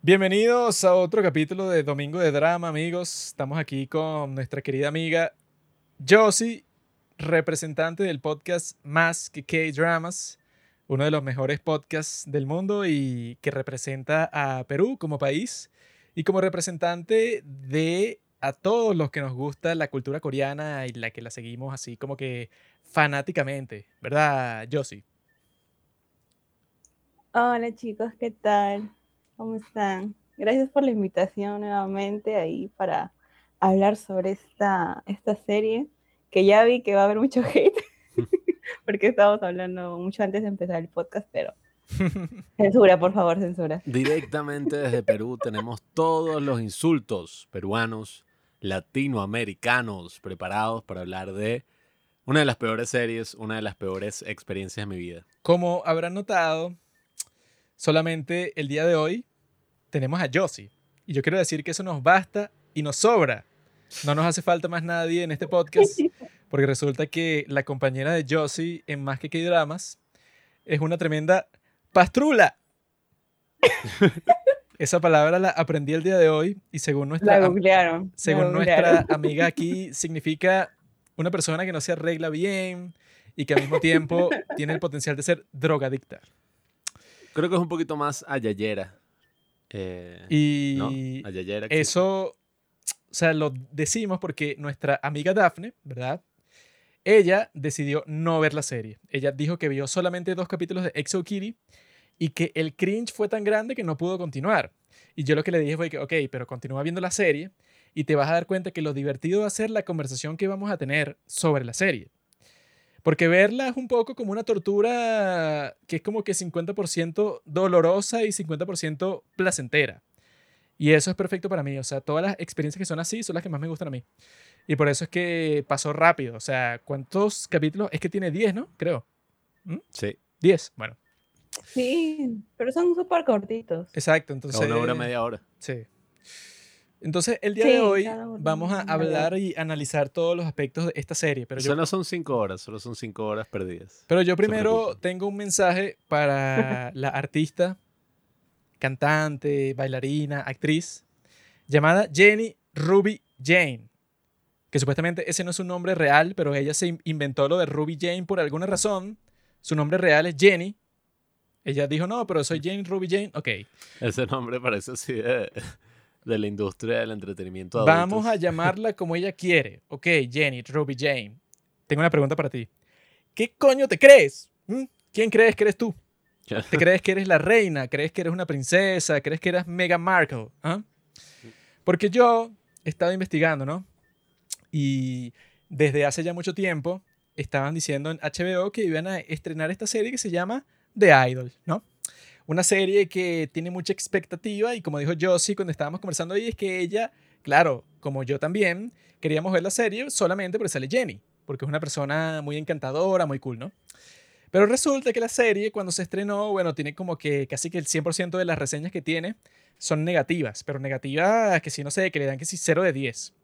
Bienvenidos a otro capítulo de Domingo de Drama, amigos. Estamos aquí con nuestra querida amiga Josie, representante del podcast Más que K-Dramas, uno de los mejores podcasts del mundo y que representa a Perú como país y como representante de a todos los que nos gusta la cultura coreana y la que la seguimos así como que fanáticamente, ¿verdad, Josie? Hola chicos, ¿qué tal? ¿Cómo están? Gracias por la invitación nuevamente ahí para hablar sobre esta, esta serie, que ya vi que va a haber mucho hate, porque estábamos hablando mucho antes de empezar el podcast, pero censura, por favor, censura. Directamente desde Perú tenemos todos los insultos peruanos, latinoamericanos, preparados para hablar de una de las peores series, una de las peores experiencias de mi vida. Como habrán notado, solamente el día de hoy tenemos a Josie. Y yo quiero decir que eso nos basta y nos sobra. No nos hace falta más nadie en este podcast, porque resulta que la compañera de Josie en Más que K-Dramas es una tremenda pastrula. Esa palabra la aprendí el día de hoy y según nuestra, La googlearon. según la nuestra amiga aquí significa una persona que no se arregla bien y que al mismo tiempo tiene el potencial de ser drogadicta. Creo que es un poquito más ayayera. Eh, Y ¿no? Ayayera. Eso, o sea, lo decimos porque nuestra amiga Daphne, ¿verdad? Ella decidió no ver la serie. Ella dijo que vio solamente dos capítulos de Exo Kitty y que el cringe fue tan grande que no pudo continuar. Y yo lo que le dije fue que, ok, pero continúa viendo la serie y te vas a dar cuenta que lo divertido va a ser la conversación que vamos a tener sobre la serie. Porque verla es un poco como una tortura que es como que 50% dolorosa y 50% placentera. Y eso es perfecto para mí. O sea, todas las experiencias que son así son las que más me gustan a mí. Y por eso es que pasó rápido. O sea, ¿cuántos capítulos? Es que tiene 10, ¿no? Creo. Sí, 10. Bueno, Sí, pero son súper cortitos. exacto. a Entonces, una hora, media hora. Sí. Entonces, el día Sí, de hoy vamos a hablar y analizar todos los aspectos de esta serie. Pero yo, Solo son cinco horas, solo son cinco horas perdidas. pero yo primero tengo un mensaje para la artista, cantante, bailarina, actriz, llamada Jenny Ruby Jane. Que supuestamente ese no es su nombre real, pero ella se in- inventó lo de Ruby Jane por alguna razón. Su nombre real es Jenny. Ella dijo, no, pero soy Jane Ruby Jane. Ok. Ese nombre parece así de, de la industria del entretenimiento. de Vamos a adultos. llamarla como ella quiere. Ok, Jenny, Ruby Jane. Tengo una pregunta para ti. ¿Qué coño te crees? ¿Mm? ¿Quién crees que eres tú? ¿Te crees que eres la reina? ¿Crees que eres una princesa? ¿Crees que eres Meghan Markle? ¿Ah? Porque yo he estado investigando, ¿no? Y desde hace ya mucho tiempo estaban diciendo en HBO que iban a estrenar esta serie que se llama The Idol, ¿no? Una serie que tiene mucha expectativa y como dijo Josie cuando estábamos conversando ahí, es que ella, claro, como yo también, queríamos ver la serie solamente porque sale Jenny, porque es una persona muy encantadora, muy cool, ¿no? Pero resulta que la serie, cuando se estrenó, bueno, tiene como que casi que el 100% de las reseñas que tiene son negativas, pero negativas que si no sé, que le dan que si 0 de 10.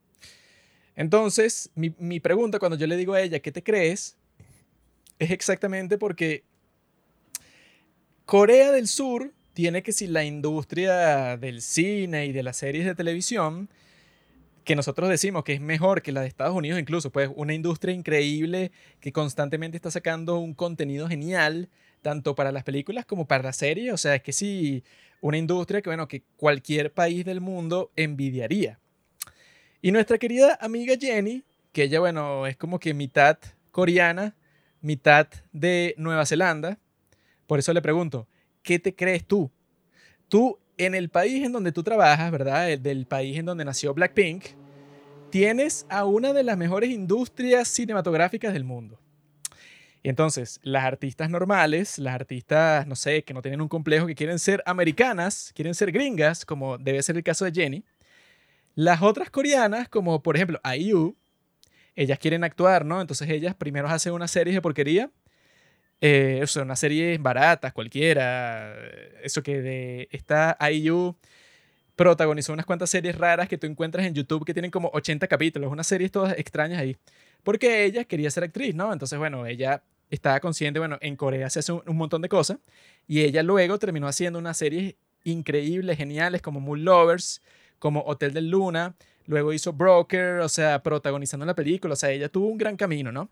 Entonces, mi, mi pregunta cuando yo le digo a ella, ¿qué te crees? Es exactamente porque Corea del Sur tiene que si la industria del cine y de las series de televisión, que nosotros decimos que es mejor que la de Estados Unidos incluso, pues una industria increíble que constantemente está sacando un contenido genial, tanto para las películas como para las series, o sea, es que sí, una industria que, bueno, que cualquier país del mundo envidiaría. Y nuestra querida amiga Jenny, que ella, bueno, es como que mitad coreana, mitad de Nueva Zelanda, por eso le pregunto, ¿qué te crees tú? Tú, en el país en donde tú trabajas, ¿verdad? El del país en donde nació Blackpink, tienes a una de las mejores industrias cinematográficas del mundo. Y entonces, las artistas normales, las artistas, no sé, que no tienen un complejo, que quieren ser americanas, quieren ser gringas, como debe ser el caso de Jenny. Las otras coreanas, como por ejemplo IU, ellas quieren actuar, ¿no? Entonces ellas primero hacen una serie de porquería eh, o sea, una serie baratas, cualquiera. Eso que de esta IU protagonizó unas cuantas series raras que tú encuentras en YouTube que tienen como 80 capítulos, unas series todas extrañas ahí. Porque ella quería ser actriz, ¿no? Entonces, bueno, ella estaba consciente, bueno, en Corea se hace un, un montón de cosas y ella luego terminó haciendo una serie increíbles, geniales, como Moon Lovers, como Hotel del Luna. Luego hizo Broker, o sea, protagonizando la película. O sea, ella tuvo un gran camino, ¿no?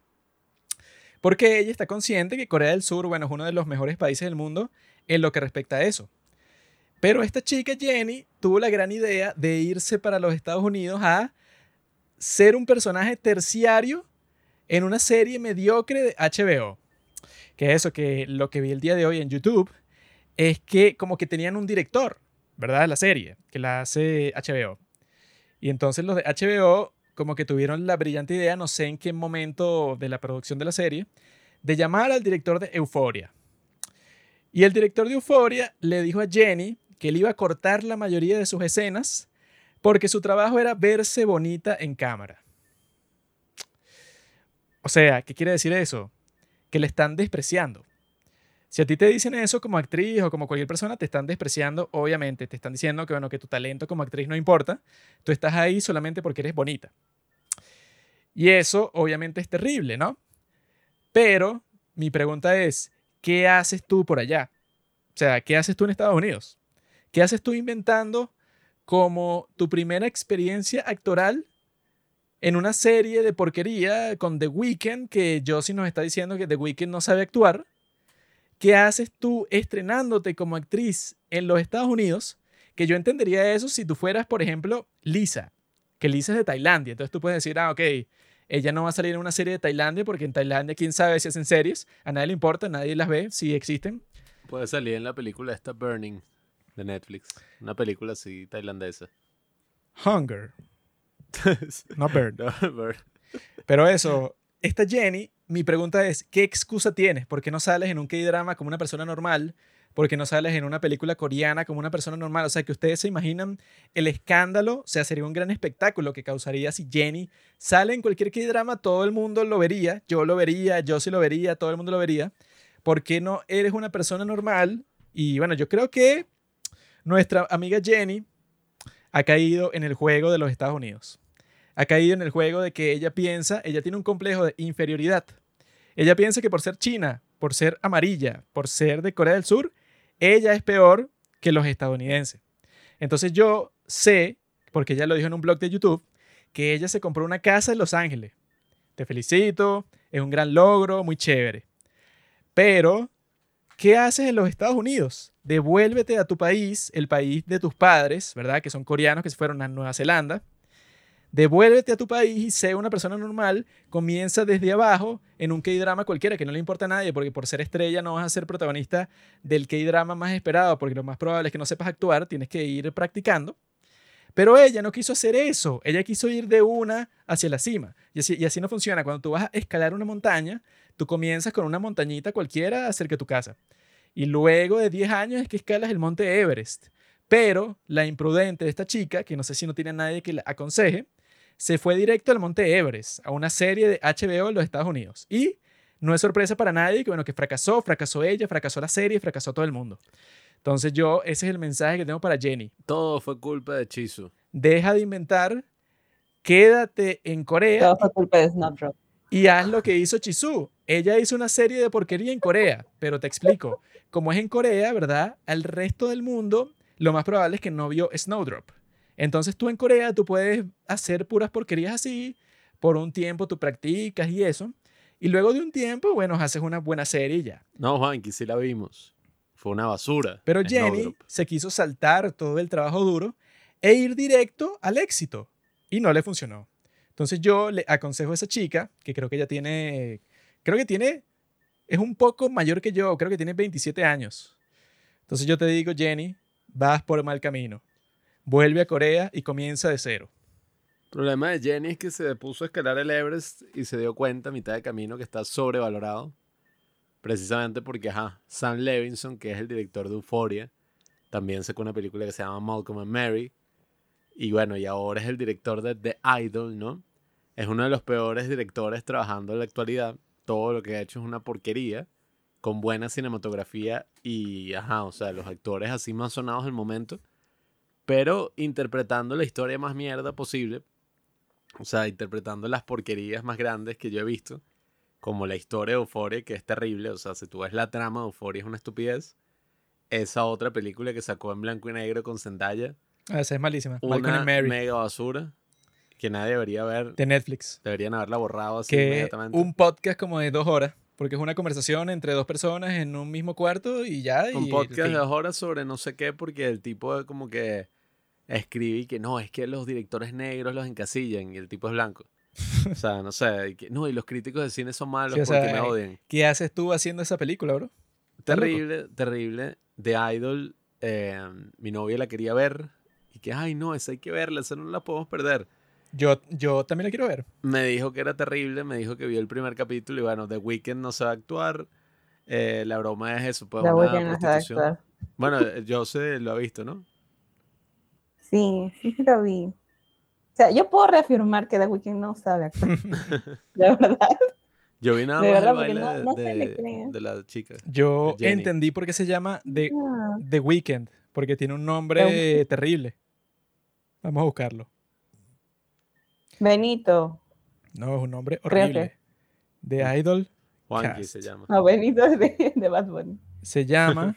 Porque ella está consciente que Corea del Sur, bueno, es uno de los mejores países del mundo en lo que respecta a eso. Pero esta chica, Jenny, tuvo la gran idea de irse para los Estados Unidos a ser un personaje terciario en una serie mediocre de HBO. Que es eso, que lo que vi el día de hoy en YouTube es que como que tenían un director, ¿verdad? La serie, que la hace HBO. Y entonces los de HBO como que tuvieron la brillante idea, no sé en qué momento de la producción de la serie, de llamar al director de Euforia. Y el director de Euforia le dijo a Jenny que él iba a cortar la mayoría de sus escenas porque su trabajo era verse bonita en cámara. O sea, ¿qué quiere decir eso? Que le están despreciando. Si a ti te dicen eso como actriz o como cualquier persona, te están despreciando, obviamente, te están diciendo que, bueno, que tu talento como actriz no importa, tú estás ahí solamente porque eres bonita. Y eso, obviamente, es terrible, ¿no? Pero mi pregunta es, ¿qué haces tú por allá? O sea, ¿qué haces tú en Estados Unidos? ¿Qué haces tú inventando como tu primera experiencia actoral en una serie de porquería con The Weeknd, que Josie nos está diciendo que The Weeknd no sabe actuar? ¿Qué haces tú estrenándote como actriz en los Estados Unidos? Que yo entendería eso si tú fueras, por ejemplo, Lisa, que Lisa es de Tailandia. Entonces tú puedes decir, ah, ok, ella no va a salir en una serie de Tailandia porque en Tailandia, quién sabe si hacen series, a nadie le importa, nadie las ve, si existen. Puede salir en la película esta Burning de Netflix, una película así tailandesa. Hunger. no Burn. Pero eso, esta Jenny mi pregunta es, ¿qué excusa tienes? ¿Por qué no sales en un K-drama como una persona normal? ¿Por qué no sales en una película coreana como una persona normal? O sea, que ustedes se imaginan el escándalo, o sea, sería un gran espectáculo que causaría si Jenny sale en cualquier K-drama, todo el mundo lo vería, yo lo vería, yo sí lo vería, todo el mundo lo vería. ¿Por qué no eres una persona normal? Y bueno, yo creo que nuestra amiga Jenny ha caído en el juego de los Estados Unidos. Ha caído en el juego de que ella piensa, ella tiene un complejo de inferioridad ella piensa que por ser china, por ser amarilla, por ser de Corea del Sur, ella es peor que los estadounidenses. Entonces yo sé, porque ella lo dijo en un blog de YouTube, que ella se compró una casa en Los Ángeles. Te felicito, es un gran logro, muy chévere. Pero, ¿qué haces en los Estados Unidos? Devuélvete a tu país, el país de tus padres, ¿verdad? Que son coreanos que se fueron a Nueva Zelanda Devuélvete a tu país y sé una persona normal. Comienza desde abajo en un K-drama cualquiera que no le importa a nadie, porque por ser estrella no vas a ser protagonista del K-drama más esperado, porque lo más probable es que no sepas actuar, tienes que ir practicando. Pero ella no quiso hacer eso, ella quiso ir de una hacia la cima. Y así, y así no funciona. Cuando tú vas a escalar una montaña, tú comienzas con una montañita cualquiera cerca de tu casa. Y luego de 10 años es que escalas el monte Everest. Pero la imprudente de esta chica, que no sé si no tiene nadie que la aconseje, se fue directo al Monte Everest, a una serie de HBO en los Estados Unidos. Y no es sorpresa para nadie que, bueno, que fracasó, fracasó ella, fracasó la serie, fracasó todo el mundo. Entonces yo, ese es el mensaje que tengo para Jenny. Todo fue culpa de Chisu. Deja de inventar, quédate en Corea. Todo fue culpa de Snapdrop. Y haz lo que hizo Chisu. Ella hizo una serie de porquería en Corea, pero te explico. Como es en Corea, ¿verdad? Al resto del mundo, lo más probable es que no vio Snowdrop. Entonces tú en Corea, tú puedes hacer puras porquerías así, por un tiempo tú practicas y eso, y luego de un tiempo, bueno, haces una buena serie y ya. No, Juan, sí la vimos. Fue una basura. Pero Jenny se quiso saltar todo el trabajo duro e ir directo al éxito. Y no le funcionó. Entonces yo le aconsejo a esa chica, que creo que ella tiene, creo que tiene, es un poco mayor que yo, creo que tiene 27 años. Entonces yo te digo, Jenny, vas por mal camino vuelve a Corea y comienza de cero. El problema de Jenny es que se puso a escalar el Everest y se dio cuenta a mitad de camino que está sobrevalorado. Precisamente porque, ajá, Sam Levinson, que es el director de Euphoria, también sacó una película que se llama Malcolm and Mary. Y bueno, y ahora es el director de The Idol, ¿no? Es uno de los peores directores trabajando en la actualidad. Todo lo que ha hecho es una porquería, con buena cinematografía y, ajá, o sea, los actores así más sonados del momento pero interpretando la historia más mierda posible. O sea, interpretando las porquerías más grandes que yo he visto, como la historia de Euphoria, que es terrible. O sea, si tú ves la trama de Euphoria es una estupidez. esa otra película que sacó en blanco y negro con Zendaya. Ah, esa es malísima. Una Mary mega basura que nadie debería ver. de Netflix. Deberían haberla borrado así Que inmediatamente. un podcast como de dos horas, porque es una conversación entre dos personas en un mismo cuarto y ya. Un y podcast de dos horas sobre no sé qué, porque el tipo como que escribí que no, es que los directores negros los encasillan y el tipo es blanco. o sea, no sé, y que, no, y los críticos de cine son malos Sí, o porque sea, me odian. ¿Qué haces tú haciendo esa película, bro? Terrible, terrible. The Idol, eh, mi novia la quería ver y que, ay, no, esa hay que verla, esa no la podemos perder. Yo, yo también la quiero ver. Me dijo que era terrible, me dijo que vio el primer capítulo y bueno, The Weeknd no sabe actuar. eh, la broma es eso, pues La una no prostitución. actuar. Bueno, eh, yo sé, lo ha visto, ¿no? Sí, sí, sí lo vi. O sea, yo puedo reafirmar que The Weeknd no sabe actuar. De verdad. Yo vi nada De más el verdad, baile no- de, no se le de- de la chica. Yo entendí por qué se llama The, Ah, The Weeknd, porque tiene un nombre terrible. Vamos a buscarlo. Benito. No, es un nombre horrible. The Idol Juanqui Cast. se llama. No, Benito es de, de Bad Bunny. se llama.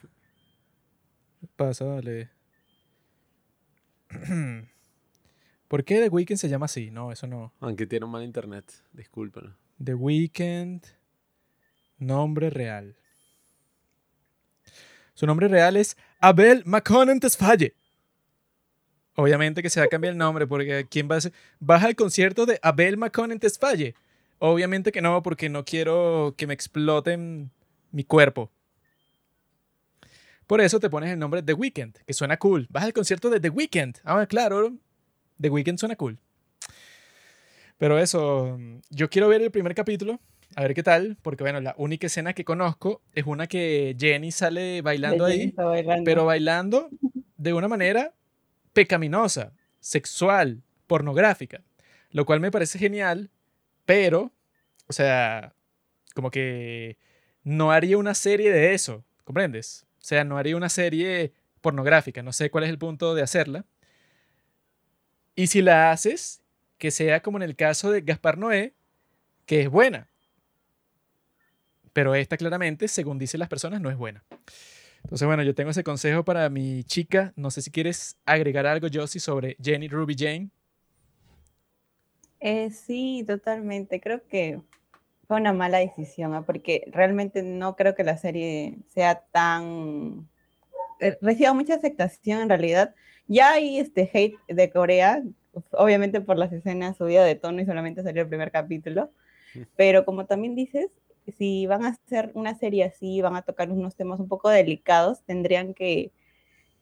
Pasa, dale. ¿Por qué The Weeknd se llama así? No, eso no. Aunque tiene un mal internet, discúlpenlo. The Weeknd. Nombre real. Su nombre real es Abel McConnell Tesfaye. Obviamente que se va a cambiar el nombre porque ¿quién va a ser? ¿Vas al concierto de Abel McConnell Tesfaye? Obviamente que no, porque no quiero que me exploten mi cuerpo. Por eso te pones el nombre The Weeknd, que suena cool. Vas al concierto de The Weeknd. Ah, claro. The Weeknd suena cool. Pero eso, yo quiero ver el primer capítulo, a ver qué tal, porque bueno, la única escena que conozco es una que Jenny sale bailando ahí, bailando. pero bailando de una manera pecaminosa, sexual, pornográfica, lo cual me parece genial, pero, o sea, como que no haría una serie de eso, ¿comprendes? O sea, no haría una serie pornográfica, no sé cuál es el punto de hacerla. Y si la haces, que sea como en el caso de Gaspar Noé, que es buena. Pero esta claramente, según dicen las personas, no es buena. Entonces, bueno, yo tengo ese consejo para mi chica. No sé si quieres agregar algo, Josie, sobre Jenny Ruby Jane. Eh, sí, totalmente. Creo que fue una mala decisión, ¿ah? porque realmente no creo que la serie sea tan... eh, reciba mucha aceptación en realidad. Ya hay este hate de Corea, obviamente por las escenas subidas de tono y solamente salió el primer capítulo, pero como también dices, si van a hacer una serie así, van a tocar unos temas un poco delicados, tendrían que,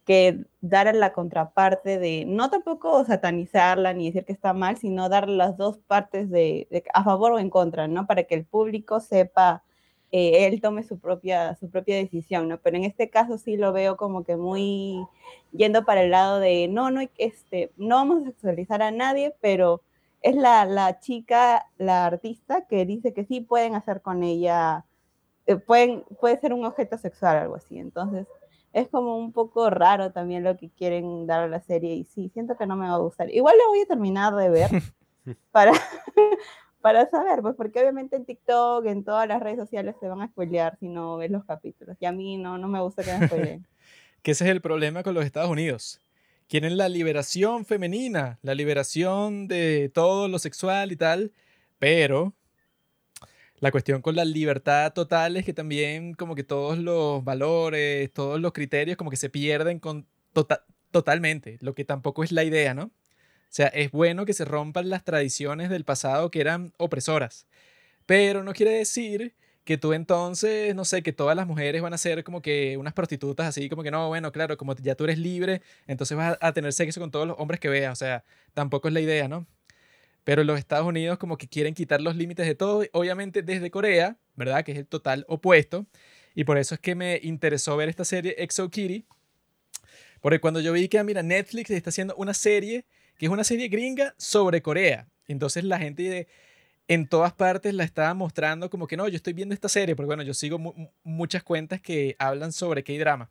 que dar la contraparte de, no tampoco satanizarla ni decir que está mal, sino dar las dos partes de, a favor o en contra, ¿no? Para que el público sepa, eh, él tome su propia, su propia decisión, ¿no? Pero en este caso sí lo veo como que muy yendo para el lado de, no, no, este, no vamos a sexualizar a nadie, pero es la, la chica, la artista que dice que sí pueden hacer con ella, eh, pueden, puede ser un objeto sexual, algo así. Entonces, es como un poco raro también lo que quieren dar a la serie y sí, siento que no me va a gustar. Igual lo voy a terminar de ver para, para saber, pues porque obviamente en TikTok, en todas las redes sociales se van a spoilear si no ves los capítulos. Y a mí no, no me gusta que me spoileen. Que ese es el problema con los Estados Unidos. Quieren la liberación femenina, la liberación de todo lo sexual y tal, pero la cuestión con la libertad total es que también como que todos los valores, todos los criterios como que se pierden con tota- totalmente, lo que tampoco es la idea, ¿no? O sea, es bueno que se rompan las tradiciones del pasado que eran opresoras, pero no quiere decir que tú entonces, no sé, que todas las mujeres van a ser como que unas prostitutas así, como que no, bueno, claro, como ya tú eres libre, entonces vas a tener sexo con todos los hombres que veas, o sea, tampoco es la idea, ¿no? Pero los Estados Unidos como que quieren quitar los límites de todo, obviamente desde Corea, ¿verdad? Que es el total opuesto, y por eso es que me interesó ver esta serie Exo Kitty, porque cuando yo vi que, ah, mira, Netflix está haciendo una serie, que es una serie gringa sobre Corea, entonces la gente de, en todas partes la estaba mostrando como que no, yo estoy viendo esta serie, porque bueno, yo sigo mu- muchas cuentas que hablan sobre K-drama.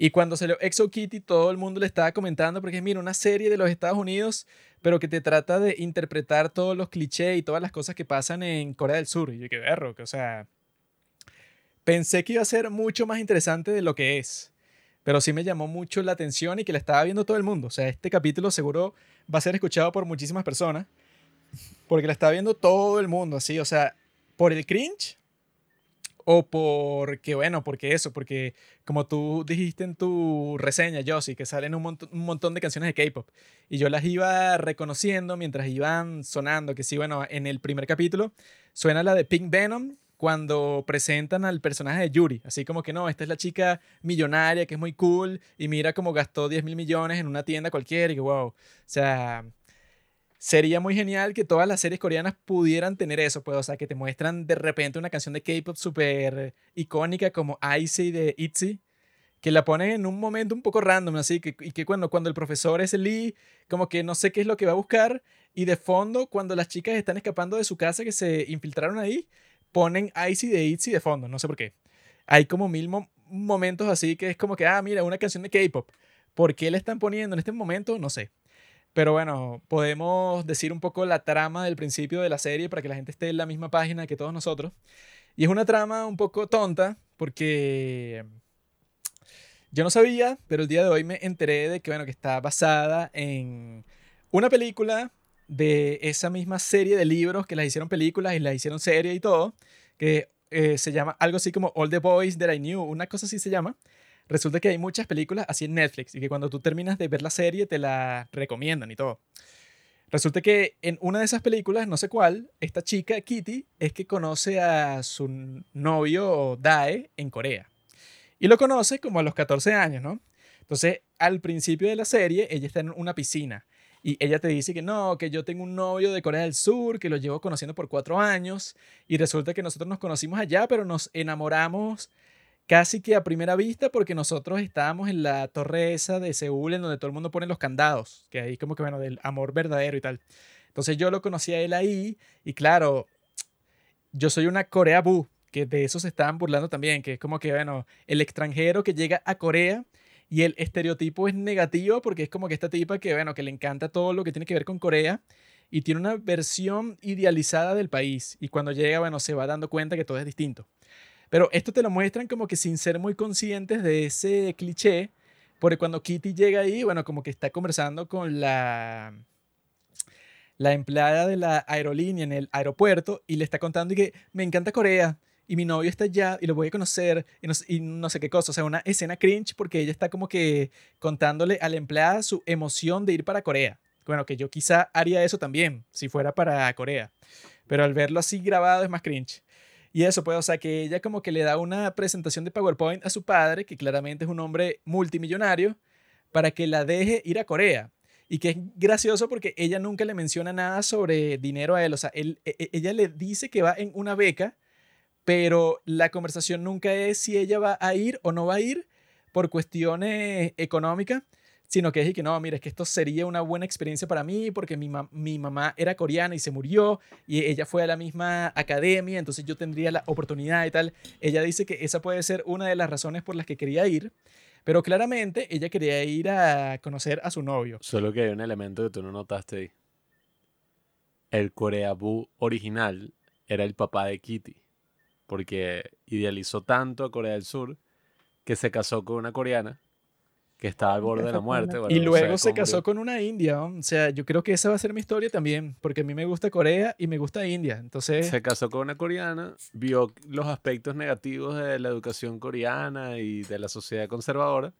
Y cuando salió Exo Kitty, todo el mundo le estaba comentando, porque mira, una serie de los Estados Unidos, pero que te trata de interpretar todos los clichés y todas las cosas que pasan en Corea del Sur. Y yo, qué berro, que o sea, pensé que iba a ser mucho más interesante de lo que es. pero sí me llamó mucho la atención y que la estaba viendo todo el mundo. O sea, este capítulo seguro va a ser escuchado por muchísimas personas, porque la estaba viendo todo el mundo, así, o sea, por el cringe o porque, bueno, porque eso, porque como tú dijiste en tu reseña, Josie, que salen un, un montón de canciones de K-pop y yo las iba reconociendo mientras iban sonando, que sí, bueno, en el primer capítulo suena la de Pink Venom cuando presentan al personaje de Yuri, así como que no, esta es la chica millonaria que es muy cool y mira cómo gastó 10 mil millones en una tienda cualquiera y que wow, o sea, sería muy genial que todas las series coreanas pudieran tener eso, pues, o sea, que te muestran de repente una canción de K-pop súper icónica como Icy de ITZY, que la ponen en un momento un poco random, así, que, y que cuando, cuando el profesor es Lee, como que no sé qué es lo que va a buscar, y de fondo, cuando las chicas están escapando de su casa que se infiltraron ahí, ponen Icy de ITZY de fondo, no sé por qué. Hay como mil momentos así que es como que, ah, mira, una canción de K-pop. ¿Por qué le están poniendo en este momento? No sé. Pero bueno, podemos decir un poco la trama del principio de la serie para que la gente esté en la misma página que todos nosotros. Y es una trama un poco tonta porque yo no sabía, pero el día de hoy me enteré de que, bueno, que está basada en una película de esa misma serie de libros que las hicieron películas y las hicieron serie y todo, que eh, se llama algo así como All the Boys That I Knew, una cosa así se llama resulta que hay muchas películas así en Netflix y que cuando tú terminas de ver la serie te la recomiendan y todo. Resulta que en una de esas películas, no sé cuál, esta chica, Kitty, es que conoce a su novio Dae en Corea. Y lo conoce como a los 14 años, ¿no? Entonces, al principio de la serie, ella está en una piscina y ella te dice que no, que yo tengo un novio de Corea del Sur, que lo llevo conociendo por cuatro años y resulta que nosotros nos conocimos allá, pero nos enamoramos casi que a primera vista porque nosotros estábamos en la torre esa de Seúl en donde todo el mundo pone los candados, que ahí como que bueno, del amor verdadero y tal. Entonces yo lo conocí a él ahí y claro, yo soy una Corea Bu, que de eso se estaban burlando también, que es como que bueno, el extranjero que llega a Corea y el estereotipo es negativo porque es como que esta tipa que bueno, que le encanta todo lo que tiene que ver con Corea y tiene una versión idealizada del país y cuando llega, bueno, se va dando cuenta que todo es distinto. Pero esto te lo muestran como que sin ser muy conscientes de ese cliché, porque cuando Kitty llega ahí, bueno, como que está conversando con la, la empleada de la aerolínea en el aeropuerto y le está contando y que me encanta Corea y mi novio está allá y lo voy a conocer y no, sé qué cosa. O sea, una escena cringe porque ella está como que contándole a la empleada su emoción de ir para Corea. Bueno, que yo quizá haría eso también si fuera para Corea. Pero al verlo así grabado es más cringe. Y eso, pues, o sea, que ella como que le da una presentación de PowerPoint a su padre, que claramente es un hombre multimillonario, para que la deje ir a Corea. Y que es gracioso porque ella nunca le menciona nada sobre dinero a él. O sea, él, e, e, ella le dice que va en una beca, pero la conversación nunca es si ella va a ir o no va a ir por cuestiones económicas, sino que es que no, mira, es que esto sería una buena experiencia para mí porque mi, mi mamá era coreana y se murió y ella fue a la misma academia, entonces yo tendría la oportunidad y tal. Ella dice que esa puede ser una de las razones por las que quería ir, pero claramente ella quería ir a conocer a su novio. Solo que hay un elemento que tú no notaste ahí. El Coreabú original era el papá de Kitty, porque idealizó tanto a Corea del Sur que se casó con una coreana que estaba al borde de la muerte. y luego se casó con una india. O sea, yo creo que esa va a ser mi historia también, porque a mí me gusta Corea y me gusta India. Entonces... Se casó con una coreana, vio los aspectos negativos de la educación coreana y de la sociedad conservadora,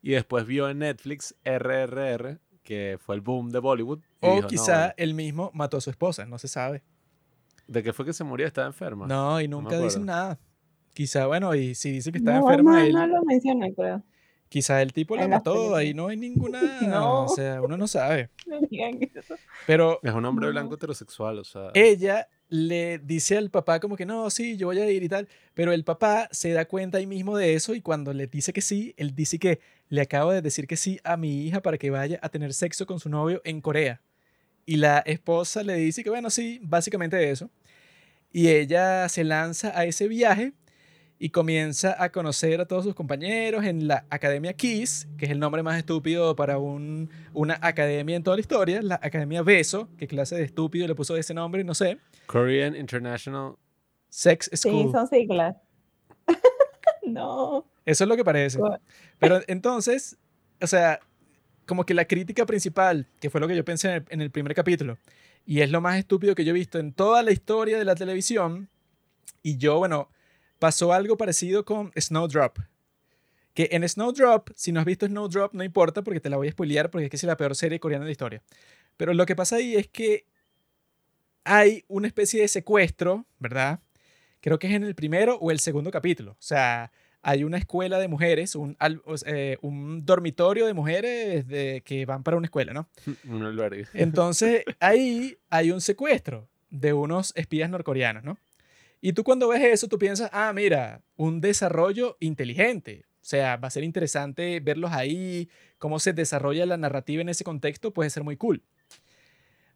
y después vio en Netflix RRR, que fue el boom de Bollywood. O quizá él mismo mató a su esposa, no se sabe. ¿De qué fue que se murió? ¿Estaba enferma? No, y nunca dicen nada. Quizá, bueno, y si dice que estaba enferma. No, no lo menciona, creo. Quizá el tipo la mató, ahí no hay ninguna. no. O sea, uno no sabe. Pero. Es un hombre blanco heterosexual, o sea. Ella le dice al papá, como que no, sí, yo voy a ir y tal. Pero el papá se da cuenta ahí mismo de eso y cuando le dice que sí, él dice que le acabo de decir que sí a mi hija para que vaya a tener sexo con su novio en Corea. Y la esposa le dice que, bueno, sí, básicamente eso. Y ella se lanza a ese viaje y comienza a conocer a todos sus compañeros en la Academia Kiss, que es el nombre más estúpido para un, una academia en toda la historia, la Academia Beso, qué clase de estúpido le puso ese nombre, no sé. Korean International Sex School. Sí, son siglas. no. Eso es lo que parece. Pero entonces, o sea, como que la crítica principal, que fue lo que yo pensé en el, en el primer capítulo, y es lo más estúpido que yo he visto en toda la historia de la televisión, y yo, bueno, pasó algo parecido con Snowdrop. Que en Snowdrop, si no has visto Snowdrop, no importa porque te la voy a spoilear porque es que es la peor serie coreana de la historia. Pero lo que pasa ahí es que hay una especie de secuestro, ¿verdad? Creo que es en el primero o el segundo capítulo. O sea, hay una escuela de mujeres, un, eh, un dormitorio de mujeres de, que van para una escuela, ¿no? Un albergue. Entonces, ahí hay un secuestro de unos espías norcoreanos, ¿no? Y tú cuando ves eso, tú piensas, ah, mira, un desarrollo inteligente. O sea, va a ser interesante verlos ahí, cómo se desarrolla la narrativa en ese contexto, puede ser muy cool.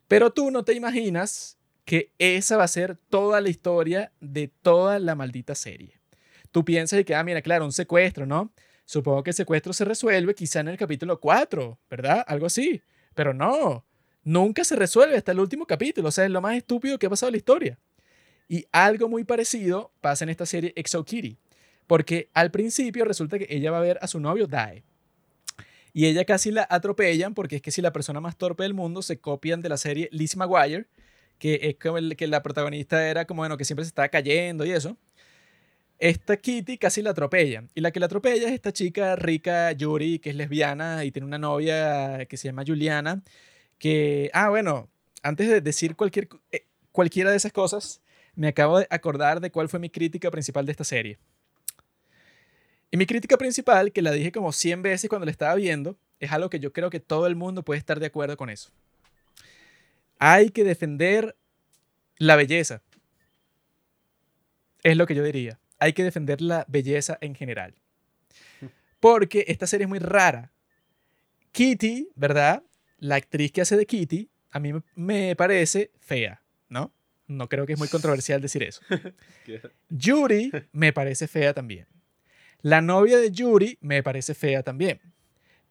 Pero tú no te imaginas que esa va a ser toda la historia de toda la maldita serie. Tú piensas que, ah, mira, claro, un secuestro, ¿no? Supongo que el secuestro se resuelve quizá en el capítulo 4, ¿verdad? Algo así. Pero no, nunca se resuelve hasta el último capítulo. O sea, es lo más estúpido que ha pasado en la historia. Y algo muy parecido pasa en esta serie Exo Kitty, porque al principio resulta que ella va a ver a su novio Dae. Y ella casi la atropellan porque es que si la persona más torpe del mundo se copian de la serie Lizzie McGuire, que es como el, que la protagonista era como, bueno, que siempre se estaba cayendo y eso. Esta Kitty casi la atropellan. Y la que la atropella es esta chica rica, Yuri, que es lesbiana y tiene una novia que se llama Juliana. Que, ah, bueno, antes de decir cualquier, eh, cualquiera de esas cosas, me acabo de acordar de cuál fue mi crítica principal de esta serie. Y mi crítica principal, que la dije como 100 veces cuando la estaba viendo, es algo que yo creo que todo el mundo puede estar de acuerdo con eso. Hay que defender la belleza. Es lo que yo diría. Hay que defender la belleza en general. Porque esta serie es muy rara. Kitty, ¿verdad? La actriz que hace de Kitty, a mí me parece fea, ¿no? No creo que es muy controversial decir eso. Yuri me parece fea también. La novia de Yuri me parece fea también.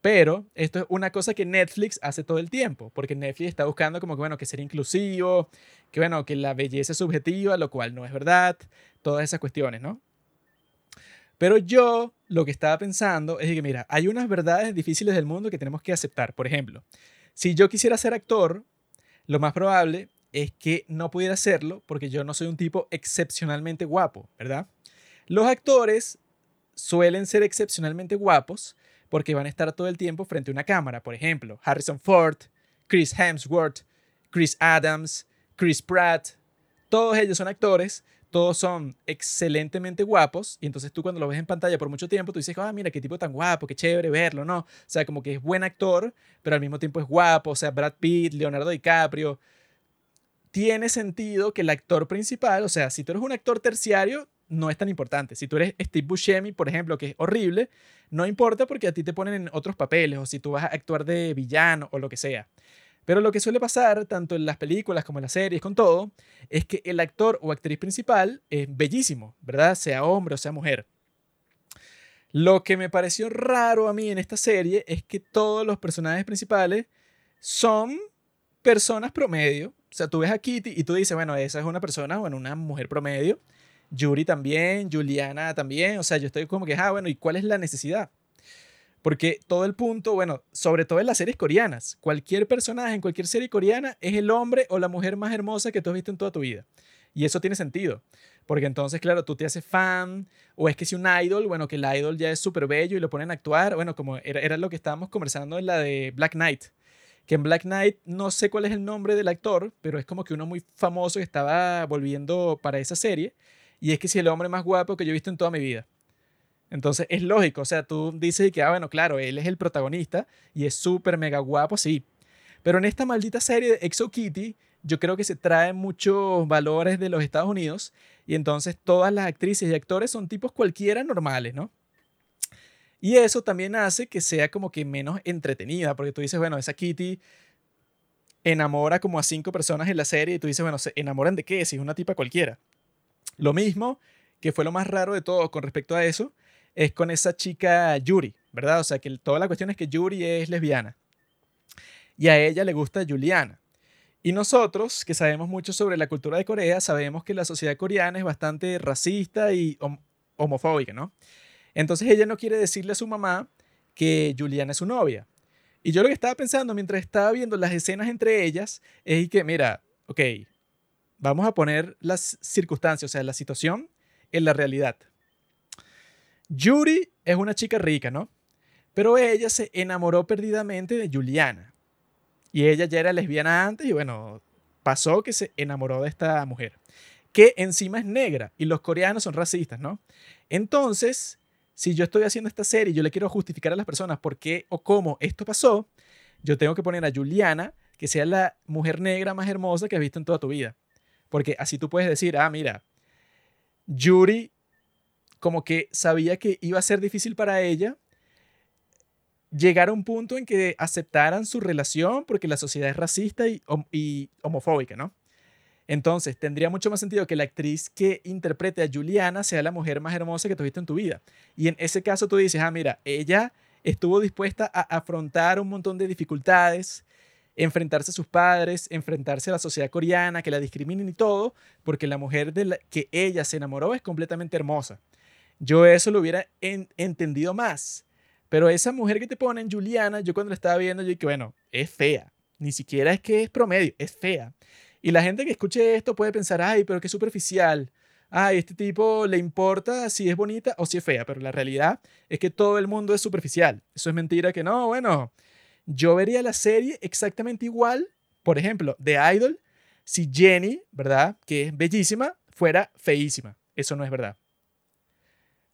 Pero esto es una cosa que Netflix hace todo el tiempo, porque Netflix está buscando como que, bueno, que ser inclusivo, que, bueno, que la belleza es subjetiva, lo cual no es verdad, todas esas cuestiones, ¿no? Pero yo lo que estaba pensando es que, mira, hay unas verdades difíciles del mundo que tenemos que aceptar. Por ejemplo, si yo quisiera ser actor, lo más probable es que no pudiera hacerlo porque yo no soy un tipo excepcionalmente guapo, ¿verdad? Los actores suelen ser excepcionalmente guapos porque van a estar todo el tiempo frente a una cámara. Por ejemplo, Harrison Ford, Chris Hemsworth, Chris Adams, Chris Pratt. Todos ellos son actores, todos son excelentemente guapos y entonces tú cuando lo ves en pantalla por mucho tiempo tú dices, ah, mira, qué tipo tan guapo, qué chévere verlo, ¿no? O sea, como que es buen actor, pero al mismo tiempo es guapo, o sea, Brad Pitt, Leonardo DiCaprio, tiene sentido que el actor principal, o sea, si tú eres un actor terciario, no es tan importante. Si tú eres Steve Buscemi, por ejemplo, que es horrible, no importa porque a ti te ponen en otros papeles o si tú vas a actuar de villano o lo que sea. Pero lo que suele pasar, tanto en las películas como en las series, con todo, es que el actor o actriz principal es bellísimo, ¿verdad? Sea hombre o sea mujer. Lo que me pareció raro a mí en esta serie es que todos los personajes principales son personas promedio, o sea, tú ves a Kitty y tú dices, bueno, esa es una persona, bueno, una mujer promedio. Yuri también, Juliana también. O sea, yo estoy como que, ah, bueno, ¿y cuál es la necesidad? Porque todo el punto, bueno, sobre todo en las series coreanas, cualquier personaje en cualquier serie coreana es el hombre o la mujer más hermosa que tú has visto en toda tu vida. Y eso tiene sentido. Porque entonces, claro, tú te haces fan, o es que si un idol, bueno, que el idol ya es súper bello y lo ponen a actuar, bueno, como era, era lo que estábamos conversando en la de Black Knight, que en Black Knight no sé cuál es el nombre del actor, pero es como que uno muy famoso que estaba volviendo para esa serie, y es que si el hombre más guapo que yo he visto en toda mi vida. Entonces es lógico, o sea, tú dices que, ah, bueno, claro, él es el protagonista y es súper mega guapo, sí. Pero en esta maldita serie de Exo Kitty, yo creo que se traen muchos valores de los Estados Unidos y entonces todas las actrices y actores son tipos cualquiera normales, ¿no? Y eso también hace que sea como que menos entretenida, porque tú dices, bueno, esa Kitty enamora como a cinco personas en la serie y tú dices, bueno, ¿se enamoran de qué? Si es una tipa cualquiera. Lo mismo, que fue lo más raro de todo con respecto a eso, es con esa chica Yuri, ¿verdad? O sea, que toda la cuestión es que Yuri es lesbiana y a ella le gusta Juliana. Y nosotros, que sabemos mucho sobre la cultura de Corea, sabemos que la sociedad coreana es bastante racista y homofóbica, ¿no? Entonces ella no quiere decirle a su mamá que Juliana es su novia. Y yo lo que estaba pensando mientras estaba viendo las escenas entre ellas es que, mira, ok, vamos a poner las circunstancias, o sea, la situación en la realidad. Yuri es una chica rica, ¿no? Pero ella se enamoró perdidamente de Juliana. Y ella ya era lesbiana antes y bueno, pasó que se enamoró de esta mujer, que encima es negra y los coreanos son racistas, ¿no? Entonces, si yo estoy haciendo esta serie y yo le quiero justificar a las personas por qué o cómo esto pasó, yo tengo que poner a Juliana que sea la mujer negra más hermosa que has visto en toda tu vida. Porque así tú puedes decir, ah, mira, Yuri como que sabía que iba a ser difícil para ella llegar a un punto en que aceptaran su relación porque la sociedad es racista y, y, homofóbica, ¿no? Entonces, tendría mucho más sentido que la actriz que interprete a Juliana sea la mujer más hermosa que tuviste en tu vida. Y en ese caso tú dices, ah, mira, ella estuvo dispuesta a afrontar un montón de dificultades, enfrentarse a sus padres, enfrentarse a la sociedad coreana, que la discriminen y todo, porque la mujer de la que ella se enamoró es completamente hermosa. Yo eso lo hubiera entendido más. Pero esa mujer que te ponen, Juliana, yo cuando la estaba viendo, yo dije, bueno, es fea. Ni siquiera es que es promedio, es fea. Y la gente que escuche esto puede pensar, ay, pero qué superficial. Ay, este tipo le importa si es bonita o si es fea. Pero la realidad es que todo el mundo es superficial. Eso es mentira que no, bueno. Yo vería la serie exactamente igual, por ejemplo, de Idol, si Jenny, ¿verdad? Que es bellísima, fuera feísima. Eso no es verdad.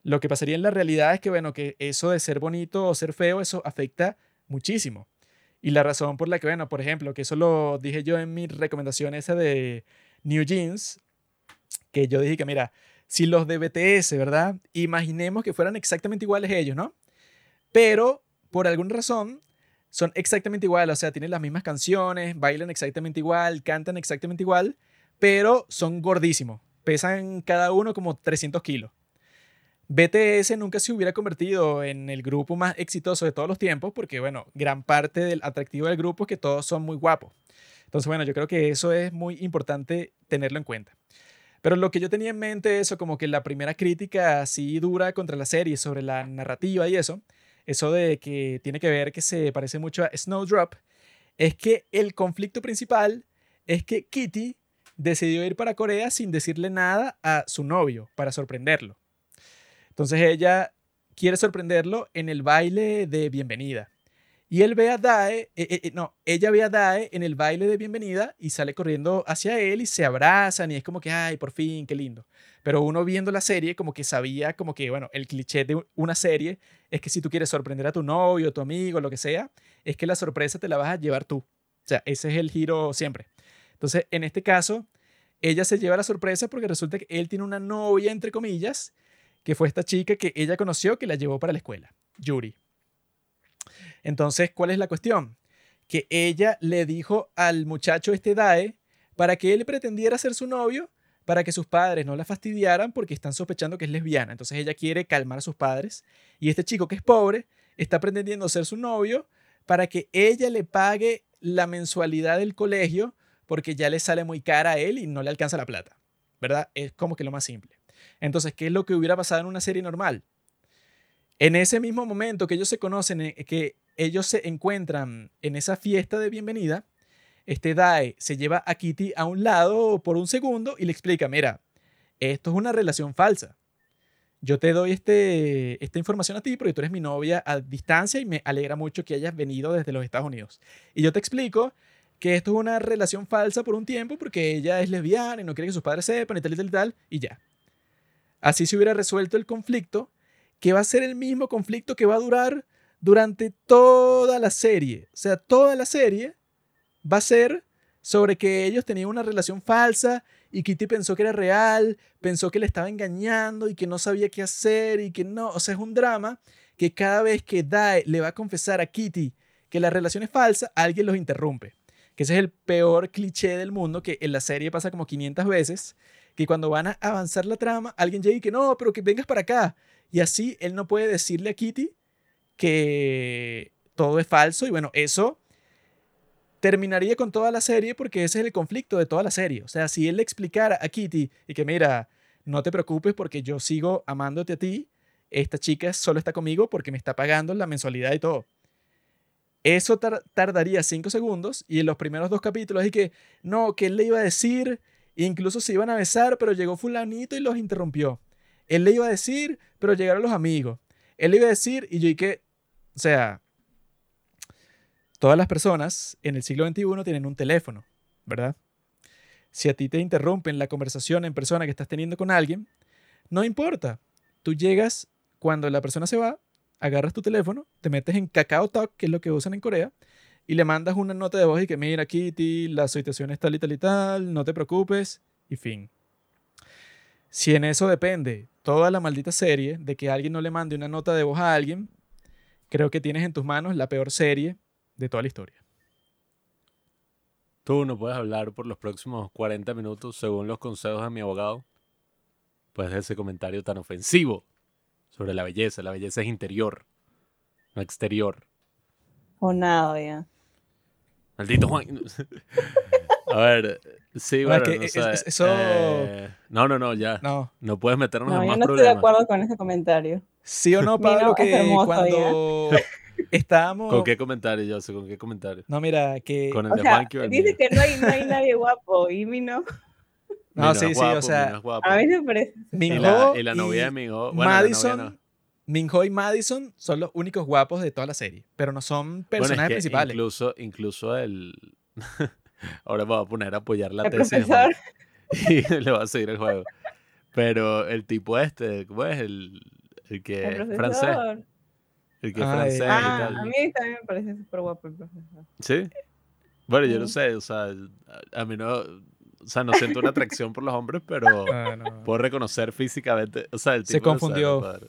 Lo que pasaría en la realidad es que, bueno, que eso de ser bonito o ser feo, eso afecta muchísimo. Y la razón por la que, bueno, por ejemplo, que eso lo dije yo en mi recomendación esa de New Jeans, que yo dije que, mira, si los de BTS, ¿verdad? Imaginemos que fueran exactamente iguales ellos, ¿no? Pero, por alguna razón, son exactamente iguales, o sea, tienen las mismas canciones, bailan exactamente igual, cantan exactamente igual, pero son gordísimos. Pesan cada uno como 300 kilos. BTS nunca se hubiera convertido en el grupo más exitoso de todos los tiempos porque, bueno, gran parte del atractivo del grupo es que todos son muy guapos. Entonces, bueno, yo creo que eso es muy importante tenerlo en cuenta. Pero lo que yo tenía en mente, eso como que la primera crítica así dura contra la serie sobre la narrativa y eso, eso de que tiene que ver que se parece mucho a Snowdrop, es que el conflicto principal es que Kitty decidió ir para Corea sin decirle nada a su novio para sorprenderlo. Entonces ella quiere sorprenderlo en el baile de bienvenida. Y él ve a Dae, eh, eh, eh, no, ella ve a Dae en el baile de bienvenida y sale corriendo hacia él y se abrazan y es como que, ay, por fin, qué lindo. Pero uno viendo la serie como que sabía como que, bueno, el cliché de una serie es que si tú quieres sorprender a tu novio, tu amigo, lo que sea, es que la sorpresa te la vas a llevar tú. O sea, ese es el giro siempre. Entonces, en este caso, ella se lleva la sorpresa porque resulta que él tiene una novia, entre comillas, que fue esta chica que ella conoció que la llevó para la escuela, Yuri. Entonces, ¿cuál es la cuestión? Que ella le dijo al muchacho este Dae para que él pretendiera ser su novio, para que sus padres no la fastidiaran porque están sospechando que es lesbiana. Entonces ella quiere calmar a sus padres y este chico que es pobre está pretendiendo ser su novio para que ella le pague la mensualidad del colegio porque ya le sale muy cara a él y no le alcanza la plata. ¿Verdad? Es como que lo más simple. Entonces, ¿qué es lo que hubiera pasado en una serie normal? En ese mismo momento que ellos se conocen, eh, que ellos se encuentran en esa fiesta de bienvenida, este Dae se lleva a Kitty a un lado por un segundo y le explica, mira, esto es una relación falsa. Yo te doy este, esta información a ti porque tú eres mi novia a distancia y me alegra mucho que hayas venido desde los Estados Unidos. Y yo te explico que esto es una relación falsa por un tiempo porque ella es lesbiana y no quiere que sus padres sepan y tal y tal y tal, y ya. Así se hubiera resuelto el conflicto, que va a ser el mismo conflicto que va a durar durante toda la serie. O sea, toda la serie va a ser sobre que ellos tenían una relación falsa y Kitty pensó que era real, pensó que le estaba engañando y que no sabía qué hacer y que no, o sea, es un drama que cada vez que Dae le va a confesar a Kitty que la relación es falsa, alguien los interrumpe. Que ese es el peor cliché del mundo que en la serie pasa como 500 veces que cuando van a avanzar la trama, alguien llegue y que no, pero que vengas para acá. Y así él no puede decirle a Kitty que todo es falso. Y bueno, eso terminaría con toda la serie porque ese es el conflicto de toda la serie. O sea, si él le explicara a Kitty y que mira, no te preocupes porque yo sigo amándote a ti esta chica solo está conmigo porque me está pagando la mensualidad y todo. Eso tardaría cinco segundos y en los primeros dos capítulos y que, no, que él le iba a decir, incluso se iban a besar, pero llegó fulanito y los interrumpió. Él le iba a decir, pero llegaron los amigos. Él le iba a decir y yo y que, o sea, todas las personas en el siglo XXI tienen un teléfono, ¿verdad? Si a ti te interrumpen la conversación en persona que estás teniendo con alguien, no importa. Tú llegas cuando la persona se va, agarras tu teléfono, te metes en Kakao Talk, que es lo que usan en Corea, y le mandas una nota de voz y que mira, Kitty, la situación es tal y tal y tal, no te preocupes, y fin. Si en eso depende toda la maldita serie de que alguien no le mande una nota de voz a alguien, creo que tienes en tus manos la peor serie de toda la historia. Tú no puedes hablar por los próximos 40 minutos según los consejos de mi abogado. Pues de ese comentario tan ofensivo sobre la belleza. La belleza es interior, no exterior. O nada, ya. Maldito Juan. A ver, sí, bueno, no, eso... Eh, no, no, no, ya. No. No puedes meternos en más problemas. No estoy de acuerdo con ese comentario. Sí o no, Pablo, que cuando estábamos... ¿Con qué comentario, yo sé ¿Con qué comentario? No, mira, que... Con el de sea, Dice que no hay, no hay nadie guapo, y mi no... No, sí, sí, o sea, a mí me parece. Minho y, la, novia de Minho. Bueno, Madison, Minho y Madison son los únicos guapos de toda la serie, pero no son personajes principales. Incluso, incluso el. Ahora me voy a poner a apoyar la tesis. Y le va a seguir el juego. Pero el tipo este, ¿cómo es? El, el que es francés. El que es francés y ah, tal. A mí también me parece súper guapo el profesor. ¿Sí? Bueno, yo no sé, o sea, a mí no o sea, no siento una atracción por los hombres, pero ah, puedo reconocer físicamente. O sea, el tipo Se confundió.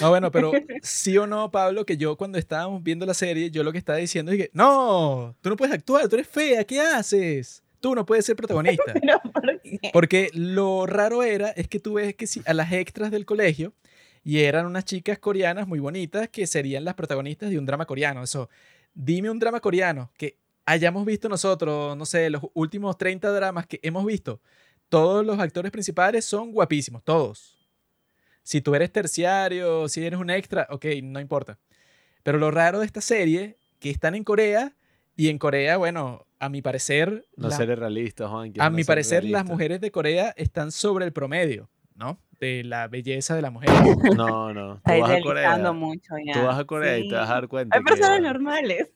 No, bueno, pero sí o no, Pablo, que yo cuando estábamos viendo la serie, yo lo que estaba diciendo es que, no, tú no puedes actuar, tú eres fea, ¿qué haces? Tú no puedes ser protagonista. Porque lo raro era, es que tú ves que si a las extras del colegio, y eran unas chicas coreanas muy bonitas que serían las protagonistas de un drama coreano. Eso, dime un drama coreano que hayamos visto nosotros, no sé, los últimos 30 dramas que hemos visto, todos los actores principales son guapísimos, todos. Si tú eres terciario, si eres un extra, ok, no importa. Pero lo raro de esta serie, que están en Corea, y en Corea, bueno, a mi parecer... No seré realista, Juan. A mi parecer, las mujeres de Corea están sobre el promedio, ¿no? De la belleza de la mujer. No, no. Tú vas a Corea. Mucho ya. Tú vas a Corea y te vas a dar cuenta. Hay personas normales.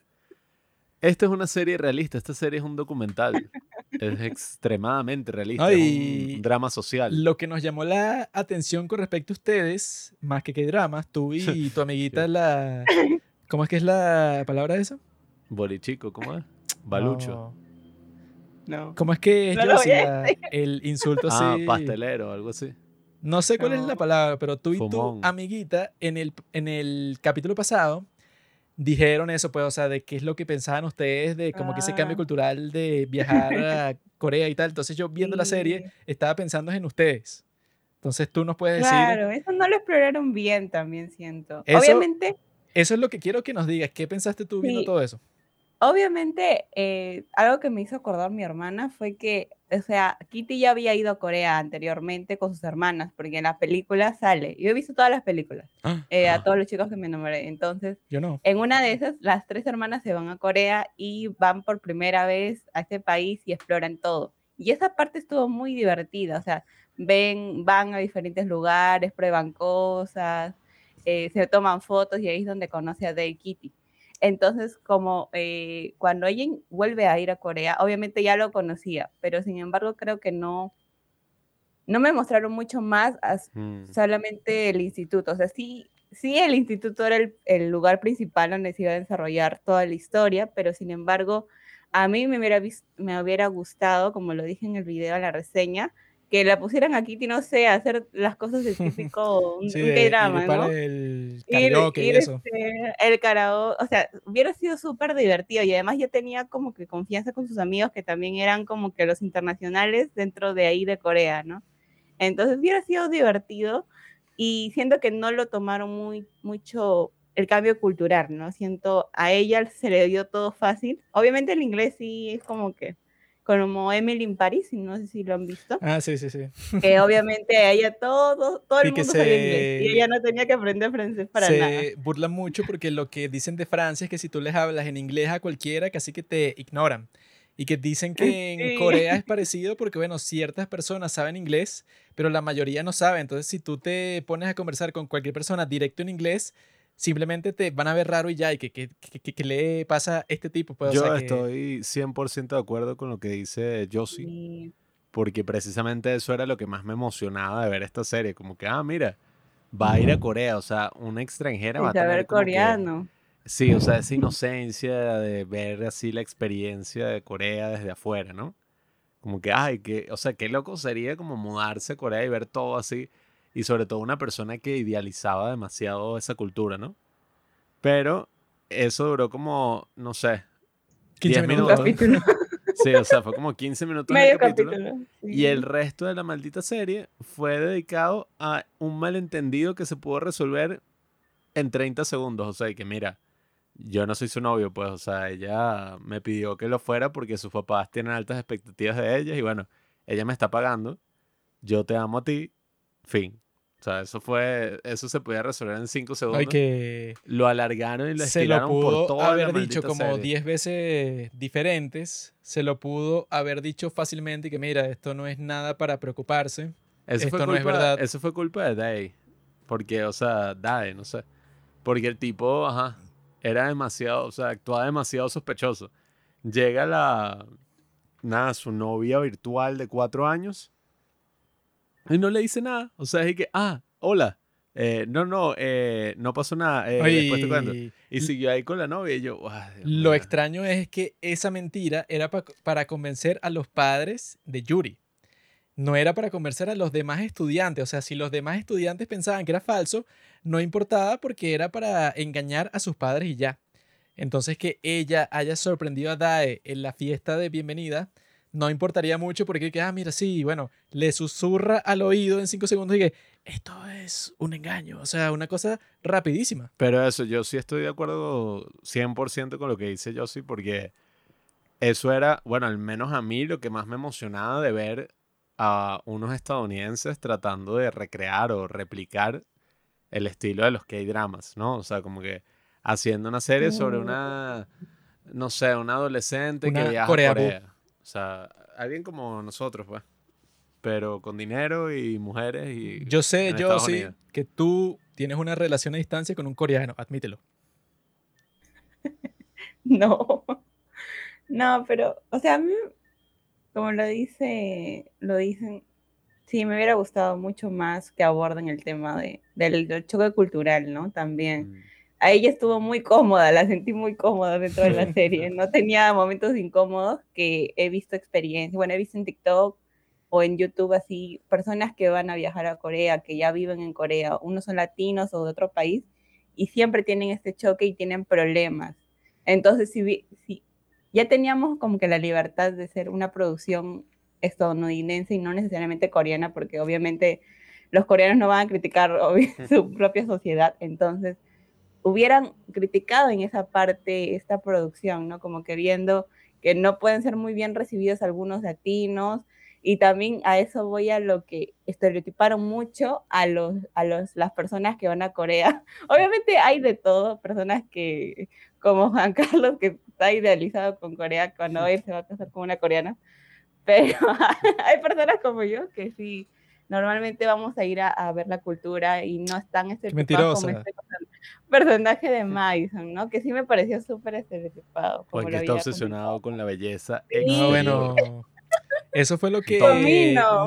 Esta es una serie realista, esta serie es un documental. es extremadamente realista, es un drama social. Lo que nos llamó la atención con respecto a ustedes, más que que dramas, tú y tu amiguita, la. ¿Cómo es que es la palabra de eso? Bolichico, ¿cómo es? Balucho. No. ¿Cómo es que es el insulto así? Ah, pastelero, algo así. No sé cuál es la palabra, pero tú y tu amiguita en el, en el capítulo pasado dijeron eso, pues, o sea, de qué es lo que pensaban ustedes de como que ese cambio ah. cultural de viajar a Corea y tal. Entonces yo viendo la serie estaba pensando en ustedes. Entonces tú nos puedes decir... Claro, eso no lo exploraron bien también, siento. Obviamente... Eso es lo que quiero que nos digas. ¿Qué pensaste tú viendo todo eso? Obviamente, eh, algo que me hizo acordar mi hermana fue que, o sea, Kitty ya había ido a Corea anteriormente con sus hermanas, porque en la película sale. Yo he visto todas las películas, ah, eh, a todos los chicos que me nombré. Entonces, yo no. En una de esas, las tres hermanas se van a Corea y van por primera vez a ese país y exploran todo. Y esa parte estuvo muy divertida, o sea, ven, van a diferentes lugares, prueban cosas, eh, se toman fotos y ahí es donde conoce a Day Kitty. Entonces, como eh, cuando ella vuelve a ir a Corea, obviamente ya lo conocía, pero sin embargo creo que no, no me mostraron mucho más, mm. solamente el instituto. O sea, sí, sí el instituto era el, lugar principal donde se iba a desarrollar toda la historia, pero sin embargo, a mí me hubiera, me hubiera gustado, como lo dije en el video, en la reseña, que la pusieran aquí, no sé, hacer las cosas de típico un, drama, ¿no? el karaoke y eso. Este, el karaoke, o sea, hubiera sido súper divertido y además ya tenía como que confianza con sus amigos que también eran como que los internacionales dentro de ahí de Corea, ¿no? Entonces hubiera sido divertido y siento que no lo tomaron muy mucho el cambio cultural, ¿no? Siento a ella se le dio todo fácil. Obviamente el inglés sí es como que como Emily in Paris, no sé si lo han visto. Ah, sí, sí, sí. Que obviamente a ella todo, todo el mundo sabía inglés y ella no tenía que aprender francés para se nada. burlan mucho porque lo que dicen de Francia es que si tú les hablas en inglés a cualquiera, casi que te ignoran. Y que dicen que en Sí. Corea es parecido porque, bueno, ciertas personas saben inglés, pero la mayoría no sabe. Entonces, si tú te pones a conversar con cualquier persona directo en inglés, simplemente te van a ver raro y ya. ¿Y que, que, que- que- que le pasa a este tipo? Pues, o Yo sea, que- estoy 100% de acuerdo con lo que dice Josie, Sí. porque precisamente eso era lo que más me emocionaba de ver esta serie. Como que, ah, mira, va a ir a Corea, o sea, una extranjera va a tener coreano. Sí, o sea, esa inocencia de ver así la experiencia de Corea desde afuera, ¿no? Como que, ay, que, o sea, qué loco sería como mudarse a Corea y ver todo así. Y sobre todo una persona que idealizaba demasiado esa cultura, ¿no? Pero eso duró como, no sé, 15 10 Un minutos. capítulo, sí, o sea, fue como 15 minutos el medio capítulo. capítulo. Y el resto de la maldita serie fue dedicado a un malentendido que se pudo resolver en 30 segundos. O sea, que mira, yo no soy su novio, pues, o sea, ella me pidió que lo fuera porque sus papás tienen altas expectativas de ella y bueno, ella me está pagando, yo te amo a ti, fin. O sea, eso fue, eso se podía resolver en 5 segundos. Ay, que Lo alargaron y lo se lo estiraron por pudo toda la haber dicho como serie. 10 veces diferentes. Se lo pudo haber dicho fácilmente y que mira, esto no es nada para preocuparse. Eso fue Esto no es culpa- verdad. Eso fue culpa de Day. Porque, o sea, Day, no sé. Porque el tipo, ajá, era demasiado, o sea, actuaba demasiado sospechoso. Llega la, nada, su novia virtual de cuatro años y no le dice nada. O sea, es que, ah, hola. Eh, no, no, eh, no pasó nada. eh, después te cuento. Y siguió ahí con la novia y yo, "Ay, Dios lo mío". extraño es que esa mentira era pa- para convencer a los padres de Yuri. No era para convencer a los demás estudiantes. O sea, si los demás estudiantes pensaban que era falso, no importaba porque era para engañar a sus padres y ya. Entonces que ella haya sorprendido a Dae en la fiesta de bienvenida, no importaría mucho porque, que, ah, mira, sí, bueno, le susurra al oído en cinco segundos y que esto es un engaño. O sea, una cosa rapidísima. Pero eso, yo sí estoy de acuerdo 100% con lo que dice Josie, porque eso era, bueno, al menos a mí lo que más me emocionaba de ver a unos estadounidenses tratando de recrear o replicar el estilo de los K-dramas, ¿no? O sea, como que haciendo una serie sobre Mm. una, no sé, una adolescente Una que viaja Corea a. Corea. O sea, alguien como nosotros, pues. Pero con dinero y mujeres y... Yo sé, yo Estados sí, Unidos. que tú tienes una relación a distancia con un coreano, admítelo. No, no, pero, o sea, a mí, como lo dice, lo dicen, sí, me hubiera gustado mucho más que aborden el tema de, del, del choque cultural, ¿no? También. Mm. A ella estuvo muy cómoda, la sentí muy cómoda dentro de la serie, no tenía momentos incómodos que he visto experiencias, bueno, he visto en TikTok o en YouTube así, personas que van a viajar a Corea, que ya viven en Corea, unos son latinos o de otro país, y siempre tienen este choque y tienen problemas. Entonces, si, si ya teníamos como que la libertad de ser una producción estadounidense y no necesariamente coreana, porque obviamente los coreanos no van a criticar su propia sociedad, entonces hubieran criticado en esa parte esta producción, ¿no? Como que viendo que no pueden ser muy bien recibidos algunos latinos y también a eso voy a lo que estereotiparon mucho a los a los las personas que van a Corea. Obviamente hay de todo, personas que como Juan Carlos que está idealizado con Corea cuando él se va a casar con una coreana, pero hay personas como yo que sí normalmente vamos a ir a, a ver la cultura y no están estereotipados como este personaje de Madison, ¿no? Que sí me pareció súper estereotipado. como Porque está obsesionado con la belleza Sí. No, bueno, eso fue lo que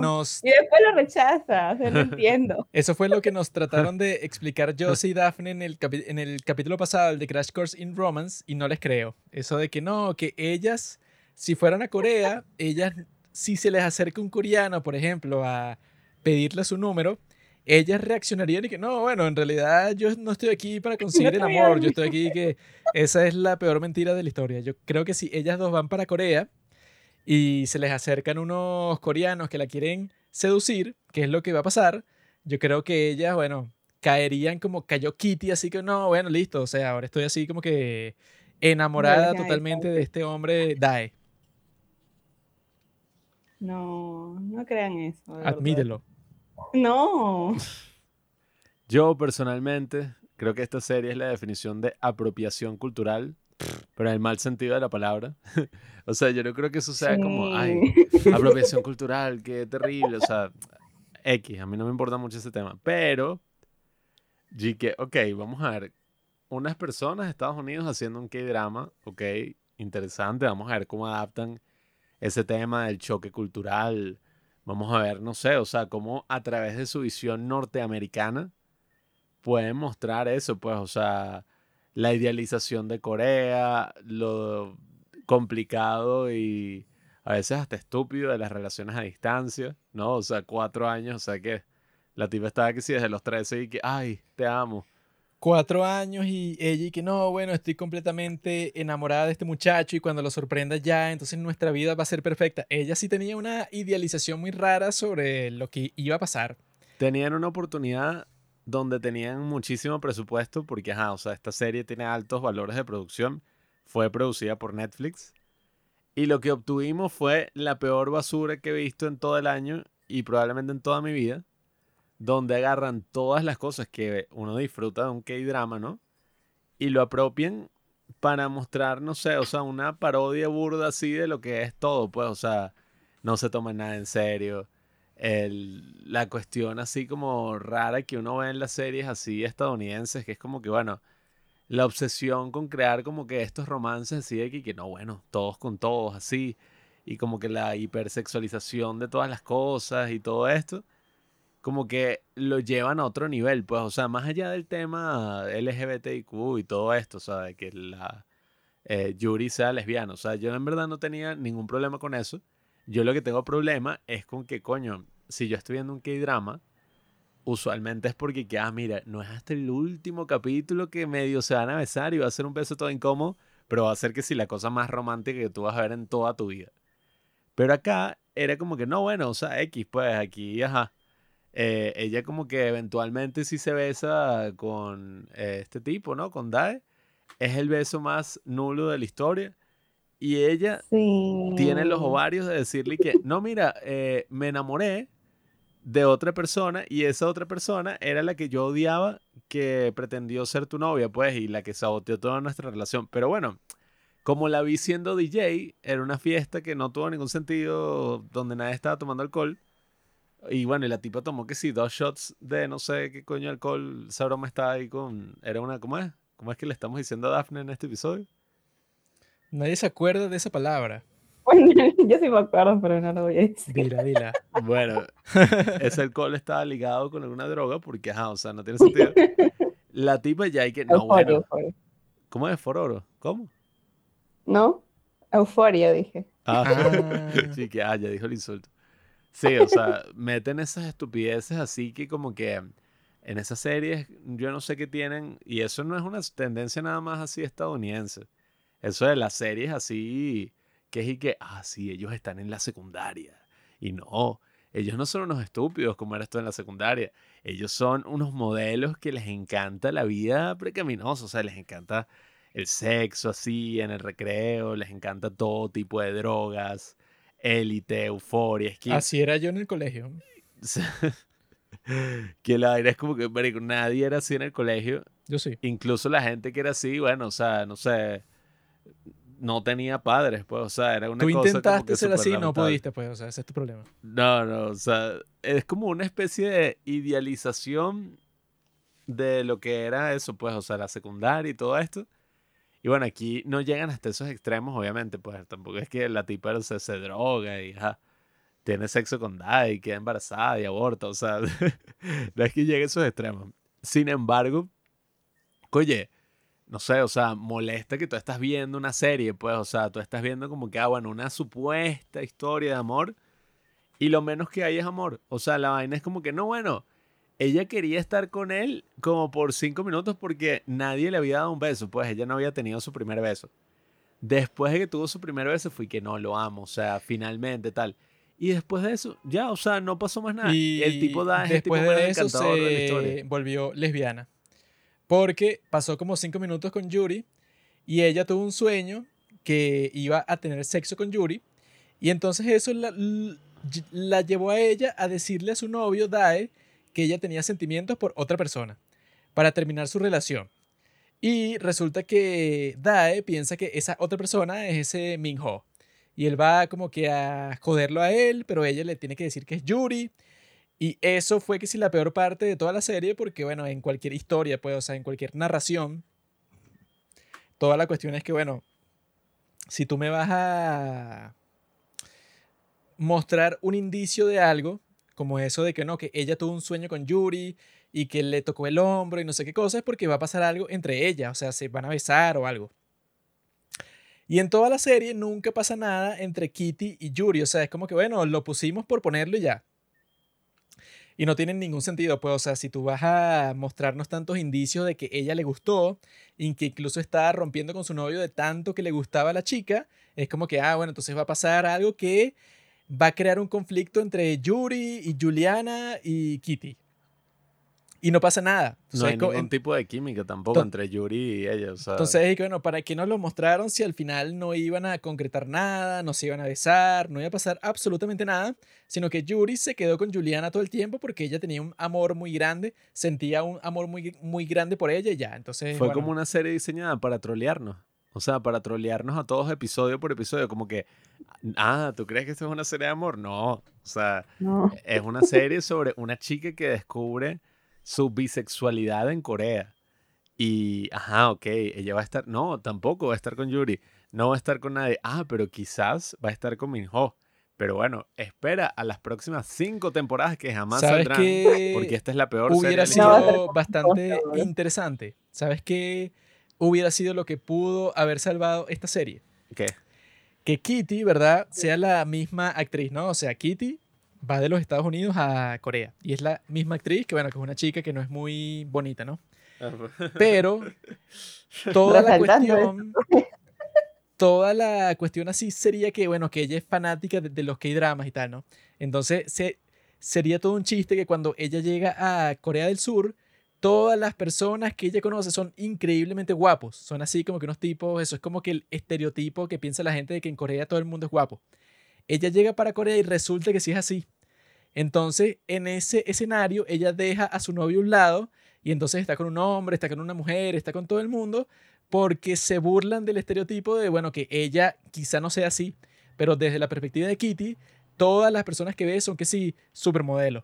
nos Y después lo rechaza, o sea, no entiendo. Eso fue lo que nos trataron de explicar Josie y Daphne en el, capi- en el capítulo pasado, el de Crash Course in Romance, y no les creo. Eso de que no, que ellas, si fueran a Corea, ellas, si se les acerca un coreano, por ejemplo, a pedirle su número, ellas reaccionarían y que no, bueno, en realidad yo no estoy aquí para conseguir el amor, yo estoy aquí que esa es la peor mentira de la historia. Yo creo que si ellas dos van para Corea y se les acercan unos coreanos que la quieren seducir, que es lo que va a pasar, yo creo que ellas, bueno, caerían como cayó Kitty, así que no, bueno, listo, o sea, ahora estoy así como que enamorada totalmente de este hombre Dae. No, no crean eso. verdad. No. Yo personalmente creo que esta serie es la definición de apropiación cultural, pero en el mal sentido de la palabra. o sea, yo no creo que eso sea como, ay, Sí. apropiación cultural, qué terrible. O sea, X, a mí no me importa mucho ese tema. Pero, que, ok, vamos a ver, unas personas de Estados Unidos haciendo un K-drama, ok, interesante, vamos a ver cómo adaptan ese tema del choque cultural. Vamos a ver, no sé, o sea, cómo a través de su visión norteamericana pueden mostrar eso, pues, o sea, la idealización de Corea, lo complicado y a veces hasta estúpido de las relaciones a distancia, ¿no? O sea, cuatro años, o sea que la tipa estaba que sí desde los 13 y que, ay, te amo. Cuatro años y ella y que no, bueno, estoy completamente enamorada de este muchacho y cuando lo sorprenda ya, entonces nuestra vida va a ser perfecta. Ella sí tenía una idealización muy rara sobre lo que iba a pasar. Tenían una oportunidad donde tenían muchísimo presupuesto porque, ajá, o sea, esta serie tiene altos valores de producción. Fue producida por Netflix. Y lo que obtuvimos fue la peor basura que he visto en todo el año y probablemente en toda mi vida. Donde agarran todas las cosas que uno disfruta de un K-drama, ¿no? Y lo apropian para mostrar, no sé, o sea, una parodia burda así de lo que es todo, pues, o sea, no se toma nada en serio el- la cuestión así como rara que uno ve en las series así estadounidenses, que es como que, bueno, la obsesión con crear como que estos romances así de que, que no, bueno, todos con todos así, y como que la hipersexualización de todas las cosas y todo esto, como que lo llevan a otro nivel, pues, o sea, más allá del tema LGBTIQ y todo esto, o sea, de que la eh, Yuri sea lesbiana, o sea, yo en verdad no tenía ningún problema con eso. Yo lo que tengo problema es con que, coño, si yo estoy viendo un K-drama, usualmente es porque, que, ah, mira, no es hasta el último capítulo que medio se van a besar y va a ser un beso todo incómodo, pero va a ser que sí la cosa más romántica que tú vas a ver en toda tu vida. Pero acá era como que, no, bueno, o sea, X, pues aquí, ajá. Eh, ella como que eventualmente sí se besa con eh, este tipo, ¿no? Con Dae. Es el beso más nulo de la historia. Y ella Sí. tiene los ovarios de decirle que, no, mira, eh, me enamoré de otra persona y esa otra persona era la que yo odiaba que pretendió ser tu novia, pues, y la que saboteó toda nuestra relación. Pero bueno, como la vi siendo DJ, era una fiesta que no tuvo ningún sentido, donde nadie estaba tomando alcohol. Y bueno, y la tipa tomó que sí, dos shots de no sé qué coño alcohol. Esa broma estaba ahí con. Era una. ¿Cómo es? ¿Cómo es que le estamos diciendo a Daphne en este episodio? Nadie se acuerda de esa palabra. Bueno, yo sí me acuerdo, pero no lo voy a decir. Dila, dila. Bueno, ese alcohol estaba ligado con alguna droga porque, ajá, o sea, no tiene sentido. La tipa ya hay que. No, Euforia, bueno. euforia. ¿Cómo es Fororo? ¿Cómo? ¿No? Euforia, dije. Ah, Ah. sí, que, ah, ya dijo el insulto. Sí, o sea, meten esas estupideces así que como que en esas series yo no sé qué tienen, y eso no es una tendencia nada más así estadounidense. Eso de las series así, que es y que, ah, sí, ellos están en la secundaria. Y no, ellos no son unos estúpidos como era esto en la secundaria. Ellos son unos modelos que les encanta la vida precaminosa, o sea, les encanta el sexo así en el recreo, les encanta todo tipo de drogas, élite, euforia, es que, Así era yo en el colegio. que la vaina es como que, marico, nadie era así en el colegio, Yo sí. incluso la gente que era así, bueno, o sea, no sé, no tenía padres, pues, o sea, era una Tú cosa intentaste que ser así, no lamentable. pudiste, pues, o sea, ese es tu problema. No, no, o sea, es como una especie de idealización de lo que era eso, pues, o sea, la secundaria y todo esto. Y bueno, aquí no llegan hasta esos extremos, obviamente, pues tampoco es que la tipa se, se droga y ajá, tiene sexo con Dai queda embarazada y aborta, o sea, no es que llegue a esos extremos. Sin embargo, oye, no sé, o sea, molesta que tú estás viendo una serie, pues, o sea, tú estás viendo como que, ah, bueno, una supuesta historia de amor y lo menos que hay es amor. O sea, la vaina es como que, no, bueno, ella quería estar con él como por cinco minutos porque nadie le había dado un beso, pues ella no había tenido su primer beso. Después de que tuvo su primer beso fui que no, lo amo, o sea, finalmente tal. Y después de eso, ya, o sea, no pasó más nada. Y el tipo da tipo después más de eso de la se historia. volvió lesbiana. Porque pasó como cinco minutos con Yuri y ella tuvo un sueño que iba a tener sexo con Yuri. Y entonces eso la, la llevó a ella a decirle a su novio, Dae, que ella tenía sentimientos por otra persona, para terminar su relación. Y resulta que Dae piensa que esa otra persona es ese Minho. Y él va como que a joderlo a él, pero ella le tiene que decir que es Yuri. Y eso fue que sí la peor parte de toda la serie, porque bueno, en cualquier historia, pues, o sea, en cualquier narración, toda la cuestión es que, bueno, si tú me vas a mostrar un indicio de algo, como eso de que no, que ella tuvo un sueño con Yuri y que le tocó el hombro y no sé qué cosa, es porque va a pasar algo entre ellas, o sea, se van a besar o algo. Y en toda la serie nunca pasa nada entre Kitty y Yuri, o sea, es como que, bueno, lo pusimos por ponerlo y ya. Y no tienen ningún sentido, pues, o sea, si tú vas a mostrarnos tantos indicios de que ella le gustó y que incluso estaba rompiendo con su novio de tanto que le gustaba a la chica, es como que, ah, bueno, entonces va a pasar algo que va a crear un conflicto entre Yuri y Juliana y Kitty. Y no pasa nada. No hay ningún tipo de química tampoco entre Yuri y ella. O sea, entonces, es que, bueno, ¿para qué nos lo mostraron si al final no iban a concretar nada, no se iban a besar, no iba a pasar absolutamente nada, sino que Yuri se quedó con Juliana todo el tiempo porque ella tenía un amor muy grande, sentía un amor muy, muy grande por ella y ya. Entonces, fue bueno, como una serie diseñada para trolearnos. O sea, para trolearnos a todos episodio por episodio. Como que, ah, ¿tú crees que esto es una serie de amor? No. O sea, No. es una serie sobre una chica que descubre su bisexualidad en Corea. Y, ajá, ok, ella va a estar, no, tampoco va a estar con Yuri, no va a estar con nadie. Ah, pero quizás va a estar con Minho. Pero bueno, espera a las próximas cinco temporadas que jamás ¿Sabes saldrán. qué Porque esta es la peor serie hubiera de la No va a ser sido bastante interesante? ¿Sabes qué hubiera sido lo que pudo haber salvado esta serie? ¿Qué? que Kitty, ¿verdad? Sea la misma actriz, ¿no? O sea, Kitty va de los Estados Unidos a Corea y es la misma actriz, que bueno, que es una chica que no es muy bonita, ¿no? Pero toda la cuestión, toda la cuestión así sería que, bueno, que ella es fanática de, de los K-dramas y tal, ¿no? Entonces se, sería todo un chiste que cuando ella llega a Corea del Sur, todas las personas que ella conoce son increíblemente guapos. Son así como que unos tipos, eso es como que el estereotipo que piensa la gente de que en Corea todo el mundo es guapo. Ella llega para Corea y resulta que sí es así. Entonces, en ese escenario, ella deja a su novio a un lado y entonces está con un hombre, está con una mujer, está con todo el mundo, porque se burlan del estereotipo de, bueno, que ella quizá no sea así, pero desde la perspectiva de Kitty, todas las personas que ve son que sí, supermodelos.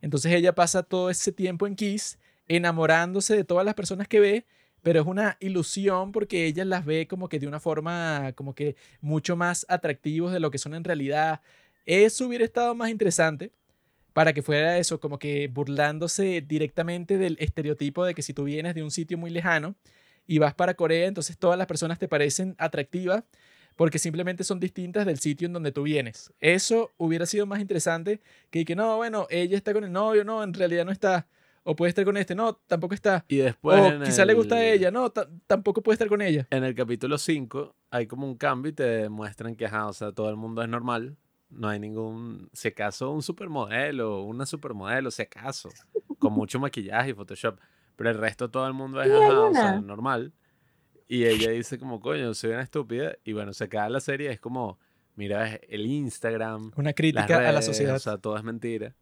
Entonces ella pasa todo ese tiempo en Kiss enamorándose de todas las personas que ve, pero es una ilusión porque ella las ve como que de una forma como que mucho más atractivos de lo que son en realidad. Eso hubiera estado más interesante para que fuera eso, como que burlándose directamente del estereotipo de que si tú vienes de un sitio muy lejano y vas para Corea, entonces todas las personas te parecen atractivas porque simplemente son distintas del sitio en donde tú vienes. Eso hubiera sido más interesante que que no, bueno, ella está con el novio, no, en realidad no está. O puede estar con este, no, tampoco está. Y después. o quizá le gusta a el- ella, no, ta- tampoco puede estar con ella. En el capítulo 5 hay como un cambio y te demuestran que, ajá, o sea, todo el mundo es normal. No hay ningún, si acaso, un supermodelo, una supermodelo, si acaso, con mucho maquillaje y Photoshop. Pero el resto todo el mundo es, ajá, o sea, normal. Y ella dice como, coño, soy una estúpida. Y bueno, se acaba la serie, es como, mira, el Instagram, Una las crítica a la redes, sociedad. O sea, todo es mentira.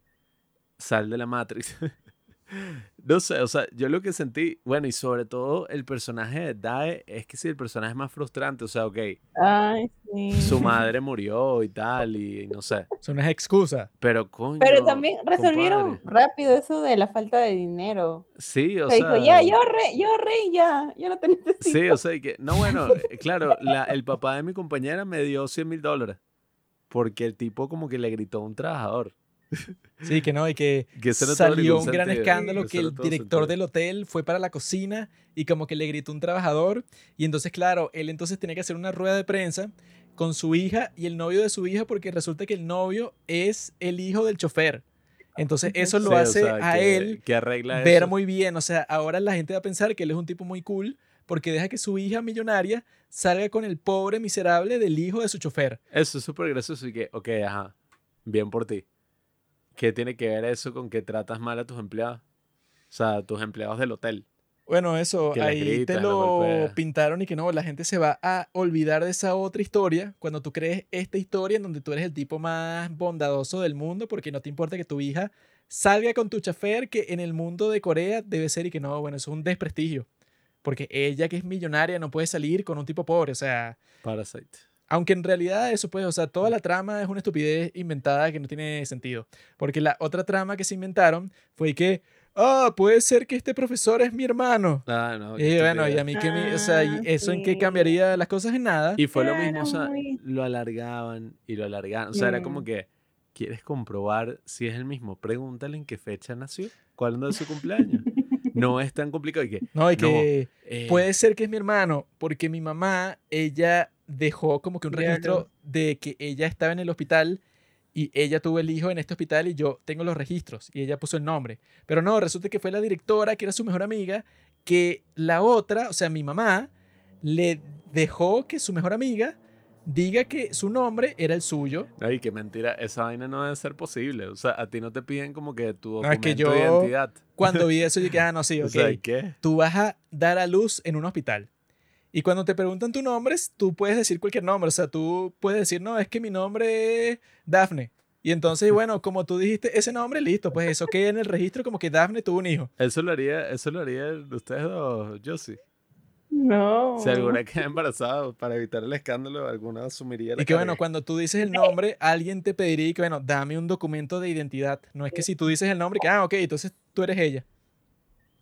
Sal de la Matrix. no sé, o sea, yo lo que sentí, bueno, y sobre todo el personaje de Dae, es que sí, el personaje es más frustrante. O sea, ok, Ay, sí. su madre murió y tal, y, no sé. Son unas excusas. Pero coño. Pero también resolvieron compadre. rápido eso de la falta de dinero. Sí, o Se sea. dijo, ya, yo re, yo re, ya, yo no te necesito. Sí, o sea, y que, no, bueno, claro, la- el papá de mi compañera me dio 100 mil dólares. Porque el tipo como que le gritó a un trabajador. Sí, que no, y que Que salió un gran escándalo que el director del hotel fue para la cocina y como que le gritó un trabajador y entonces claro, él entonces tenía que hacer una rueda de prensa con su hija y el novio de su hija porque resulta que el novio es el hijo del chofer. Entonces eso lo Sí, o hace sea, a que- él que arregla ver eso. muy bien, o sea, ahora la gente va a pensar que él es un tipo muy cool porque deja que su hija millonaria salga con el pobre miserable del hijo de su chofer. Eso es súper gracioso y que, ok, ajá, bien por ti. ¿Qué tiene que ver eso con que tratas mal a tus empleados? O sea, tus empleados del hotel. Bueno, eso, ahí te lo pintaron y que no, la gente se va a olvidar de esa otra historia cuando tú crees esta historia en donde tú eres el tipo más bondadoso del mundo porque no te importa que tu hija salga con tu chafer que en el mundo de Corea debe ser y que no, bueno, eso es un desprestigio. Porque ella que es millonaria no puede salir con un tipo pobre, o sea, Parasite. Aunque en realidad eso pues, o sea, toda la trama es una estupidez inventada que no tiene sentido. Porque la otra trama que se inventaron fue que, ah, puede ser que este profesor es mi hermano. Ah, no. Y bueno, y a mí que mi- o sea, ¿y Ah, eso en qué sí. cambiaría las cosas en nada. Y fue lo mismo, o sea, lo alargaban y lo alargaban. O sea, era como Mm. que, ¿quieres comprobar si es el mismo? Pregúntale en qué fecha nació, cuándo es su cumpleaños. No es tan complicado. Y que, No, y no, que eh, puede ser que es mi hermano, porque mi mamá, ella dejó como que un registro de que ella estaba en el hospital y ella tuvo el hijo en este hospital y yo tengo los registros y ella puso el nombre. Pero no, resulta que fue la directora, que era su mejor amiga, que la otra, o sea, mi mamá, le dejó que su mejor amiga diga que su nombre era el suyo. Ay, qué mentira. Esa vaina no debe ser posible. O sea, a ti no te piden como que tu No, es documento que de yo- identidad. Cuando vi eso, yo dije, ah, no, sí, O ok. sea, ¿qué? tú vas a dar a luz en un hospital. Y cuando te preguntan tu nombre, tú puedes decir cualquier nombre. O sea, tú puedes decir, no, es que mi nombre es Dafne. Y entonces, bueno, como tú dijiste ese nombre, listo, pues eso queda en el registro como que Dafne tuvo un hijo. Eso lo haría, eso lo haría ustedes dos, yo sí. No. Si alguna queda embarazada, para evitar el escándalo, alguna asumiría la Y que bueno, cuando tú dices el nombre, alguien te pediría que, bueno, dame un documento de identidad. No es que si tú dices el nombre, que, ah, ok, entonces tú eres ella.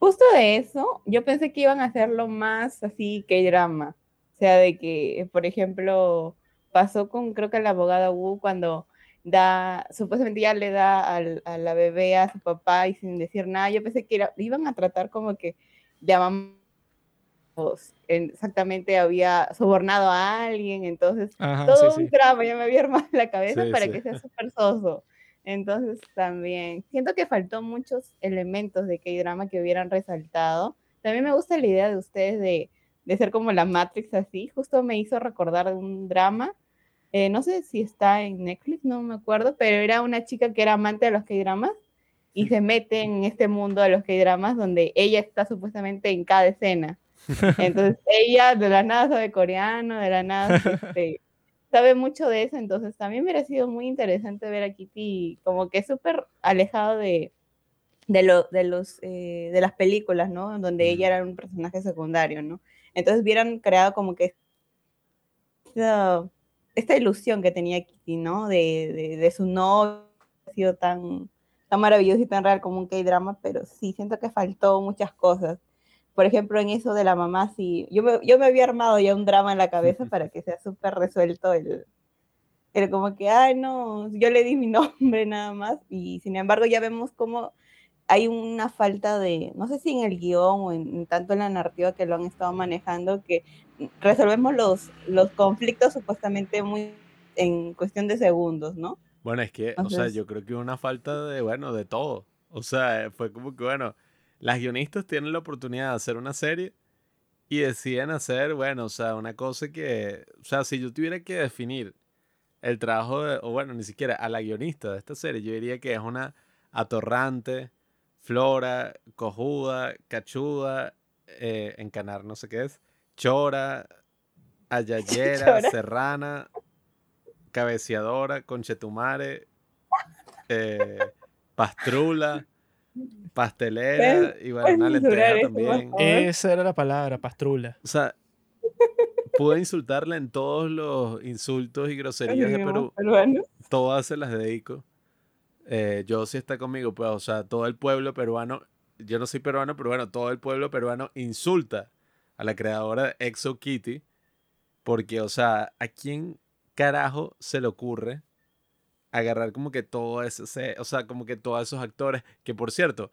Justo de eso, yo pensé que iban a hacerlo más así que drama. O sea, de que, por ejemplo, pasó con creo que la abogada Wu cuando da, supuestamente ya le da al- a la bebé a su papá y sin decir nada. Yo pensé que era- iban a tratar como que llaman exactamente había sobornado a alguien, entonces Ajá, todo sí, un sí. drama, ya me había armado la cabeza Sí, para que sea súper soso. Entonces también siento que faltó muchos elementos de K-drama que hubieran resaltado. También me gusta la idea de ustedes de, de ser como la Matrix así. Justo me hizo recordar un drama. eh, no sé si está en Netflix, no me acuerdo, pero era una chica que era amante de los K-dramas y se mete en este mundo de los K-dramas donde ella está supuestamente en cada escena. Entonces ella de la nada sabe coreano, de la nada este, sabe mucho de eso, entonces también hubiera sido muy interesante ver a Kitty como que súper alejado de, de, lo, de, los, eh, de las películas, ¿no? Donde ella era un personaje secundario, ¿no? Entonces hubieran creado como que esta, esta ilusión que tenía Kitty, ¿no? De, de, de su novio, ha sido tan, tan maravilloso y tan real como un K-drama, pero sí, siento que faltó muchas cosas por ejemplo, en eso de la mamá, sí, yo me, yo me había armado ya un drama en la cabeza para que sea súper resuelto el, el como que, ay, no, yo le di mi nombre nada más, y sin embargo ya vemos como hay una falta de, no sé si en el guion o en, tanto en la narrativa que lo han estado manejando, que resolvemos los, los conflictos supuestamente muy en cuestión de segundos, ¿no? Bueno, es que, o sea, Entonces- yo creo que una falta de, bueno, de todo. O sea, fue como que, bueno, las guionistas tienen la oportunidad de hacer una serie y deciden hacer, bueno, o sea, una cosa que, o sea, si yo tuviera que definir el trabajo de, o bueno, ni siquiera a la guionista de esta serie, yo diría que es una atorrante, flora, cojuda, cachuda, eh, encanar, no sé qué es, chora, ayayera, Chora. serrana, cabeceadora, conchetumare, eh, pastrula, pastelera y bueno, una puedes censurar lenteja eso, por también. Esa era la palabra, pastrula. O sea, pude insultarla en todos los insultos y groserías de Perú. Peruano. Todas se las dedico. Eh, yo sí está conmigo, pues, o sea, todo el pueblo peruano, yo no soy peruano, pero bueno, todo el pueblo peruano insulta a la creadora de Exo Kitty, porque, o sea, ¿a quién carajo se le ocurre agarrar como que todo ese, o sea, como que todos esos actores, que por cierto,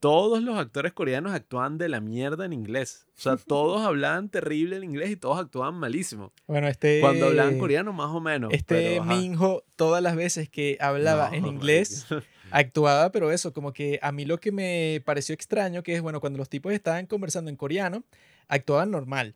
todos los actores coreanos actúan de la mierda en inglés. O sea, todos hablaban terrible en inglés y todos actuaban malísimo. Bueno, este... Cuando hablaban coreano, más o menos. Este pero. Minho, todas las veces que hablaba en inglés, actuaba, pero eso, como que a mí lo que me pareció extraño, que es, bueno, cuando los tipos estaban conversando en coreano, actuaban normal.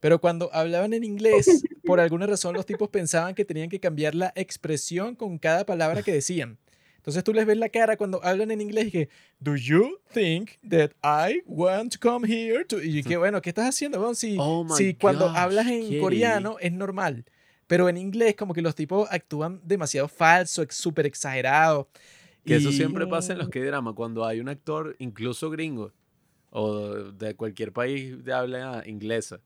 Pero cuando hablaban en inglés, por alguna razón los tipos pensaban que tenían que cambiar la expresión con cada palabra que decían. Entonces tú les ves la cara cuando hablan en inglés y que, ¿Do you think that I want to come here? To... Y que, bueno, ¿qué estás haciendo? Bueno, si, Oh si cuando gosh, hablas en Kitty. coreano es normal, pero en inglés como que los tipos actúan demasiado falso, súper exagerado. Que eso y- siempre pasa en los K-drama, cuando hay un actor, incluso gringo, o de cualquier país de habla inglesa,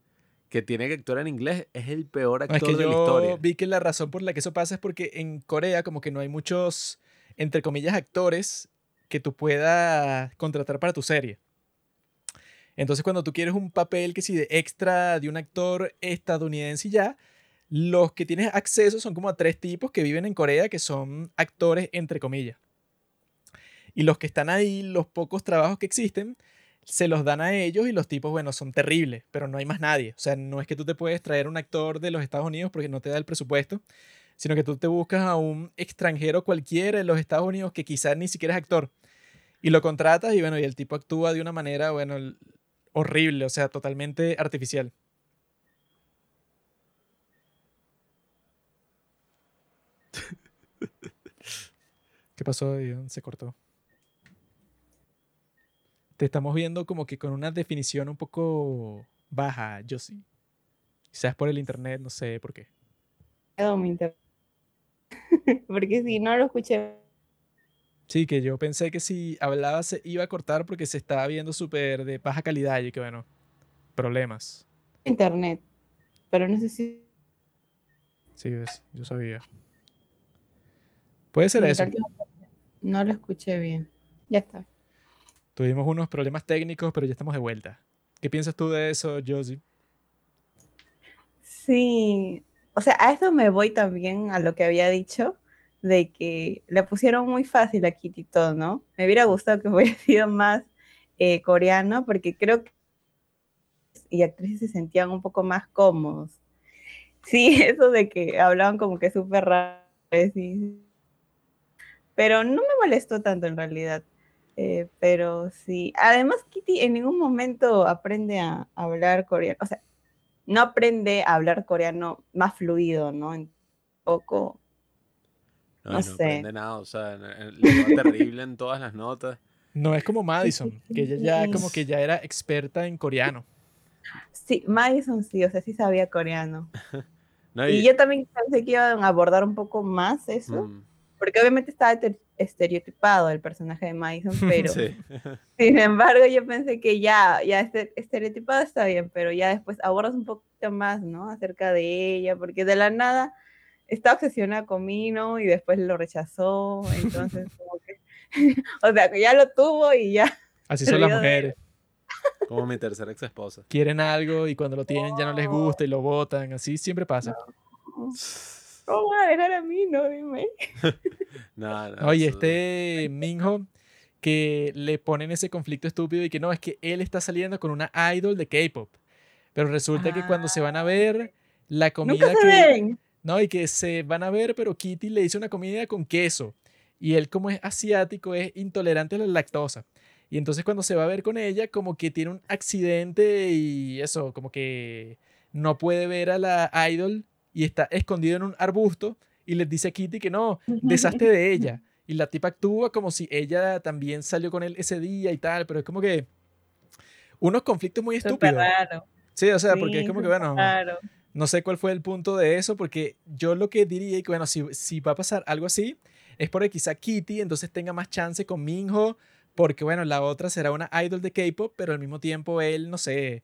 que tiene que actuar en inglés, es el peor No, actor es que de la historia. vi que la razón por la que eso pasa es porque en Corea como que no hay muchos, entre comillas, actores que tú puedas contratar para tu serie. Entonces cuando tú quieres un papel que si de extra de un actor estadounidense y ya, los que tienes acceso son como a tres tipos que viven en Corea que son actores entre comillas. Y los que están ahí, los pocos trabajos que existen, se los dan a ellos y los tipos, bueno, son terribles, pero no hay más nadie. O sea, no es que tú te puedes traer un actor de los Estados Unidos porque no te da el presupuesto, sino que tú te buscas a un extranjero cualquiera de los Estados Unidos que quizás ni siquiera es actor y lo contratas y bueno, y el tipo actúa de una manera, bueno, horrible, o sea, totalmente artificial. ¿Qué pasó? Dion? Se cortó. Te estamos viendo como que con una definición un poco baja, yo sí. Quizás por el internet, no sé por qué. Porque si no lo escuché, Sí, que yo pensé que si hablaba se iba a cortar porque se estaba viendo súper de baja calidad y que bueno, problemas. internet. Pero no sé si. Sí, ves, yo sabía. Puede ser eso. No lo escuché bien. Ya está. Tuvimos unos problemas técnicos, pero ya estamos de vuelta. ¿Qué piensas tú de eso, Josie? Sí, o sea, a eso me voy también a lo que había dicho, de que le pusieron muy fácil a Kitty todo, ¿no? Me hubiera gustado que hubiera sido más eh, coreano, porque creo que y actrices se sentían un poco más cómodos. Sí, eso de que hablaban como que súper raro, sí. Pero no me molestó tanto en realidad. Eh, pero sí, además Kitty en ningún momento aprende a hablar coreano, o sea, no aprende a hablar coreano más fluido, ¿no? Un poco. No, no no sé. aprende nada, o sea, le va terrible en todas las notas. No es como Madison, que ella ya como que ya era experta en coreano. Sí, Madison sí, o sea, sí sabía coreano. No, Y yo también pensé que iban a abordar un poco más eso, mm, porque obviamente estaba estereotipado el personaje de Madison, pero sí. sin embargo yo pensé que ya, ya este estereotipado está bien, pero ya después abordas un poquito más, ¿no? Acerca de ella, porque de la nada está obsesionada con Mino y después lo rechazó, entonces como que, o sea, que ya lo tuvo y ya. Así son las mujeres. Como mi tercera ex esposa. Quieren algo y cuando lo tienen ya no les gusta y lo botan. Así siempre pasa. ¿Cómo a dejar a Mino? Dime. No, no, Oye, eso- este Minho que le ponen ese conflicto estúpido y que no, es que él está saliendo con una idol de K-pop. Pero resulta que cuando se van a ver, la comida Nunca se que... ven. No, y que se van a ver, pero Kitty le hizo una comida con queso. Y él, como es asiático, es intolerante a la lactosa. Y entonces cuando se va a ver con ella, como que tiene un accidente y eso, como que no puede ver a la idol y está escondido en un arbusto y les dice a Kitty que no, deshazte de ella. Y la tipa actúa como si ella también salió con él ese día y tal, pero es como que unos conflictos muy estúpidos. raro. Sí, o sea, porque es como que, bueno, raro. no sé cuál fue el punto de eso, porque yo lo que diría, y que bueno, si, si va a pasar algo así, es porque quizá Kitty entonces tenga más chance con Minho, porque bueno, la otra será una idol de K-pop, pero al mismo tiempo él, no sé,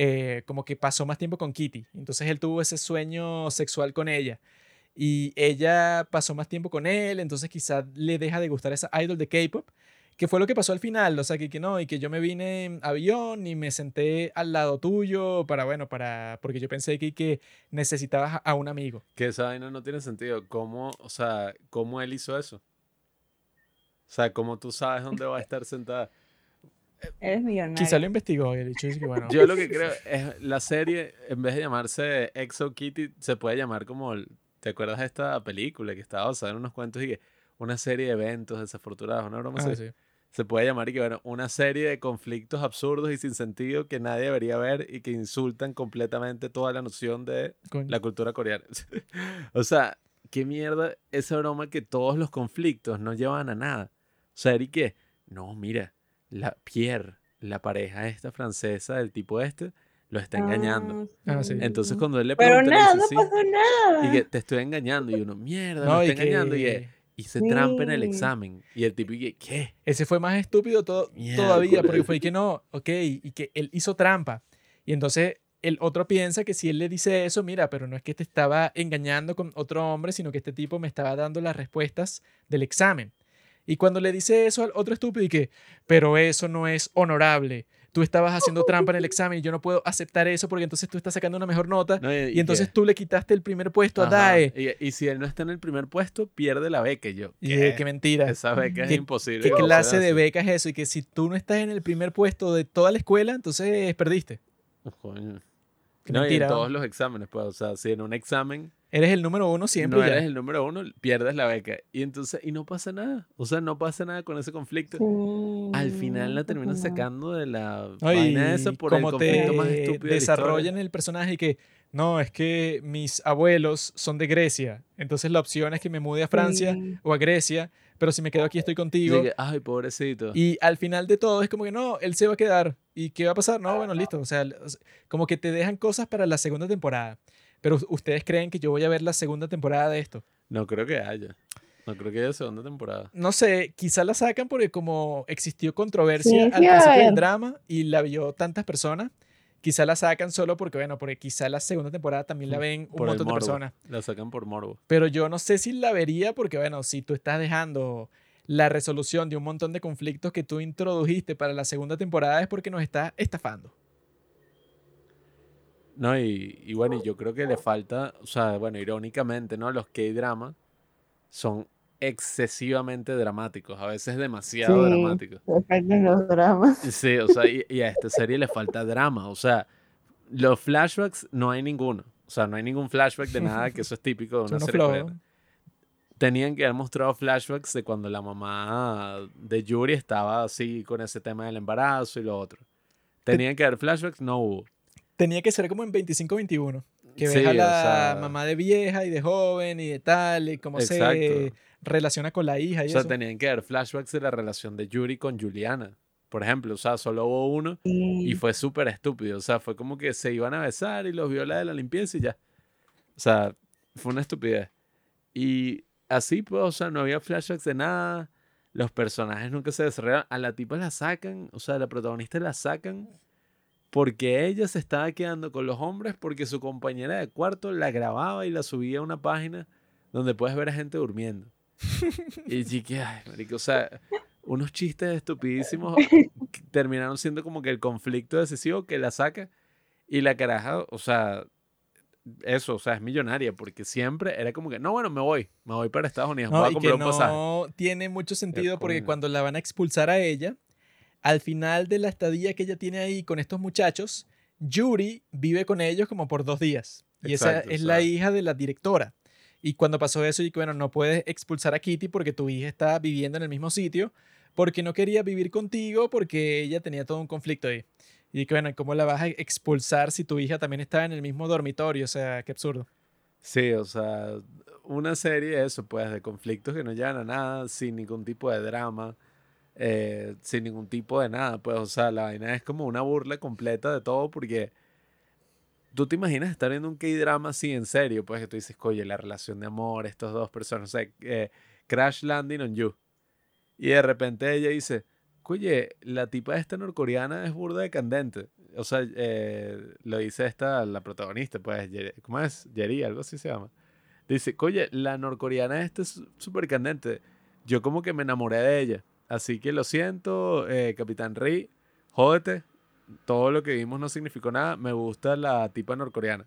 eh, como que pasó más tiempo con Kitty. Entonces él tuvo ese sueño sexual con ella. Y ella pasó más tiempo con él, entonces quizá le deja de gustar esa idol de K-pop. Que fue lo que pasó al final, o sea, que, que no, y que yo me vine en avión y me senté al lado tuyo para, bueno, para, porque yo pensé que, que necesitabas a un amigo. Que esa vaina no tiene sentido. ¿Cómo, o sea, cómo él hizo eso? O sea, ¿cómo tú sabes dónde va a estar sentada? Eres millonario. Quizá lo investigó y el es que, bueno, Yo lo que creo es la serie, en vez de llamarse Exo Kitty, se puede llamar como, ¿te acuerdas de esta película que estaba basada en unos cuentos y que una serie de eventos desafortunados, una broma ah, así? sí. Se puede llamar y que, bueno, una serie de conflictos absurdos y sin sentido que nadie debería ver y que insultan completamente toda la noción de Coño. la cultura coreana. o sea, qué mierda esa broma que todos los conflictos no llevan a nada. O sea, ¿y qué? No, mira, la Pierre, la pareja esta francesa del tipo este, lo está engañando. Ah, sí. Entonces cuando él le Pero pregunta, le nada, dice, no "Sí", pasó nada. y que te estoy engañando. Y uno, mierda, No, y está engañando. Y, que que- y se trampa en el Sí. examen. Y el tipo, y que, ¿qué? ese fue más estúpido to- Mierda, todavía, porque fue que no, ok, y que él hizo trampa. Y entonces el otro piensa que si él le dice eso, mira, pero no es que te estaba engañando con otro hombre, sino que este tipo me estaba dando las respuestas del examen. Y cuando le dice eso al otro estúpido y que, pero eso no es honorable. Tú estabas haciendo trampa en el examen y yo no puedo aceptar eso porque entonces tú estás sacando una mejor nota No, y entonces tú le quitaste el primer puesto a Ajá, Dae. Y, y si él no está en el primer puesto, pierde la beca. Y yo, Y ¿qué? eh, qué mentira. Esa beca es ¿Qué- imposible. ¿Qué clase de beca es eso? Y que si tú no estás en el primer puesto de toda la escuela, entonces perdiste. Coño. Qué No, y mentira. en todos los exámenes, pues, o sea, si en un examen Eres el número uno siempre. no ya. eres el número uno, pierdes la beca. Y entonces, y no pasa nada. O sea, no pasa nada con ese conflicto. Al final la terminan Ujú. sacando de la No, y vaina esa por el como conflicto más te estúpido de la desarrollan historia. el personaje y que no, es que mis abuelos son de Grecia. Entonces la opción es que me mude a Francia Sí. o a Grecia, pero si me quedo aquí estoy contigo. de que, Ay, pobrecito. Y al final de todo es como que no, él se va a quedar. ¿Y qué va a pasar? No, bueno, listo. O sea, como que te dejan cosas para la segunda temporada. Pero ustedes creen que yo voy a ver la segunda temporada de esto. No creo que haya. No creo que haya segunda temporada. No sé, quizá la sacan porque como existió controversia Sí, al principio del drama y la vio tantas personas, quizá la sacan solo porque, bueno, porque quizá la segunda temporada también la Mm, ven un Por montón de personas. La sacan por morbo. Pero yo no sé si la vería porque, bueno, si tú estás dejando la resolución de un montón de conflictos que tú introdujiste para la segunda temporada es porque nos estás estafando. No, y, y bueno, y yo creo que le falta, o sea, bueno, irónicamente, ¿no? Los K-dramas son excesivamente dramáticos, a veces demasiado Sí. dramáticos. Los dramas. Sí, o sea, y, y a esta serie le falta drama, o sea, los flashbacks no hay ninguno, o sea, no hay ningún flashback de nada, que eso es típico de una unos serie coreana. Tenían que haber mostrado flashbacks de cuando la mamá de Yuri estaba así con ese tema del embarazo y lo otro. Tenían que haber flashbacks, no hubo. Tenía que ser como en 25-21. Que Sí, ves a o la sea- mamá de vieja y de joven y de tal, y cómo se relaciona con la hija y O sea, eso. tenían que haber flashbacks de la relación de Yuri con Juliana. Por ejemplo, o sea, solo hubo uno y Y fue súper estúpido. O sea, fue como que se iban a besar y los vio la de la limpieza y ya. O sea, fue una estupidez. Y así, pues, o sea, no había flashbacks de nada. Los personajes nunca se desarrollaron. A la tipa la sacan, o sea, a la protagonista la sacan porque ella se estaba quedando con los hombres porque su compañera de cuarto la grababa y la subía a una página donde puedes ver a gente durmiendo. Y que, ay, marico, o sea, unos chistes estupidísimos terminaron siendo como que el conflicto decisivo que la saca y la caraja, o sea, eso, o sea, es millonaria porque siempre era como que, no, bueno, me voy, me voy para Estados Unidos, No, voy a y comprar que un pasaje. no tiene mucho sentido porque cuando la van a expulsar a ella, al final de la estadía que ella tiene ahí con estos muchachos, Yuri vive con ellos como por dos días. Y Exacto, esa o es la hija de la directora. Y cuando pasó eso, y que bueno, no puedes expulsar a Kitty porque tu hija está viviendo en el mismo sitio, porque no quería vivir contigo, porque ella tenía todo un conflicto ahí. Y que bueno, ¿cómo la vas a expulsar si tu hija también está en el mismo dormitorio? O sea, qué absurdo. Sí, o sea, una serie eso, pues, de conflictos que no llevan a nada, sin ningún tipo de drama, eh, sin ningún tipo de nada, pues, o sea, la vaina es como una burla completa de todo porque tú te imaginas estar viendo un K-drama así en serio, pues, que tú dices, oye, la relación de amor, estos dos personas, o sea, eh, Crash Landing on You. Y de repente ella dice, oye, la tipa esta norcoreana es burda de candente. O sea, eh, lo dice esta, la protagonista, pues, ¿cómo es? Yeri, algo así se llama. Dice, oye, la norcoreana esta es súper candente. Yo como que me enamoré de ella. Así que lo siento, eh, Capitán Ri, jódete. Todo lo que vimos no significó nada. Me gusta la tipa norcoreana.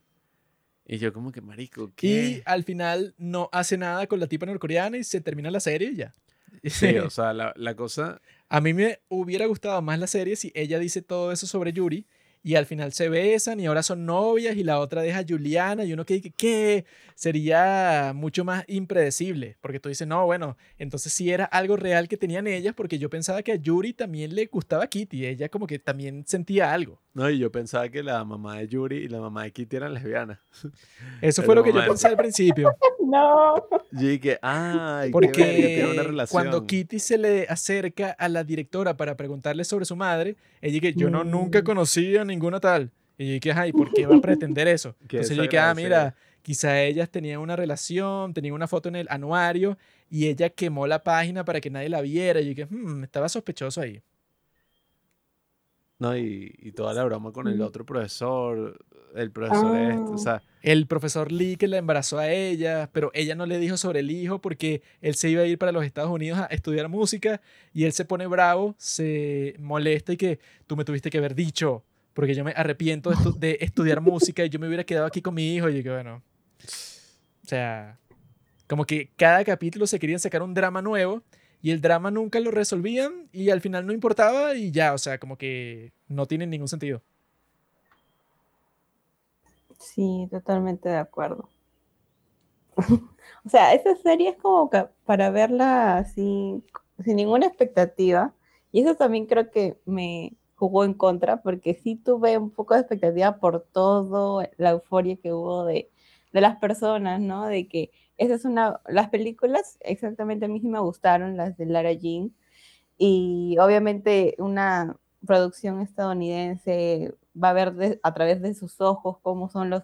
Y yo como que, marico, Y ¿qué? al final no hace nada con la tipa norcoreana y se termina la serie y ya. Sí, o sea, la, la cosa... A mí me hubiera gustado más la serie si ella dice todo eso sobre Yuri y al final se besan y ahora son novias y la otra deja a Juliana y uno que dice, ¿qué? Sería mucho más impredecible porque tú dices, no, bueno, entonces sí era algo real que tenían ellas porque yo pensaba que a Yuri también le gustaba Kitty, ella como que también sentía algo. No, y yo pensaba que la mamá de Yuri y la mamá de Kitty eran lesbianas. Eso fue lo que yo pensé al principio. no. Yo dije, ay, qué Porque tiene una relación. cuando Kitty se le acerca a la directora para preguntarle sobre su madre, ella dice, yo no, nunca Mm. Ninguna tal. Y yo dije, ay, ¿por qué va a pretender eso? Qué Entonces yo dije, ah, mira, quizá ellas tenían una relación, tenían una foto en el anuario y ella quemó la página para que nadie la viera. Y yo dije, hmm, estaba sospechoso ahí. No, y, y toda la broma con el Mm. otro profesor, el profesor este, o Ah. sea, El profesor Lee que la embarazó a ella, pero ella no le dijo sobre el hijo porque él se iba a ir para los Estados Unidos a estudiar música y él se pone bravo, se molesta y que tú me tuviste que haber dicho, porque yo me arrepiento de, estu- de estudiar música y yo me hubiera quedado aquí con mi hijo y yo que bueno, o sea, como que cada capítulo se querían sacar un drama nuevo y el drama nunca lo resolvían y al final no importaba y ya, o sea, como que no tiene ningún sentido. Sí, totalmente de acuerdo. O sea, esa serie es como que para verla así, sin ninguna expectativa. Y eso también creo que me jugó en contra, porque sí tuve un poco de expectativa por todo la euforia que hubo de, de las personas, ¿no? De que esa es una, las películas exactamente a mí sí me gustaron, las de Lara Jean, y obviamente una producción estadounidense va a ver de- a través de sus ojos cómo son los,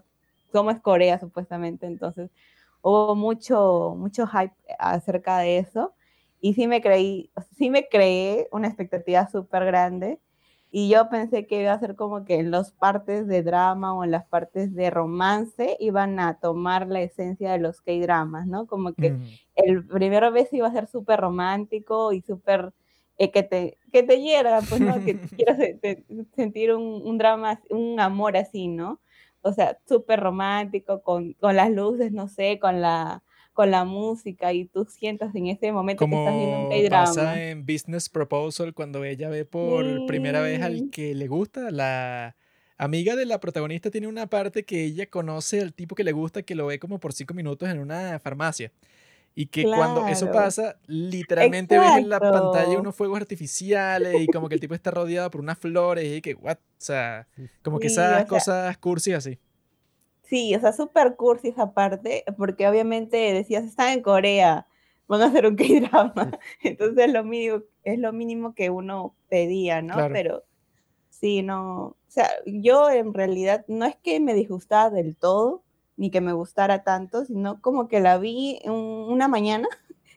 cómo es Corea supuestamente, entonces hubo mucho, mucho hype acerca de eso, y sí me creí, sí me creé una expectativa súper grande, y yo pensé que iba a ser como que en las partes de drama o en las partes de romance iban a tomar la esencia de los K-dramas, ¿no? Como que Mm. el primero vez iba a ser súper romántico y súper eh, que te que te hiera, pues no, que quieras te- sentir un, un drama, un amor así, ¿no? O sea, súper romántico, con, con las luces, no sé, con la, con la música y tú sientas en ese momento que estás viendo un Como K-drama. pasa en Business Proposal cuando ella ve por primera vez al que le gusta. La amiga de la protagonista tiene una parte que ella conoce al tipo que le gusta que lo ve como por cinco minutos en una farmacia. Y que cuando eso pasa, literalmente ves en la pantalla Exacto. unos fuegos artificiales y como que el tipo está rodeado por unas flores y que, what? O sea, como que Sí, esas o sea, cosas cursi así. Sí, o sea, súper cursi esa parte, porque obviamente decías, están en Corea, van a hacer un K-drama, entonces es lo mínimo, es lo mínimo que uno pedía, ¿no? Claro. Pero sí, no, o sea, yo en realidad no es que me disgustara del todo, ni que me gustara tanto, sino como que la vi un- una mañana,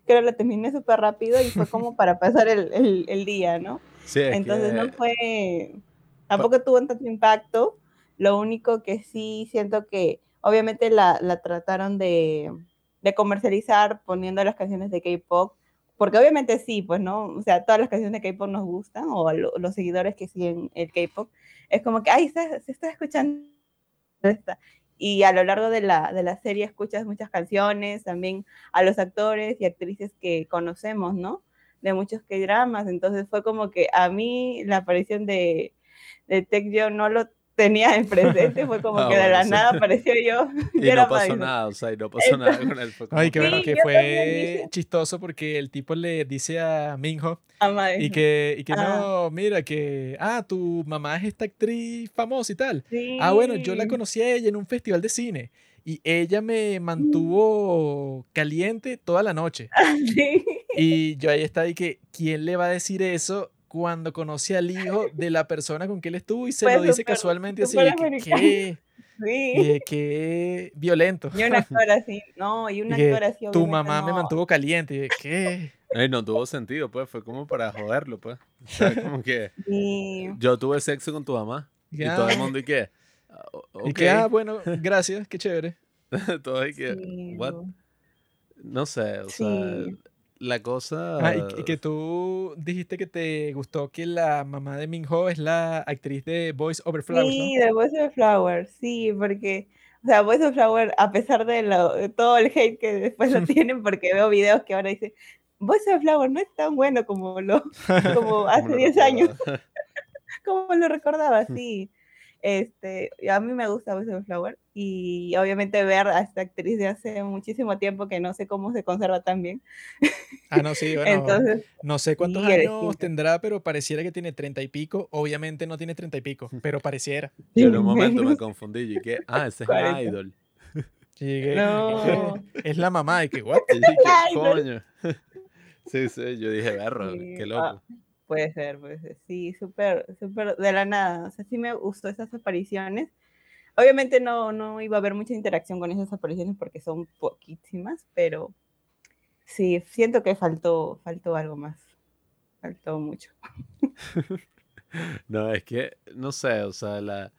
creo que la terminé súper rápido y fue como para pasar el, el- el día, ¿no? sí, es Entonces no que- fue, tampoco tuvo tanto impacto. Lo único que sí siento que obviamente la, la trataron de, de comercializar poniendo las canciones de K-pop, porque obviamente sí, pues no, o sea, todas las canciones de K-pop nos gustan, o lo- los seguidores que siguen el K-pop, es como que, ay, se, se está escuchando esta. Y a lo largo de la, de la serie escuchas muchas canciones, también a los actores y actrices que conocemos, ¿no? de muchos K-dramas, entonces fue como que a mí la aparición de, de Tech yo no lo tenía en presente, fue como Ah, que de bueno, la sí. nada apareció yo. Y yo era no pasó Madison. nada, o sea, y no pasó nada con él. Fue como Ay, qué que- bueno Sí, que fue chistoso porque el tipo le dice a Minho A y que, y que Ah. no, mira, que, ah, tu mamá es esta actriz famosa y tal. Ah, bueno, yo la Sí. conocí a ella en un festival de cine y ella me mantuvo caliente toda la noche. Sí. Y yo ahí estaba y que, ¿quién le va a decir eso cuando conoce al hijo de la persona con que él estuvo y se lo dice casualmente así? de que, americano. ¿Qué? Sí. Violento. Y un actor así, no, y un que actor así. tu mamá me mantuvo caliente. Y de, ¿qué? Ay, no tuvo sentido, pues, fue como para joderlo, pues. O sea, como que Sí. yo tuve sexo con tu mamá. Y todo el mundo, ¿y qué? Ah, o- Y que, ah, bueno, gracias, qué chévere. todo y que, sí, what? no. Sé, o sea. La cosa... Ah, y, y que tú dijiste que te gustó que la mamá de Minho es la actriz de Boys Over Flowers, Sí, ¿no? de Voice of Flower, sí, porque, o sea, Voice of Flower, a pesar de, lo- de todo el hate que después lo tienen, porque veo videos que ahora dicen, Voice of Flower no es tan bueno como lo, como hace como lo 10 años, como lo recordaba, sí. Este, a mí me gusta of Flower y obviamente ver a esta actriz de hace muchísimo tiempo que no sé cómo se conserva tan bien. Ah, no, sí, bueno, Entonces, no sé cuántos años distinto. tendrá, pero pareciera que tiene treinta y pico. Obviamente no tiene treinta y pico, pero pareciera. Yo en un momento me confundí y que, ah, ese es mi 40. idol. Y llegué, No. Es la mamá de que, ¿what? Y dije, coño. Sí, sí, yo dije, berro, Sí, qué ah, loco. Puede ser, puede ser. Sí, súper, súper de la nada. O sea, sí me gustó esas apariciones. Obviamente no, no iba a haber mucha interacción con esas apariciones porque son poquísimas, pero sí, siento que faltó, faltó algo más. Faltó mucho. No, es que, no sé, o sea, la,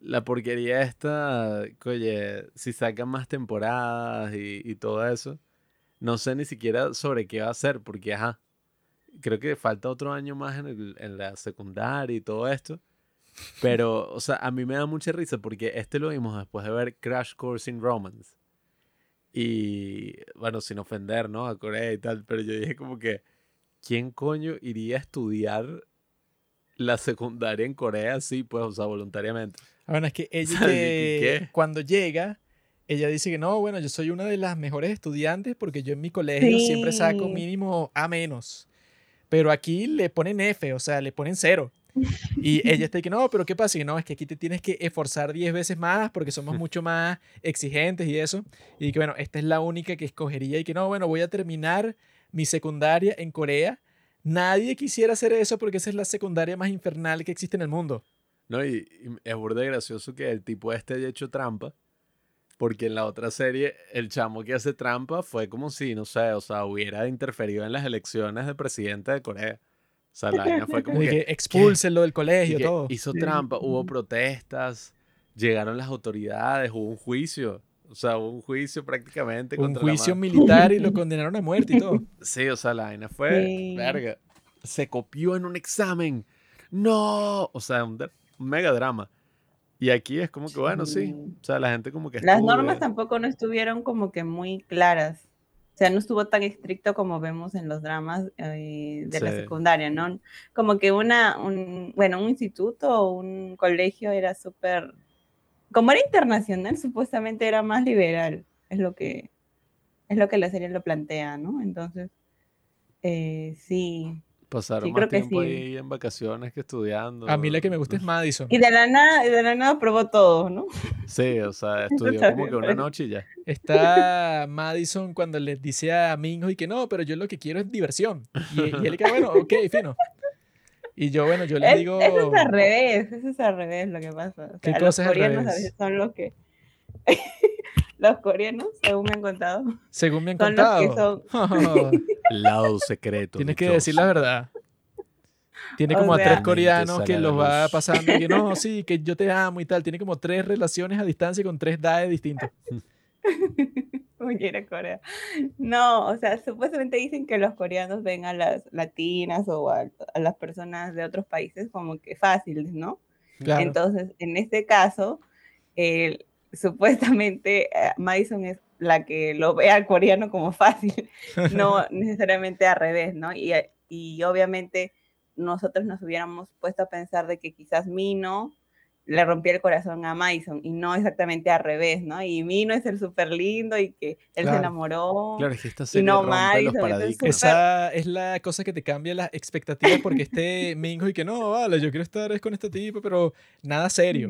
la porquería esta, oye, si sacan más temporadas y, y todo eso, no sé ni siquiera sobre qué va a ser, porque, ajá, creo que falta otro año más en, el- en la secundaria y todo esto. Pero, o sea, a mí me da mucha risa porque este lo vimos después de ver Crash Course in Romance. Y, bueno, sin ofender, ¿no? A Corea y tal, pero yo dije como que, ¿quién coño iría a estudiar la secundaria en Corea así, pues, o sea, voluntariamente? Ah, Bueno, es que ella ¿Sabes que qué? cuando llega, ella dice que no, bueno, yo soy una de las mejores estudiantes porque yo en mi colegio siempre saco Sí. mínimo A menos. Pero aquí le ponen F, o sea, le ponen cero. Y ella está que no, pero ¿qué pasa? Y no, es que aquí te tienes que esforzar 10 veces más porque somos mucho más exigentes y eso. Y que bueno, esta es la única que escogería y que no, bueno, voy a terminar mi secundaria en Corea. Nadie quisiera hacer eso porque esa es la secundaria más infernal que existe en el mundo. ¿No? Y, y es burda de gracioso que el tipo este haya hecho trampa, porque en la otra serie el chamo que hace trampa fue como si, no sé, o sea, hubiera interferido en las elecciones de presidente de Corea. O sea, la vaina fue como Y que, que expúlsenlo del colegio, todo. hizo trampa, hubo protestas, llegaron las autoridades, hubo un juicio. O sea, hubo un juicio prácticamente Un contra la juicio ma- militar y lo condenaron a muerte y todo. Sí, o sea, la vaina fue, Sí. verga, se copió en un examen. No, o sea, un, un mega drama. Y aquí es como que, bueno, sí, o sea, la gente como que Las normas tampoco no estuvieron como que muy claras. O sea, no estuvo tan estricto como vemos en los dramas eh, de la secundaria, ¿no? Como que una, un, bueno, un instituto o un colegio era súper, como era internacional, supuestamente era más liberal, es lo que, es lo que la serie lo plantea, ¿no? Entonces, eh, sí. Pasaron Sí, más tiempo sí. ahí en vacaciones que estudiando. A mí la que me gusta es Madison. Y de la nada, de la nada probó todo, ¿no? Sí, o sea, estudió como que una noche y ya. Está Madison cuando le dice a Minho y que no, pero yo lo que quiero es diversión. Y, y él que bueno, ok, fino. Y yo, bueno, yo les Es- digo, Eso es al revés, eso es al revés lo que pasa. O ¿Qué sea, cosa los es al coreanos a revés? veces son los que. Los coreanos, según me han contado, según me han son los que contado, son. El lado secreto. tienes que decir la verdad. Tiene O como a sea- tres Mente coreanos que a los va pasando y que no, sí, que yo te amo y tal. Tiene como tres relaciones a distancia con tres DAE distintos. Oye, era Corea. No, o sea, supuestamente dicen que los coreanos ven a las latinas o a, a las personas de otros países como que fáciles, ¿no? Claro. Entonces, en este caso, el- supuestamente eh, Madison es la que lo ve al coreano como fácil, no necesariamente al revés, ¿no? Y, eh, y obviamente nosotros nos hubiéramos puesto a pensar de que quizás Mino le rompió el corazón a Madison y no exactamente al revés, ¿no? Y Mino es el súper lindo y que él Claro. se enamoró. Claro, es que esta serie no rompe los paradigmas. súper- Esa es la cosa que te cambia las expectativas porque este Minho y que no, vale, yo quiero estar es con este tipo, pero nada serio.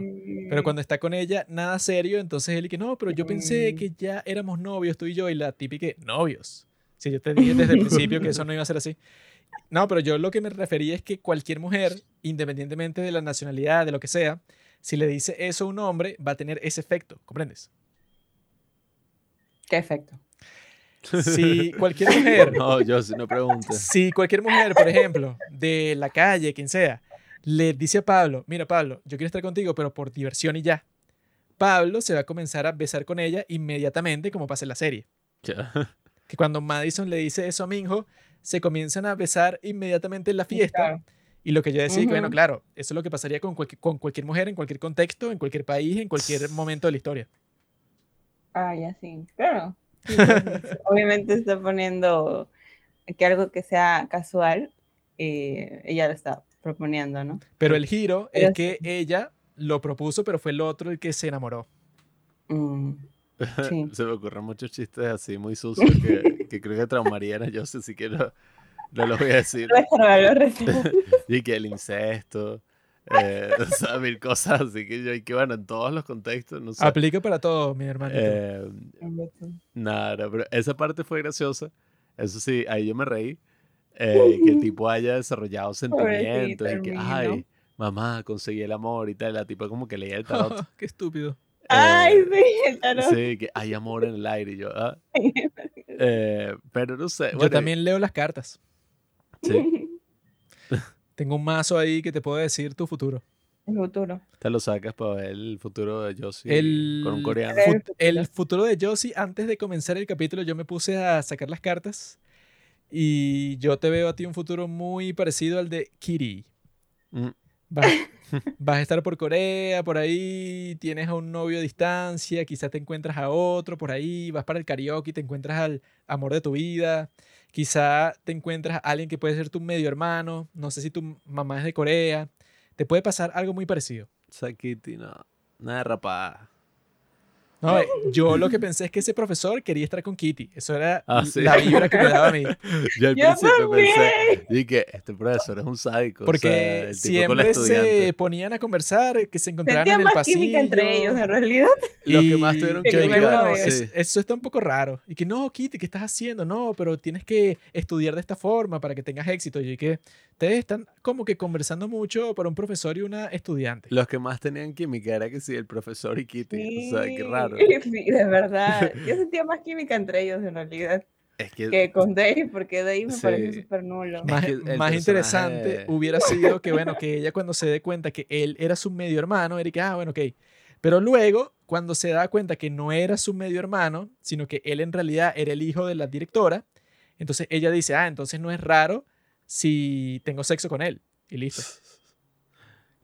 Pero Sí. cuando está con ella, nada serio, entonces él y que no, pero yo pensé Mm. que ya éramos novios tú y yo, y la típica que, novios. Si yo te dije desde el principio que eso no iba a ser así. No, pero yo lo que me refería es que cualquier mujer, independientemente de la nacionalidad, de lo que sea, si le dice eso a un hombre, va a tener ese efecto, ¿comprendes? Qué efecto. Si cualquier mujer, No, yo sí no pregunto. si cualquier mujer, por ejemplo, de la calle, quien sea, le dice a Pablo, mira Pablo, yo quiero estar contigo, pero por diversión y ya. Pablo se va a comenzar a besar con ella inmediatamente como pasa en la serie. Ya. que cuando Madison le dice eso a Minho, se comienzan a besar inmediatamente en la fiesta. Claro. Y lo que yo decía, que bueno, Ujú. claro, eso es lo que pasaría con, cualquier- con cualquier mujer, en cualquier contexto, en cualquier país, en cualquier momento de la historia. Ah, ya sí, claro. Sí, Obviamente está poniendo que algo que sea casual, eh, ella lo está proponiendo, ¿no? Pero el giro Pero es que ella lo propuso, pero fue el otro el que se enamoró. Mm, Sí. Se me ocurren muchos chistes así muy sucios que, que creo que traumarían a Joseph, así que no, los voy a decir. Y que el incesto, Eh, o sea, mil cosas así que yo, y que bueno, en todos los contextos, no sé. Aplica para todo, mi hermanito. Eh, nada, pero esa parte fue graciosa. Eso sí, ahí yo me reí. eh, que el tipo haya desarrollado sentimientos y que, ay, mamá, conseguí el amor y tal. La tipa como que leía el tarot. Qué estúpido. Ay, Eh, sí, el tarot. Sí, que hay amor en el aire. Y yo, ah. Eh, pero no sé. Yo bueno, también leo las cartas. Sí, Tengo un mazo ahí que te puedo decir tu futuro. El futuro. te lo sacas para ver el futuro de Josie El, con un coreano. Fut- el futuro de Josie, antes de comenzar el capítulo, yo me puse a sacar las cartas. Y yo te veo a ti un futuro muy parecido al de Kitty. Mm, Vas, vas a estar por Corea, por ahí, tienes a un novio a distancia, quizás te encuentras a otro por ahí, vas para el karaoke, te encuentras al amor de tu vida, quizá te encuentras a alguien que puede ser tu medio hermano, no sé si tu mamá es de Corea, te puede pasar algo muy parecido. Sakiti, no. Nada de rapada. No, yo lo que pensé es que ese profesor quería estar con Kitty, eso era Ah, sí. la vibra que me daba a mí, Yo al Yo principio pensé, dije, este profesor es un sádico. o sea, porque el tipo con siempre se estudiante. ponían a conversar, que se encontraban Sentía en el más pasillo. química entre ellos, en realidad. Los que Y más tuvieron que ver, bueno, ¿no? es- Sí. eso está un poco raro. Y que no, Kitty, ¿qué estás haciendo? No, pero tienes que estudiar de esta forma para que tengas éxito. Y dije, ustedes están como que conversando mucho para un profesor y una estudiante. Los que más tenían química era que sí, el profesor y Kitty. O sea, qué raro. Sí, de verdad. Yo sentía más química entre ellos, en realidad, Es que, que con Dave, porque Dave me Sí. parece súper nulo. Más, que el más interesante hubiera sido que, bueno, que ella cuando se dé cuenta que él era su medio hermano, que, ah, bueno, ok. Pero luego, cuando se da cuenta que no era su medio hermano, sino que él en realidad era el hijo de la directora, entonces ella dice, ah, entonces no es raro si tengo sexo con él. Y listo.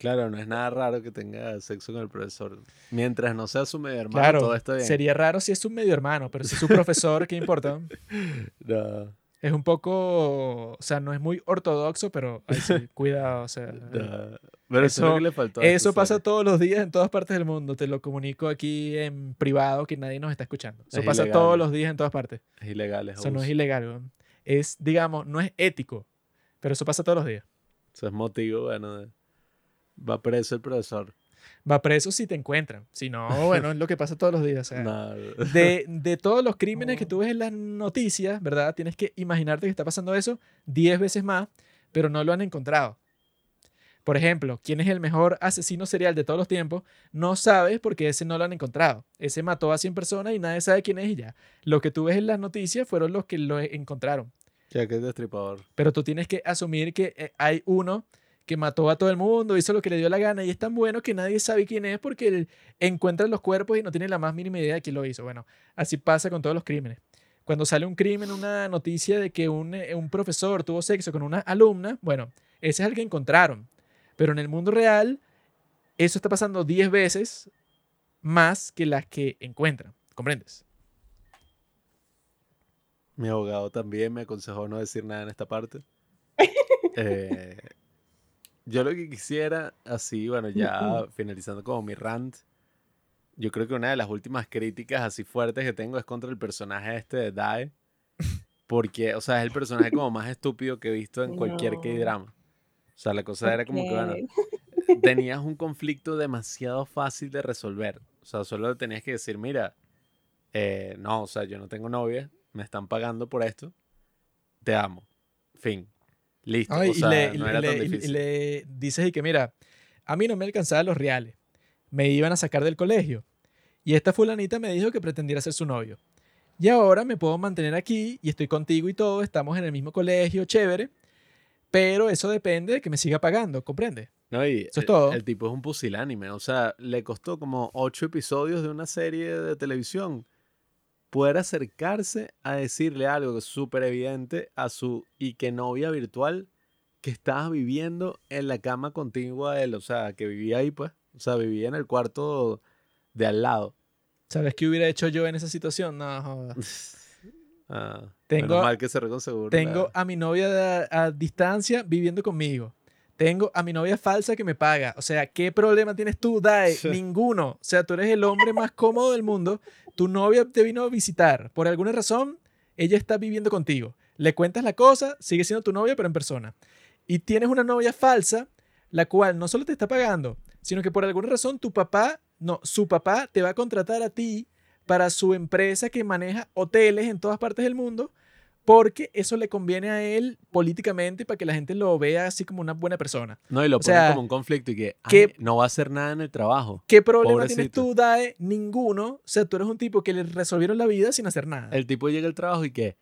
Claro, no es nada raro que tenga sexo con el profesor. Mientras no sea su medio hermano, Claro, todo está bien. sería raro si es su medio hermano, pero si es su profesor, ¿qué importa? No, Es un poco, o sea, no es muy ortodoxo, pero ay, sí, cuidado, o sea. no. Pero eso, que le faltó. a esta Eso pasa todos los días en todas partes del mundo. Te lo comunico aquí en privado que nadie nos está escuchando. Eso Es pasa ilegal. todos los días en todas partes. Es ilegal, es Eso no es ilegal. Es, digamos, no es ético, pero eso pasa todos los días. Eso es motivo, bueno, de- va preso el profesor. Va preso si te encuentran. Si no, bueno, es lo que pasa todos los días. o sea, No, de, de todos los crímenes que tú ves en las noticias, ¿verdad? Tienes que imaginarte que está pasando eso 10 veces más, pero no lo han encontrado. Por ejemplo, ¿quién es el mejor asesino serial de todos los tiempos? No sabes porque ese no lo han encontrado. Ese mató a 100 personas y nadie sabe quién es ya. Lo que tú ves en las noticias fueron los que lo encontraron. ya que es destripador. Pero tú tienes que asumir que eh, hay uno que mató a todo el mundo, hizo lo que le dio la gana y es tan bueno que nadie sabe quién es porque él encuentra los cuerpos y no tiene la más mínima idea de quién lo hizo. Bueno, así pasa con todos los crímenes. Cuando sale un crimen, una noticia de que un, eh, un profesor tuvo sexo con una alumna, bueno, ese es el que encontraron. Pero en el mundo real, eso está pasando 10 veces más que las que encuentran. ¿Comprendes? Mi abogado también me aconsejó no decir nada en esta parte. Eh, yo lo que quisiera, así, bueno, ya finalizando como mi rant, yo creo que una de las últimas críticas así fuertes que tengo es contra el personaje este de Dae. Porque, o sea, es el personaje como más estúpido que he visto en cualquier No. K-drama. O sea, la cosa era como que, bueno, tenías un conflicto demasiado fácil de resolver. O sea, solo tenías que decir, mira, eh, no, o sea, yo no tengo novia, me están pagando por esto, te amo. Fin. Listo. Ay, o sea, y, le, tan y dices y que mira, a mí no me alcanzaban los reales, me iban a sacar del colegio y esta fulanita me dijo que pretendiera ser su novio. Y ahora me puedo mantener aquí y estoy contigo y todo, estamos en el mismo colegio, chévere, pero eso depende de que me siga pagando, ¿comprende? No, y Eso es el- todo. El tipo es un pusilánime. O sea, le costó como ocho episodios de una serie de televisión poder acercarse a decirle algo que es súper evidente a su y que novia virtual que estaba viviendo en la cama contigua a él. O sea, que vivía ahí, pues. O sea, vivía en el cuarto de al lado. ¿Sabes qué hubiera hecho yo en esa situación? No, jodas. Ah, Tengo- menos mal que seguro. Tengo a mi novia a distancia viviendo conmigo. Tengo a mi novia falsa que me paga. O sea, ¿qué problema tienes tú, Dae? Ninguno. O sea, tú eres el hombre más cómodo del mundo. Tu novia te vino a visitar. Por alguna razón, ella está viviendo contigo. Le cuentas la cosa, sigue siendo tu novia, pero en persona. Y tienes una novia falsa, la cual no solo te está pagando, sino que por alguna razón tu papá, no, su papá te va a contratar a ti para su empresa que maneja hoteles en todas partes del mundo, porque eso le conviene a él políticamente para que la gente lo vea así como una buena persona. No, y lo O pone sea, como un conflicto y que ¿qué- "Ay, no va a hacer nada en el trabajo. ¿Qué problema tienes Pobrecito. tú, Dae? Ninguno. O sea, tú eres un tipo que le resolvieron la vida sin hacer nada. El tipo llega al trabajo y que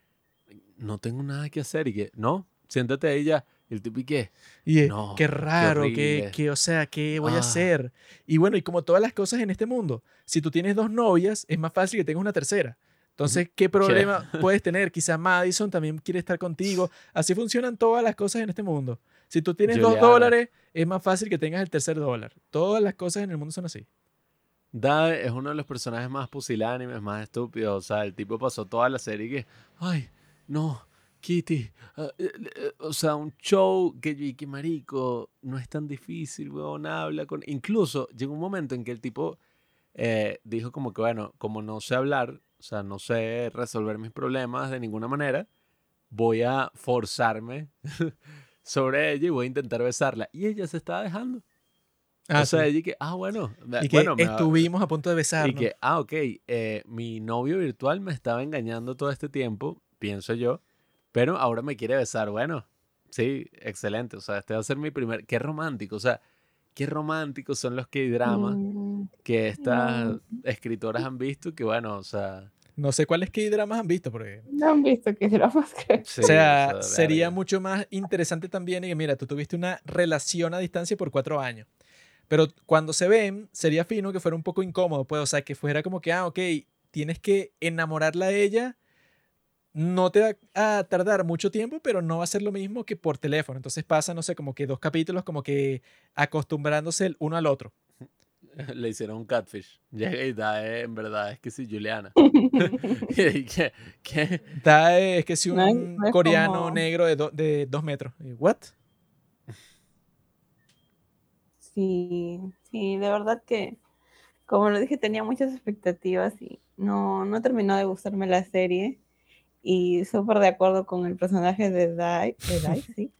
no tengo nada que hacer y que no, siéntate ahí ya. El tipo y que Y No, qué raro, qué, qué, o sea, ¿qué voy a Ah. hacer? Y bueno, y como todas las cosas en este mundo, si tú tienes dos novias, es más fácil que tengas una tercera. Entonces, ¿qué problema puedes tener? Quizá Madison también quiere estar contigo. Así funcionan todas las cosas en este mundo. Si tú tienes dos dólares, es más fácil que tengas el tercer dólar. Todas las cosas en el mundo son así. Dae es uno de los personajes más pusilánimes, más estúpidos. O sea, el tipo pasó toda la serie que, ay, no, Kitty. ah, eh, eh, o sea, un show que yo que marico, no es tan difícil, weón, habla con... Incluso llegó un momento en que el tipo eh, dijo como que, bueno, como no sé hablar, o sea, no sé resolver mis problemas de ninguna manera, voy a forzarme sobre ella y voy a intentar besarla. Y ella se estaba dejando. Ah, o sea, sí. ella y que, ah, bueno, y que bueno, va- estuvimos a punto de y besarnos. que, ah, ok, eh, mi novio virtual me estaba engañando todo este tiempo, pienso yo, pero ahora me quiere besar. Bueno, sí, excelente. O sea, este va a ser mi primer. Qué romántico, o sea, qué románticos son los que dramas Mm, que estas no. escritoras han visto. Que bueno, o sea. No sé cuáles que dramas han visto, porque No han visto que será más que. sí, o sea, o sería mucho más interesante también y que, mira, tú tuviste una relación a distancia por cuatro años. Pero cuando se ven, sería fino que fuera un poco incómodo, pues, o sea, que fuera como que, ah, ok, tienes que enamorarla a ella, no te va a tardar mucho tiempo, pero no va a ser lo mismo que por teléfono. Entonces pasa, no sé, como que dos capítulos como que acostumbrándose el uno al otro. Le hicieron un catfish. Llega y da, eh, en verdad, es que sí, Juliana. y que, que, Da, eh, es que si un No coreano como- negro de, do- de dos metros. ¿What? Sí, sí, de verdad que, como lo dije, tenía muchas expectativas y no, no terminó de gustarme la serie. Y súper de acuerdo con el personaje de Dai, de Dai, sí.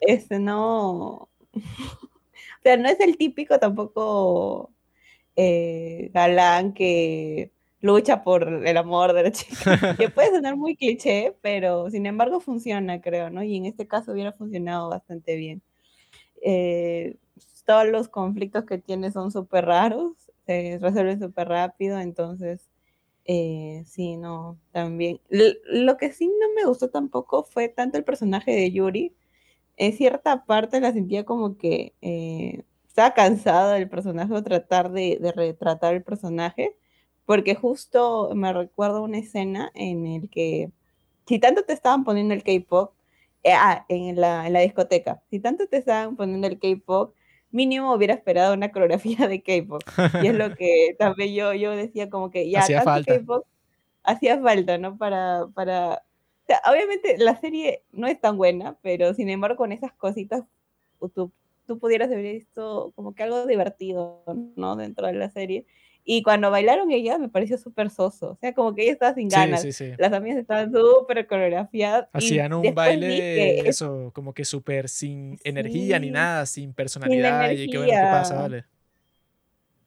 Este no. O sea, no es el típico tampoco eh, galán que lucha por el amor de la chica. Que puede sonar muy cliché, pero sin embargo funciona, creo, ¿no? Y en este caso hubiera funcionado bastante bien. Eh, todos los conflictos que tiene son súper raros, se resuelven súper rápido, entonces, eh, sí, no, también. L- lo que sí no me gustó tampoco fue tanto el personaje de Yuri. En cierta parte la sentía como que eh, estaba cansada del personaje o tratar de, de retratar el personaje, porque justo me recuerdo una escena en el que, si tanto te estaban poniendo el K-pop, eh, ah, en la, en la discoteca, si tanto te estaban poniendo el K-pop, mínimo hubiera esperado una coreografía de K-pop. Y es lo que también yo, yo decía como que ya Hacía tanto falta. K-pop hacía falta, ¿no? Para, para... O sea, obviamente la serie no es tan buena, pero sin embargo con esas cositas tú, tú pudieras haber visto como que algo divertido, ¿no? Dentro de la serie. Y cuando bailaron ellas me pareció súper soso. O sea, como que ella estaba sin Sí, ganas. sí, sí. Las amigas estaban súper coreografiadas. Hacían un baile es- eso, como que súper sin energía ni Sí, nada, sin personalidad. Y qué bueno, ¿qué energía. pasa? Vale.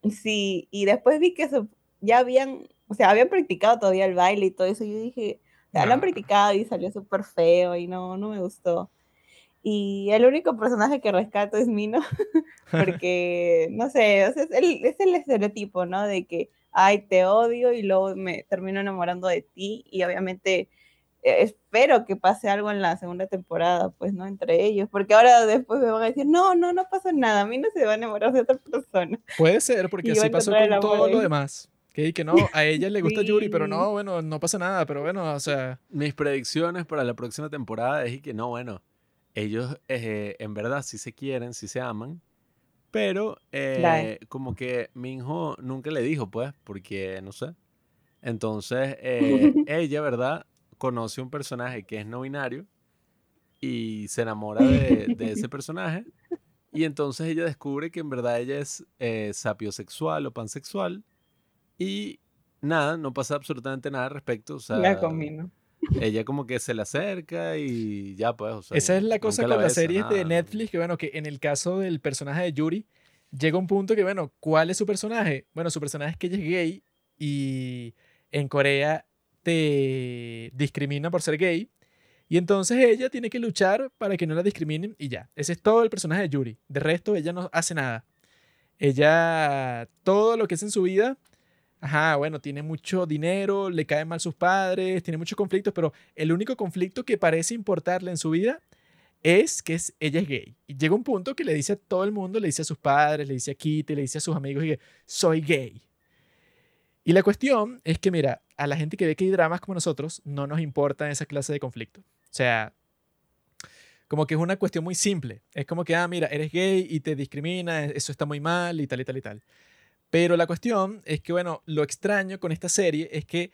Sí, y después vi que eso, ya habían, o sea, habían practicado todavía el baile y todo eso. Y yo dije, o sea, lo han practicado y salió súper feo y no, no me gustó. Y el único personaje que rescato es Mino, porque, no sé, o sea, es, el, es el estereotipo, ¿no? De que, ay, te odio y luego me termino enamorando de ti y obviamente eh, espero que pase algo en la segunda temporada, pues, ¿no? Entre ellos, porque ahora después me van a decir, no, no, no pasa nada, a mí no se va a enamorar de otra persona. Puede ser, porque Y así pasó con todo lo demás. Que, que no, a ella le gusta Yuri, pero Sí. no, bueno, no pasa nada. Pero bueno, o sea, mis predicciones para la próxima temporada es y que no, bueno, ellos eh, en verdad sí se quieren, sí se aman, pero eh, como que Minho nunca le dijo, pues, porque no sé. Entonces, eh, ella, ¿verdad? Conoce un personaje que es no binario y se enamora de, de ese personaje. Y entonces ella descubre que en verdad ella es eh, sapiosexual o pansexual. Y nada, no pasa absolutamente nada al respecto. O sea, Ya con Mino. Ella como que se le acerca y ya pues, o sea, Esa es la cosa con la las series de. Netflix, que bueno, que en el caso del personaje de Yuri, llega un punto que, bueno, ¿cuál es su personaje? Bueno, su personaje es que ella es gay y en Corea te discrimina por ser gay. Y entonces ella tiene que luchar para que no la discriminen y ya. Ese es todo el personaje de Yuri. De resto, ella no hace nada. Ella, todo lo que es en su vida, ajá, bueno, tiene mucho dinero, le caen mal sus padres, tiene muchos conflictos, pero el único conflicto que parece importarle en su vida es que es, ella es gay. Y llega un punto que le dice a todo el mundo, le dice a sus padres, le dice a Kitty, le dice a sus amigos, y soy gay. Y la cuestión es que, mira, a la gente que ve que hay dramas como nosotros, no nos importa esa clase de conflicto. O sea, como que es una cuestión muy simple. Es como que, ah, mira, eres gay y te discrimina, eso está muy mal y tal y tal y tal. Pero la cuestión es que, bueno, lo extraño con esta serie es que,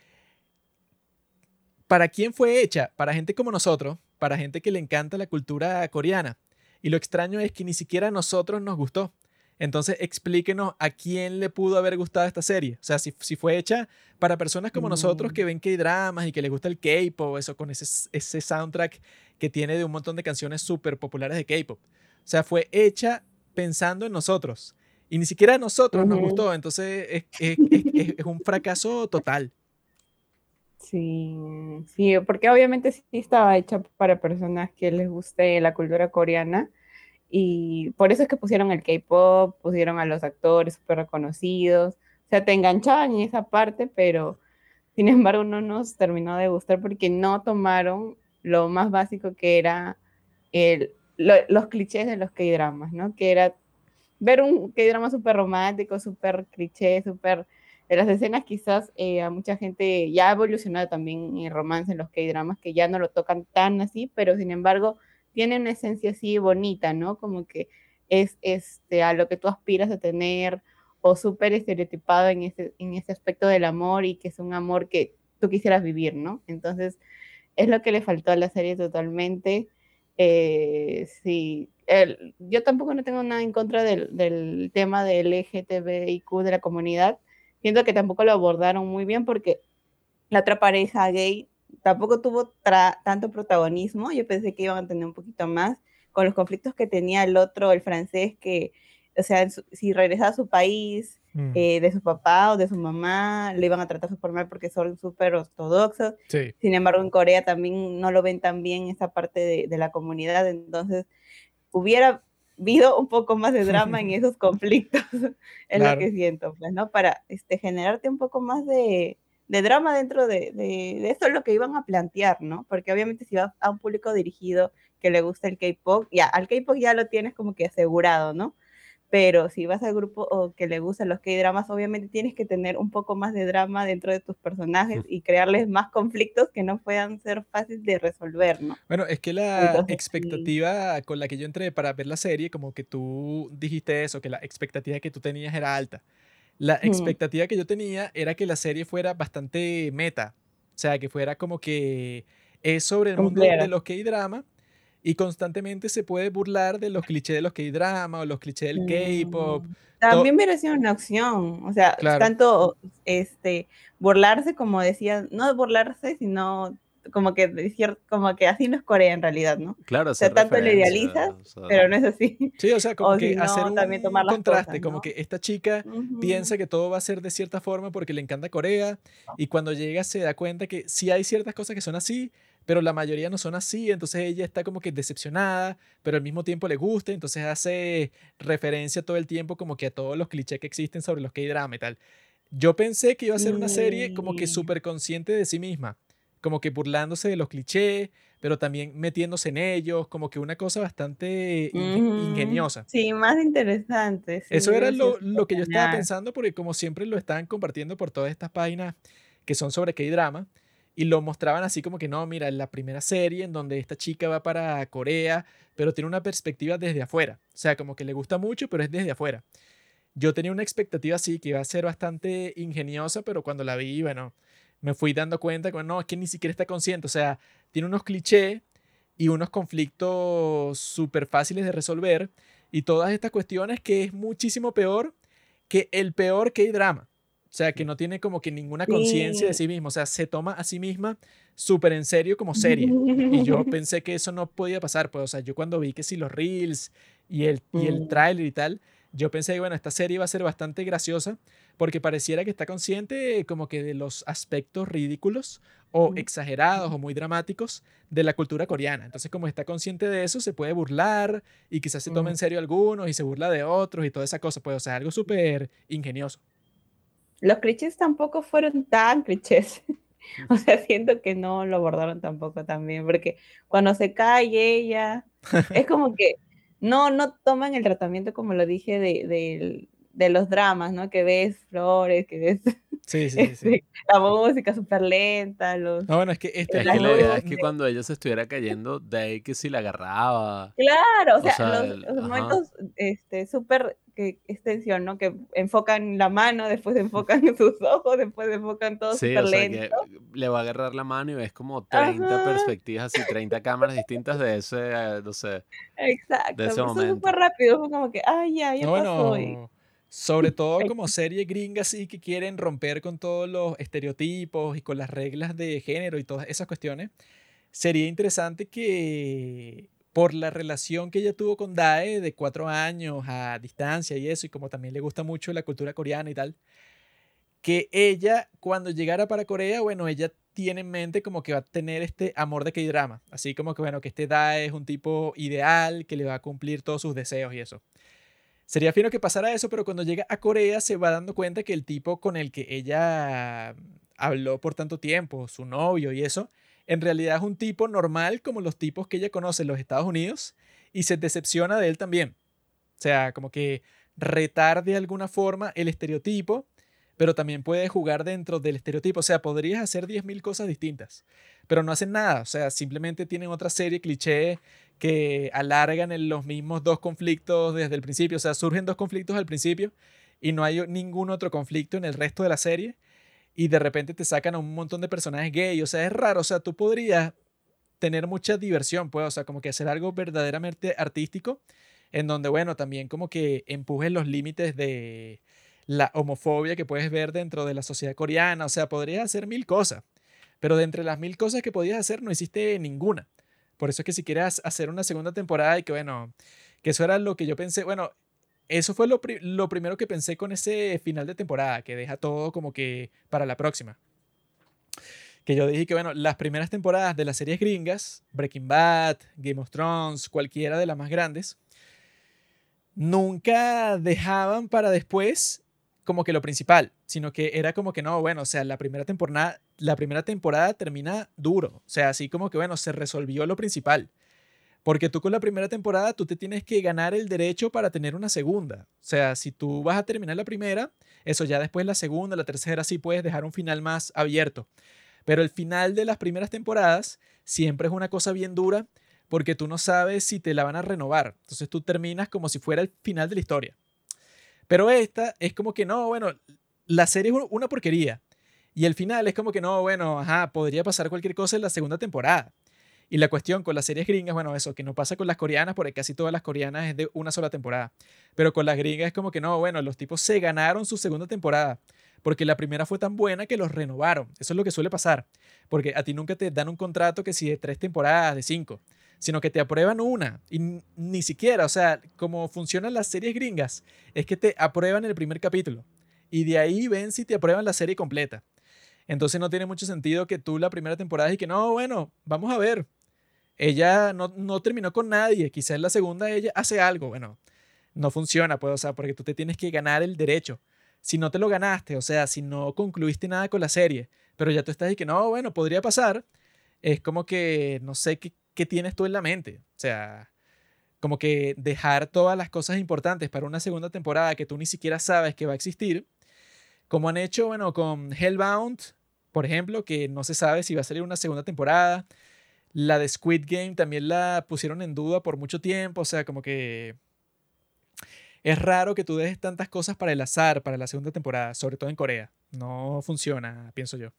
¿para quién fue hecha? Para gente como nosotros, para gente que le encanta la cultura coreana. Y lo extraño es que ni siquiera a nosotros nos gustó. Entonces, explíquenos a quién le pudo haber gustado esta serie. O sea, si, si fue hecha para personas como nosotros Mm. que ven K-dramas y que les gusta el K-pop, eso con ese, ese soundtrack que tiene de un montón de canciones súper populares de K-pop. O sea, fue hecha pensando en nosotros. Y ni siquiera a nosotros nos gustó. Entonces, es, es- es- es- es un fracaso total. Sí, sí, porque obviamente sí estaba hecha para personas que les guste la cultura coreana y por eso es que pusieron el K-pop, pusieron a los actores súper reconocidos, o sea, te enganchaban en esa parte, pero sin embargo no nos terminó de gustar porque no tomaron lo más básico que era el, lo- los clichés de los K-dramas, ¿no? Que era ver un K-drama súper romántico, súper cliché, súper de las escenas quizás eh, a mucha gente ya ha evolucionado también el romance en los K-dramas, que ya no lo tocan tan así, pero sin embargo tiene una esencia así bonita, ¿no? Como que es este, a lo que tú aspiras a tener o súper estereotipado en ese, en ese aspecto del amor y que es un amor que tú quisieras vivir, ¿no? Entonces es lo que le faltó a la serie totalmente. Eh, sí, el- yo tampoco no tengo nada en contra del, tema del LGTBIQ de la comunidad. Siento que tampoco lo abordaron muy bien porque la otra pareja gay tampoco tuvo tanto protagonismo. Yo pensé que iban a tener un poquito más con los conflictos que tenía el otro, el francés, que, o sea, si regresaba a su país, Mm, eh, de su papá o de su mamá, le iban a tratar súper mal porque son súper ortodoxos. sí. Sin embargo, en Corea también no lo ven tan bien esa parte de, de la comunidad, entonces hubiera habido un poco más de drama en esos conflictos, es Claro. lo que siento, pues, ¿no? Para este, generarte un poco más de, de drama dentro de, de, de eso es lo que iban a plantear, ¿no? Porque obviamente si vas a un público dirigido que le gusta el K-pop, ya, al K-pop ya lo tienes como que asegurado, ¿no? Pero si vas al grupo o que le gustan los K-dramas, obviamente tienes que tener un poco más de drama dentro de tus personajes y crearles más conflictos que no puedan ser fáciles de resolver, ¿no? Bueno, es que la Entonces, sí. expectativa con la que yo entré para ver la serie, como que tú dijiste eso, que la expectativa que tú tenías era alta. La Mm. expectativa que yo tenía era que la serie fuera bastante meta. O sea, que fuera como que es sobre el mundo de los K-drama y constantemente se puede burlar de los clichés de los K-drama o los clichés del K-pop. También hubiera sido una opción, o sea, Claro. tanto este burlarse como decía, no burlarse, sino como que decir, como que así no es Corea en realidad, ¿no? Claro, sea, hacer tanto lo idealizas, o sea, Pero no es así. Sí, o sea, como O que si no, hacer un también tomar las contraste, cosas, como ¿no? que esta chica piensa que todo va a ser de cierta forma porque le encanta Corea y cuando llega se da cuenta que sí hay ciertas cosas que son así, pero la mayoría no son así, entonces ella está como que decepcionada, pero al mismo tiempo le gusta, entonces hace referencia todo el tiempo como que a todos los clichés que existen sobre los K-drama y tal. Yo pensé que iba a ser una serie como que súper consciente de sí misma, como que burlándose de los clichés, pero también metiéndose en ellos, como que una cosa bastante ingeniosa. Sí, más interesante. sí, Eso era lo, lo que yo estaba pensando porque como siempre lo estaban compartiendo por todas estas páginas que son sobre K-drama y lo mostraban así como que no, mira, la primera serie en donde esta chica va para Corea, pero tiene una perspectiva desde afuera. O sea, como que le gusta mucho, pero es desde afuera. Yo tenía una expectativa así que iba a ser bastante ingeniosa, pero cuando la vi, bueno, me fui dando cuenta que no, es que ni siquiera está consciente. O sea, tiene unos clichés y unos conflictos súper fáciles de resolver y todas estas cuestiones que es muchísimo peor que el peor K-drama. O sea, que no tiene como que ninguna conciencia de sí mismo. O sea, se toma a sí misma súper en serio como serie. Y yo pensé que eso no podía pasar. Pues, o sea, yo cuando vi que si los reels y el, y el mm. trailer y tal, yo pensé que, bueno, esta serie va a ser bastante graciosa porque pareciera que está consciente como que de los aspectos ridículos o exagerados o muy dramáticos de la cultura coreana. Entonces, como está consciente de eso, se puede burlar y quizás se tome en serio algunos y se burla de otros y toda esa cosa. Pues, o sea, algo súper ingenioso. Los clichés tampoco fueron tan clichés. o sea, siento que no lo abordaron tampoco también, porque cuando se cae ella, es como que no, no toman el tratamiento, como lo dije, de, de los dramas, ¿no? Que ves flores, que ves sí, sí, sí. Este, la música súper lenta. Los, no, bueno, es que, este, es, que la idea es que cuando ella se estuviera cayendo, de ahí que si la agarraba. Claro, o sea, los, momentos este, que extensión, ¿no? Que enfocan la mano, después enfocan sus ojos, después enfocan todo súper lento. le va a agarrar la mano y ves como 30 perspectivas y 30 cámaras distintas de ese, no sé. Exacto, de ese momento. súper rápido, fue como que, ay, ya, ya pasó. Sobre todo como serie gringa, sí, que quieren romper con todos los estereotipos y con las reglas de género y todas esas cuestiones. Sería interesante que por la relación que ella tuvo con Dae de cuatro años a distancia y eso, y como también le gusta mucho la cultura coreana y tal, que ella cuando llegara para Corea, bueno, ella tiene en mente como que va a tener este amor de K-drama, así como que bueno, que este Dae es un tipo ideal, que le va a cumplir todos sus deseos y eso. Sería fino que pasara eso, pero cuando llega a Corea se va dando cuenta que el tipo con el que ella habló por tanto tiempo, su novio y eso, en realidad es un tipo normal como los tipos que ella conoce en los Estados Unidos y se decepciona de él también. O sea, como que retar de alguna forma el estereotipo, pero también puede jugar dentro del estereotipo. O sea, podrías hacer 10.000 cosas distintas, pero no hacen nada. O sea, simplemente tienen otra serie cliché que alargan los mismos dos conflictos desde el principio. O sea, surgen dos conflictos al principio y no hay ningún otro conflicto en el resto de la serie. Y de repente te sacan a un montón de personajes gay. O sea, es raro. O sea, tú podrías tener mucha diversión, pues. O sea, como que hacer algo verdaderamente artístico. En donde, bueno, también como que empujes los límites de la homofobia que puedes ver dentro de la sociedad coreana. O sea, podrías hacer mil cosas. Pero de entre las mil cosas que podías hacer, no hiciste ninguna. Por eso es que si quieres hacer una segunda temporada y que bueno, que eso era lo que yo pensé, bueno, eso fue lo, lo primero que pensé con ese final de temporada, que deja todo como que para la próxima. Que yo dije que, bueno, las primeras temporadas de las series gringas, Breaking Bad, Game of Thrones, cualquiera de las más grandes, nunca dejaban para después como que lo principal, sino que era como que no, bueno, o sea, la primera temporada, la primera temporada termina duro, o sea, así como que bueno, se resolvió lo principal. Porque tú con la primera temporada tú te tienes que ganar el derecho para tener una segunda. O sea, si tú vas a terminar la primera, eso ya después la segunda, la tercera sí puedes dejar un final más abierto. Pero el final de las primeras temporadas siempre es una cosa bien dura porque tú no sabes si te la van a renovar. Entonces tú terminas como si fuera el final de la historia. Pero esta es como que no, bueno, la serie es una porquería. Y el final es como que no, bueno, ajá, podría pasar cualquier cosa en la segunda temporada. Y la cuestión con las series gringas, bueno, eso, que no pasa con las coreanas, porque casi todas las coreanas es de una sola temporada. Pero con las gringas es como que no, bueno, los tipos se ganaron su segunda temporada, porque la primera fue tan buena que los renovaron. Eso es lo que suele pasar, porque a ti nunca te dan un contrato que si de tres temporadas, de cinco sino que te aprueban una. Y ni siquiera, o sea, como funcionan las series gringas, es que te aprueban el primer capítulo. Y de ahí ven si te aprueban la serie completa. Entonces no tiene mucho sentido que tú la primera temporada y que no, bueno, vamos a ver. Ella no, no terminó con nadie, quizás la segunda ella hace algo. Bueno, no funciona, pues, o sea, porque tú te tienes que ganar el derecho. Si no te lo ganaste, o sea, si no concluiste nada con la serie, pero ya tú estás y que no, bueno, podría pasar, es como que no sé qué, ¿qué tienes tú en la mente? O sea, como que dejar todas las cosas importantes para una segunda temporada que tú ni siquiera sabes que va a existir, como han hecho, bueno, con Hellbound, por ejemplo, que no se sabe si va a salir una segunda temporada. La de Squid Game también la pusieron en duda por mucho tiempo, o sea, como que es raro que tú dejes tantas cosas para el azar para la segunda temporada, sobre todo en Corea. No funciona, pienso yo.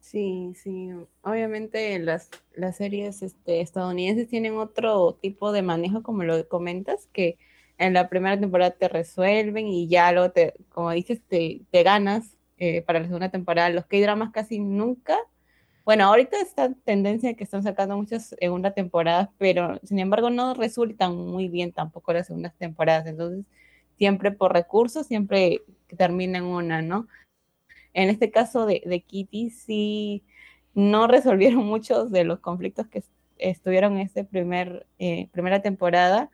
Sí, sí. Obviamente las, las series este, estadounidenses tienen otro tipo de manejo, como lo comentas, que en la primera temporada te resuelven y ya luego te, como dices, te, ganas eh, para la segunda temporada. Los K-dramas casi nunca. Bueno, ahorita esta tendencia que están sacando muchas segunda temporadas, pero sin embargo no resultan muy bien tampoco las segundas temporadas. Entonces, siempre por recursos, siempre termina en una, ¿no? En este caso de, de Kitty, sí no resolvieron muchos de los conflictos que estuvieron en esta primer, eh, primera temporada.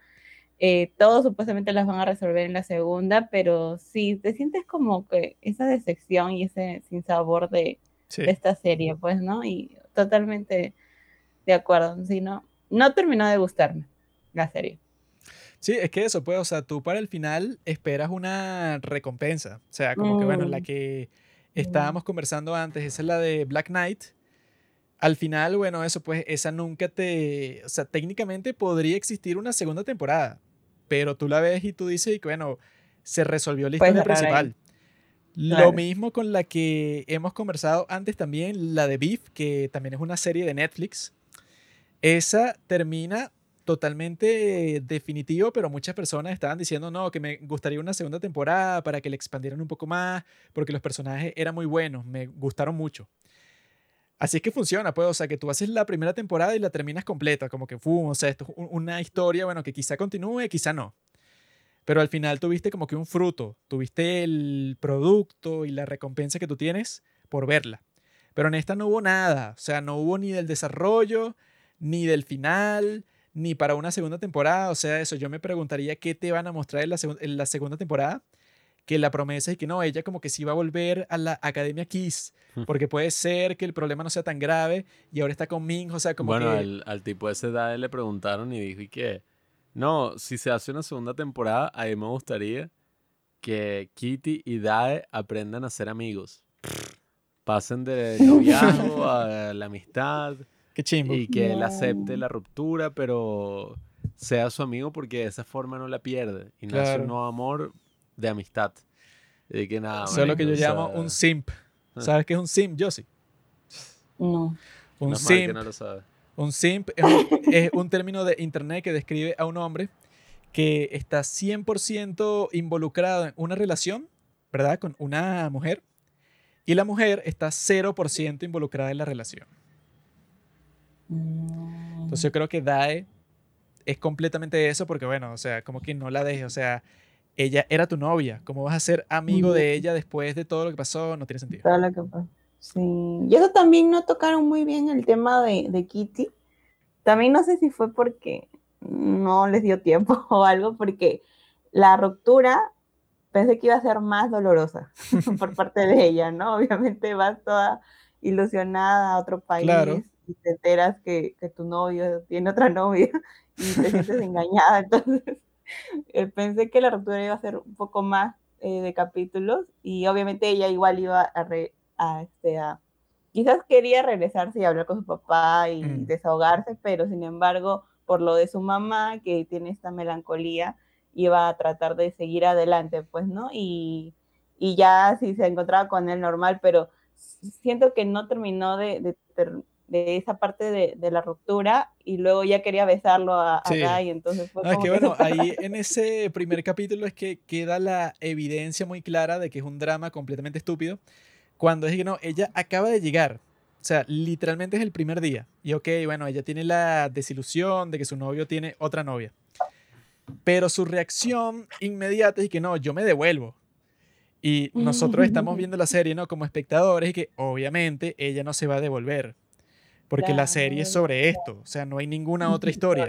Eh, todos supuestamente las van a resolver en la segunda, pero sí, te sientes como que esa decepción y ese sinsabor de, de esta serie, pues, ¿no? Y totalmente de acuerdo, sí, no, no terminó de gustarme la serie. Sí, es que eso, pues, o sea, tú para el final esperas una recompensa. O sea, como que, bueno, la mm. que estábamos conversando antes, esa es la de Black Knight. Al final, bueno, eso, pues, esa nunca te. O sea, técnicamente podría existir una segunda temporada, pero tú la ves y tú dices, que, bueno, se resolvió la historia principal. Lo mismo con la que hemos conversado antes también, la de Beef, que también es una serie de Netflix. Esa termina totalmente definitivo, pero muchas personas estaban diciendo, no, que me gustaría una segunda temporada para que le expandieran un poco más, porque los personajes eran muy buenos, me gustaron mucho. Así es que funciona, pues, o sea, que tú haces la primera temporada y la terminas completa, como que, fue o sea, esto es una historia, bueno, que quizá continúe, quizá no. Pero al final tuviste como que un fruto, tuviste el producto y la recompensa que tú tienes por verla. Pero en esta no hubo nada, o sea, no hubo ni del desarrollo, ni del final, ni para una segunda temporada. O sea, eso, yo me preguntaría qué te van a mostrar en la, en la segunda temporada. Que la promesa es que no, ella como que sí va a volver a la Academia Kiss, porque puede ser que el problema no sea tan grave y ahora está con Ming, o sea, como bueno, que... al, al tipo de esa edad le preguntaron y dijo, ¿y qué? No, si se hace una segunda temporada, a mí me gustaría que Kitty y Dae aprendan a ser amigos. Pasen de noviazgo a la amistad y que él acepte la ruptura, pero sea su amigo porque de esa forma no la pierde. Y no es un nuevo amor de amistad. Y que nada. Eso es lo que yo llamo un simp. Ah. ¿Sabes qué es un simp, Josie? No. Un simp. Un simp es un, es un término de internet que describe a un hombre que está 100% involucrado en una relación, ¿verdad? Con una mujer. Y la mujer está 0% involucrada en la relación. Entonces yo creo que Dae es completamente eso porque, bueno, o sea, como que no la dejes, o sea, ella era tu novia, ¿cómo vas a ser amigo de ella después de todo lo que pasó? No tiene sentido. Todo lo que pasó. Sí, y eso también no tocaron muy bien el tema de, de Kitty. También no sé si fue porque no les dio tiempo o algo, porque la ruptura pensé que iba a ser más dolorosa por parte de ella, ¿no? Obviamente vas toda ilusionada a otro país y te enteras que, que, tu novio tiene otra novia y te sientes engañada. Entonces, eh, pensé que la ruptura iba a ser un poco más eh, de capítulos y obviamente ella igual iba a, a, este, a, quizás quería regresarse y hablar con su papá y mm. desahogarse, pero sin embargo, por lo de su mamá, que tiene esta melancolía, iba a tratar de seguir adelante, pues, ¿no? Y, y ya sí se encontraba con él normal, pero siento que no terminó de, de, de esa parte de, de, la ruptura y luego ya quería besarlo a, a Guy, entonces fue que, bueno, ahí en ese primer capítulo es que queda la evidencia muy clara de que es un drama completamente estúpido, cuando es que no, ella acaba de llegar, o sea, literalmente es el primer día, y ok, bueno, ella tiene la desilusión de que su novio tiene otra novia, pero su reacción inmediata es que no, yo me devuelvo, y nosotros estamos viendo la serie, ¿no? Como espectadores y que obviamente ella no se va a devolver porque la serie es sobre esto, o sea, no hay ninguna otra historia.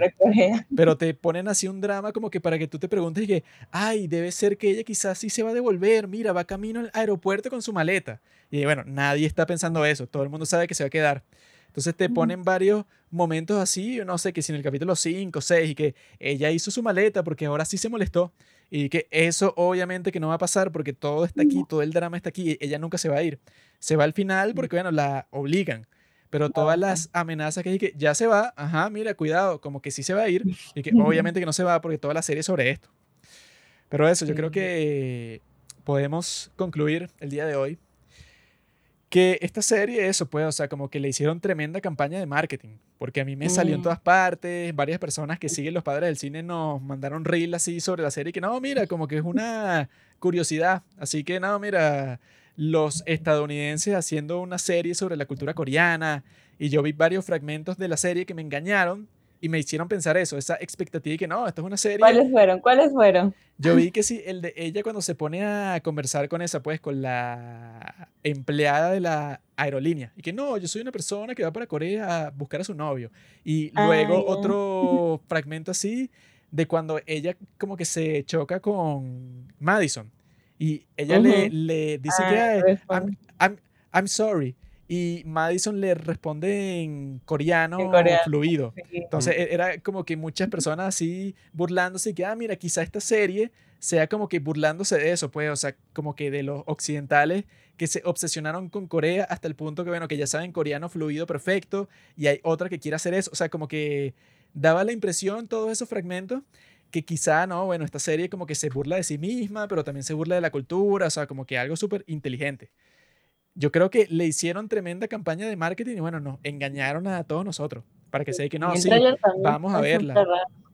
Pero te ponen así un drama como que para que tú te preguntes que, ay, debe ser que ella quizás sí se va a devolver, mira, va camino al aeropuerto con su maleta. Y bueno, nadie está pensando eso, todo el mundo sabe que se va a quedar. Entonces te ponen varios momentos así, no sé, que si en el capítulo 5, 6, y que ella hizo su maleta porque ahora sí se molestó. Y que eso obviamente que no va a pasar porque todo está aquí, todo el drama está aquí, ella nunca se va a ir. Se va al final porque, bueno, la obligan. Pero todas las amenazas que hay que ya se va, ajá, mira, cuidado, como que sí se va a ir y que obviamente que no se va porque toda la serie es sobre esto. Pero eso, yo creo que podemos concluir el día de hoy Que esta serie, eso, pues, o sea, como que le hicieron tremenda campaña de marketing. Porque a mí me salió en todas partes. Varias personas que siguen los padres del cine nos mandaron reel así sobre la serie. Que no, mira, como que es una curiosidad. Así que no, mira, los estadounidenses haciendo una serie sobre la cultura coreana. Y yo vi varios fragmentos de la serie que me engañaron y me hicieron pensar eso, esa expectativa de que no, esto es una serie. ¿Cuáles fueron? ¿Cuáles fueron? Yo vi que sí, el de ella cuando se pone a conversar con esa, pues, con la empleada de la aerolínea. Y que no, yo soy una persona que va para Corea a buscar a su novio. Y Ah, luego otro fragmento así de cuando ella como que se choca con Madison. Y ella le, Ujú. le dice Ah, que "Ay, responde. I'm, I'm, I'm sorry. Y Madison le responde en coreano, En coreano. fluido. Sí. Entonces e- era como que muchas personas así burlándose que, ah, mira, quizá esta serie sea como que burlándose de eso, pues, o sea, como que de los occidentales que se obsesionaron con Corea hasta el punto que, bueno, que ya saben coreano fluido perfecto y hay otra que quiere hacer eso, o sea, como que daba la impresión todos esos fragmentos que quizá, no, bueno, esta serie como que se burla de sí misma, pero también se burla de la cultura, o sea, como que algo súper inteligente. Yo creo que le hicieron tremenda campaña de marketing y bueno, nos engañaron a todos nosotros para que se diga que no, el sí, vamos a verla.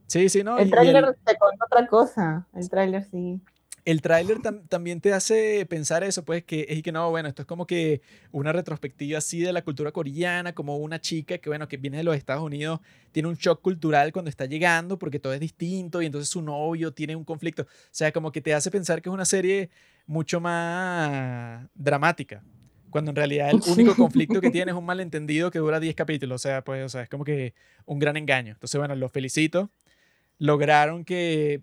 sí, sí, no. El tráiler te contó otra cosa. El tráiler sí. El tráiler tam- también te hace pensar eso, pues, que es que no, bueno, esto es como que una retrospectiva así de la cultura coreana, como una chica que, bueno, que viene de los Estados Unidos, tiene un shock cultural cuando está llegando porque todo es distinto y entonces su novio tiene un conflicto. O sea, como que te hace pensar que es una serie mucho más dramática. Cuando en realidad el único conflicto que tiene es un malentendido que dura 10 capítulos. O sea, pues, o sea, es como que un gran engaño. Entonces, bueno, los felicito. Lograron que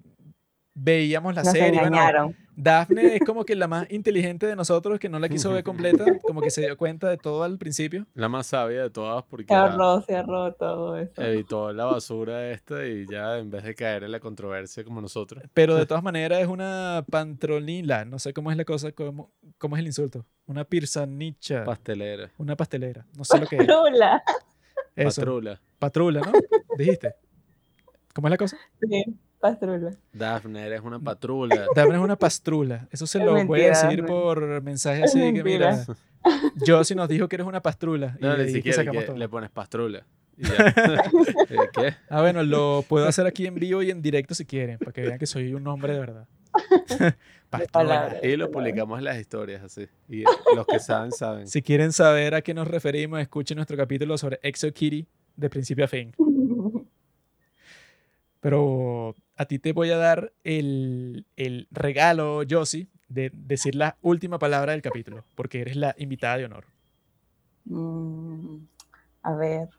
veíamos la Nos serie. Bueno, engañaron. Daphne es como que la más inteligente de nosotros que no la quiso ver completa, como que se dio cuenta de todo al principio. La más sabia de todas porque se ahorró todo eso. evitó la basura esta y ya en vez de caer en la controversia como nosotros. Pero de todas maneras es una pantronila, no sé cómo es la cosa, cómo, cómo es el insulto. Una pirsanicha, Pastelera. una pastelera, no sé lo que es. Eso, Patrula. patrula, ¿no? Dijiste. ¿Cómo es la cosa? Sí, pastrula. Daphne, eres una patrula. Daphne es una pastrula. Eso se Es lo voy a mentira, decir Daphne. por mensaje Es así de que mira, mentira. yo si nos dijo que eres una pastrula. y No, de ni siquiera que todo. le pones pastrula. Y ya. Eh, ¿Qué? Ah, bueno, lo puedo hacer aquí en vivo y en directo si quieren, para que vean que soy un hombre de verdad. Pastrula. palabra. Y lo publicamos en las historias así. Y los que saben, saben. Si quieren saber a qué nos referimos, escuchen nuestro capítulo sobre Exo Kitty de principio a fin. Pero a ti te voy a dar el, el regalo, Josie, de decir la última palabra del capítulo, porque eres la invitada de honor. Mm, a ver,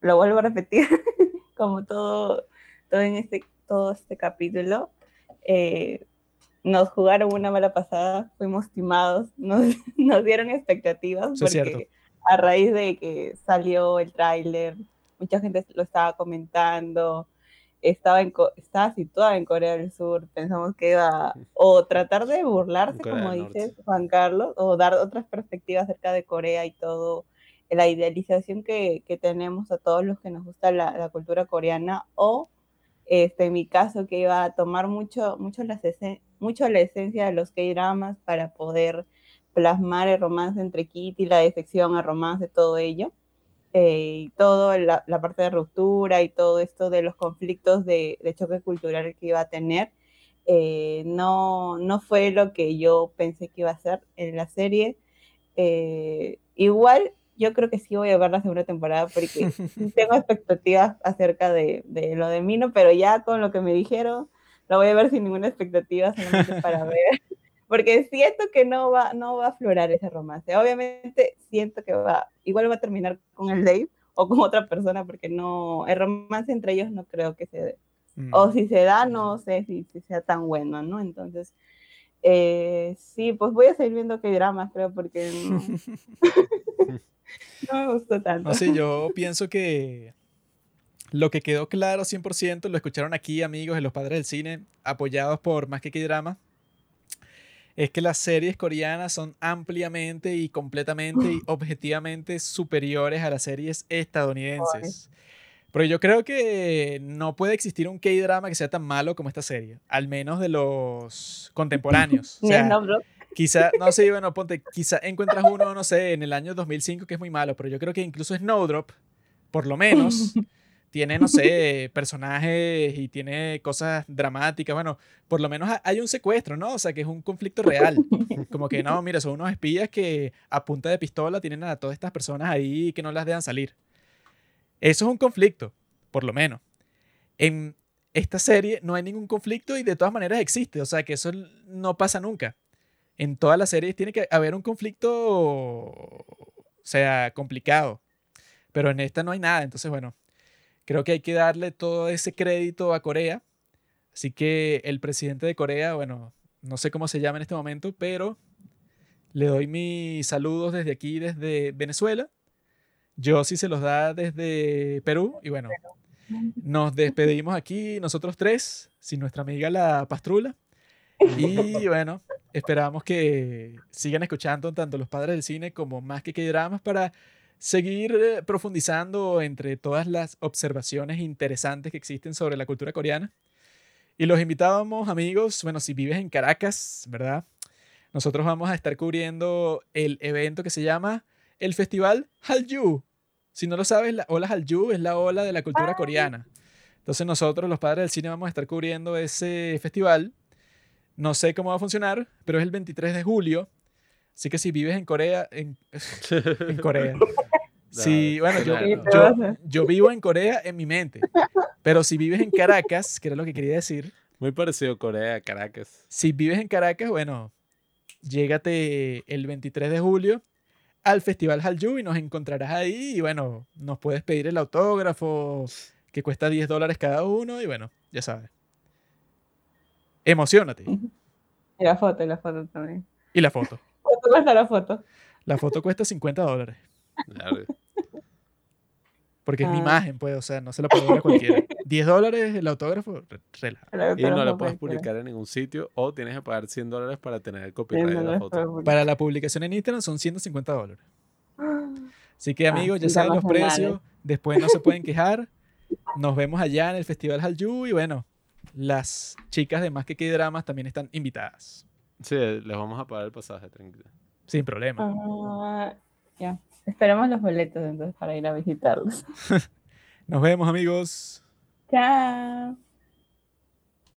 lo vuelvo a repetir, como todo, todo en este, todo este capítulo. eh, nos jugaron una mala pasada, fuimos timados, nos, nos dieron expectativas Eso es cierto. porque a raíz de que salió el tráiler, mucha gente lo estaba comentando, estaba, en, estaba situada en Corea del Sur, pensamos que iba o tratar de burlarse, Corea como dices Juan Carlos, o dar otras perspectivas acerca de Corea y todo, la idealización que, que tenemos a todos los que nos gusta la, la cultura coreana, o este, en mi caso que iba a tomar mucho, mucho, las esen- mucho la esencia de los K-dramas para poder plasmar el romance entre Kitty, la defección, el romance, todo ello. Eh, y todo la, la parte de ruptura y todo esto de los conflictos de, de choque cultural que iba a tener, eh, no, no fue lo que yo pensé que iba a ser en la serie. Eh, igual yo creo que sí voy a ver la segunda temporada porque tengo expectativas acerca de, de lo de Mino, pero ya con lo que me dijeron, lo voy a ver sin ninguna expectativa, solamente para ver. Porque siento que no va, no va a aflorar ese romance. Obviamente siento que va, igual va a terminar con el Dave o con otra persona, porque no, el romance entre ellos no creo que se dé. Mm. O si se da, no sé si, si sea tan bueno, ¿no? Entonces, eh, sí, pues voy a seguir viendo que dramas, creo, porque no, no me gustó tanto. No sé, yo pienso que lo que quedó claro 100% lo escucharon aquí amigos de los padres del cine, apoyados por Más que que drama, es que las series coreanas son ampliamente y completamente y objetivamente superiores a las series estadounidenses. Pero yo creo que no puede existir un K-drama que sea tan malo como esta serie, al menos de los contemporáneos. O sea, Quizá, no sé, bueno, ponte, quizá encuentras uno, no sé, en el año 2005 que es muy malo, pero yo creo que incluso Snowdrop, por lo menos, tiene, no sé, personajes y tiene cosas dramáticas. Bueno, por lo menos hay un secuestro, ¿no? O sea, que es un conflicto real. Como que no, mira, son unos espías que a punta de pistola tienen a todas estas personas ahí que no las dejan salir. Eso es un conflicto, por lo menos. En esta serie no hay ningún conflicto y de todas maneras existe. O sea, que eso no pasa nunca. En todas las series tiene que haber un conflicto, o sea, complicado. Pero en esta no hay nada. Entonces, bueno, Creo que hay que darle todo ese crédito a Corea. Así que el presidente de Corea, bueno, no sé cómo se llama en este momento, pero le doy mis saludos desde aquí, desde Venezuela. Yo sí se los da desde Perú. Y bueno, nos despedimos aquí nosotros tres, sin nuestra amiga la Pastrula. Y bueno, esperamos que sigan escuchando tanto los padres del cine como más que que dramas para seguir eh, profundizando entre todas las observaciones interesantes que existen sobre la cultura coreana. Y los invitábamos, amigos, bueno, si vives en Caracas, ¿verdad? Nosotros vamos a estar cubriendo el evento que se llama el Festival Hallyu. Si no lo sabes, la ola Hallyu es la ola de la cultura coreana. Entonces nosotros, los padres del cine, vamos a estar cubriendo ese festival. No sé cómo va a funcionar, pero es el 23 de julio Así que si vives en Corea, en, Corea. Sí, bueno, yo, vivo en Corea en mi mente. Pero si vives en Caracas, que era lo que quería decir. Muy parecido Corea Caracas. Si vives en Caracas, bueno, llégate el 23 de julio al Festival Hallyu y nos encontrarás ahí. Y bueno, nos puedes pedir el autógrafo que cuesta 10 dólares cada uno. Y bueno, ya sabes. Emocionate. Y la foto, y la foto también. Y la foto. ¿Cuánto cuesta la foto? La foto cuesta 50 dólares. Porque es mi ah. imagen, pues, o sea, no se la puedo dar a cualquiera. 10 dólares el autógrafo, relaja. Y no la puedes publicar en ningún sitio o tienes que pagar 100 dólares para tener el copyright de la foto. Para la publicación en Instagram son 150 dólares. Así que, amigos, ya saben los precios. Después no se pueden quejar. Nos vemos allá en el Festival Hallyu y bueno, las chicas de Más que Qué Dramas también están invitadas. Sí, les vamos a pagar el pasaje, tranquilo. Sin problema. Ah, ya. Esperemos los boletos entonces para ir a visitarlos. Nos vemos, amigos. Chao.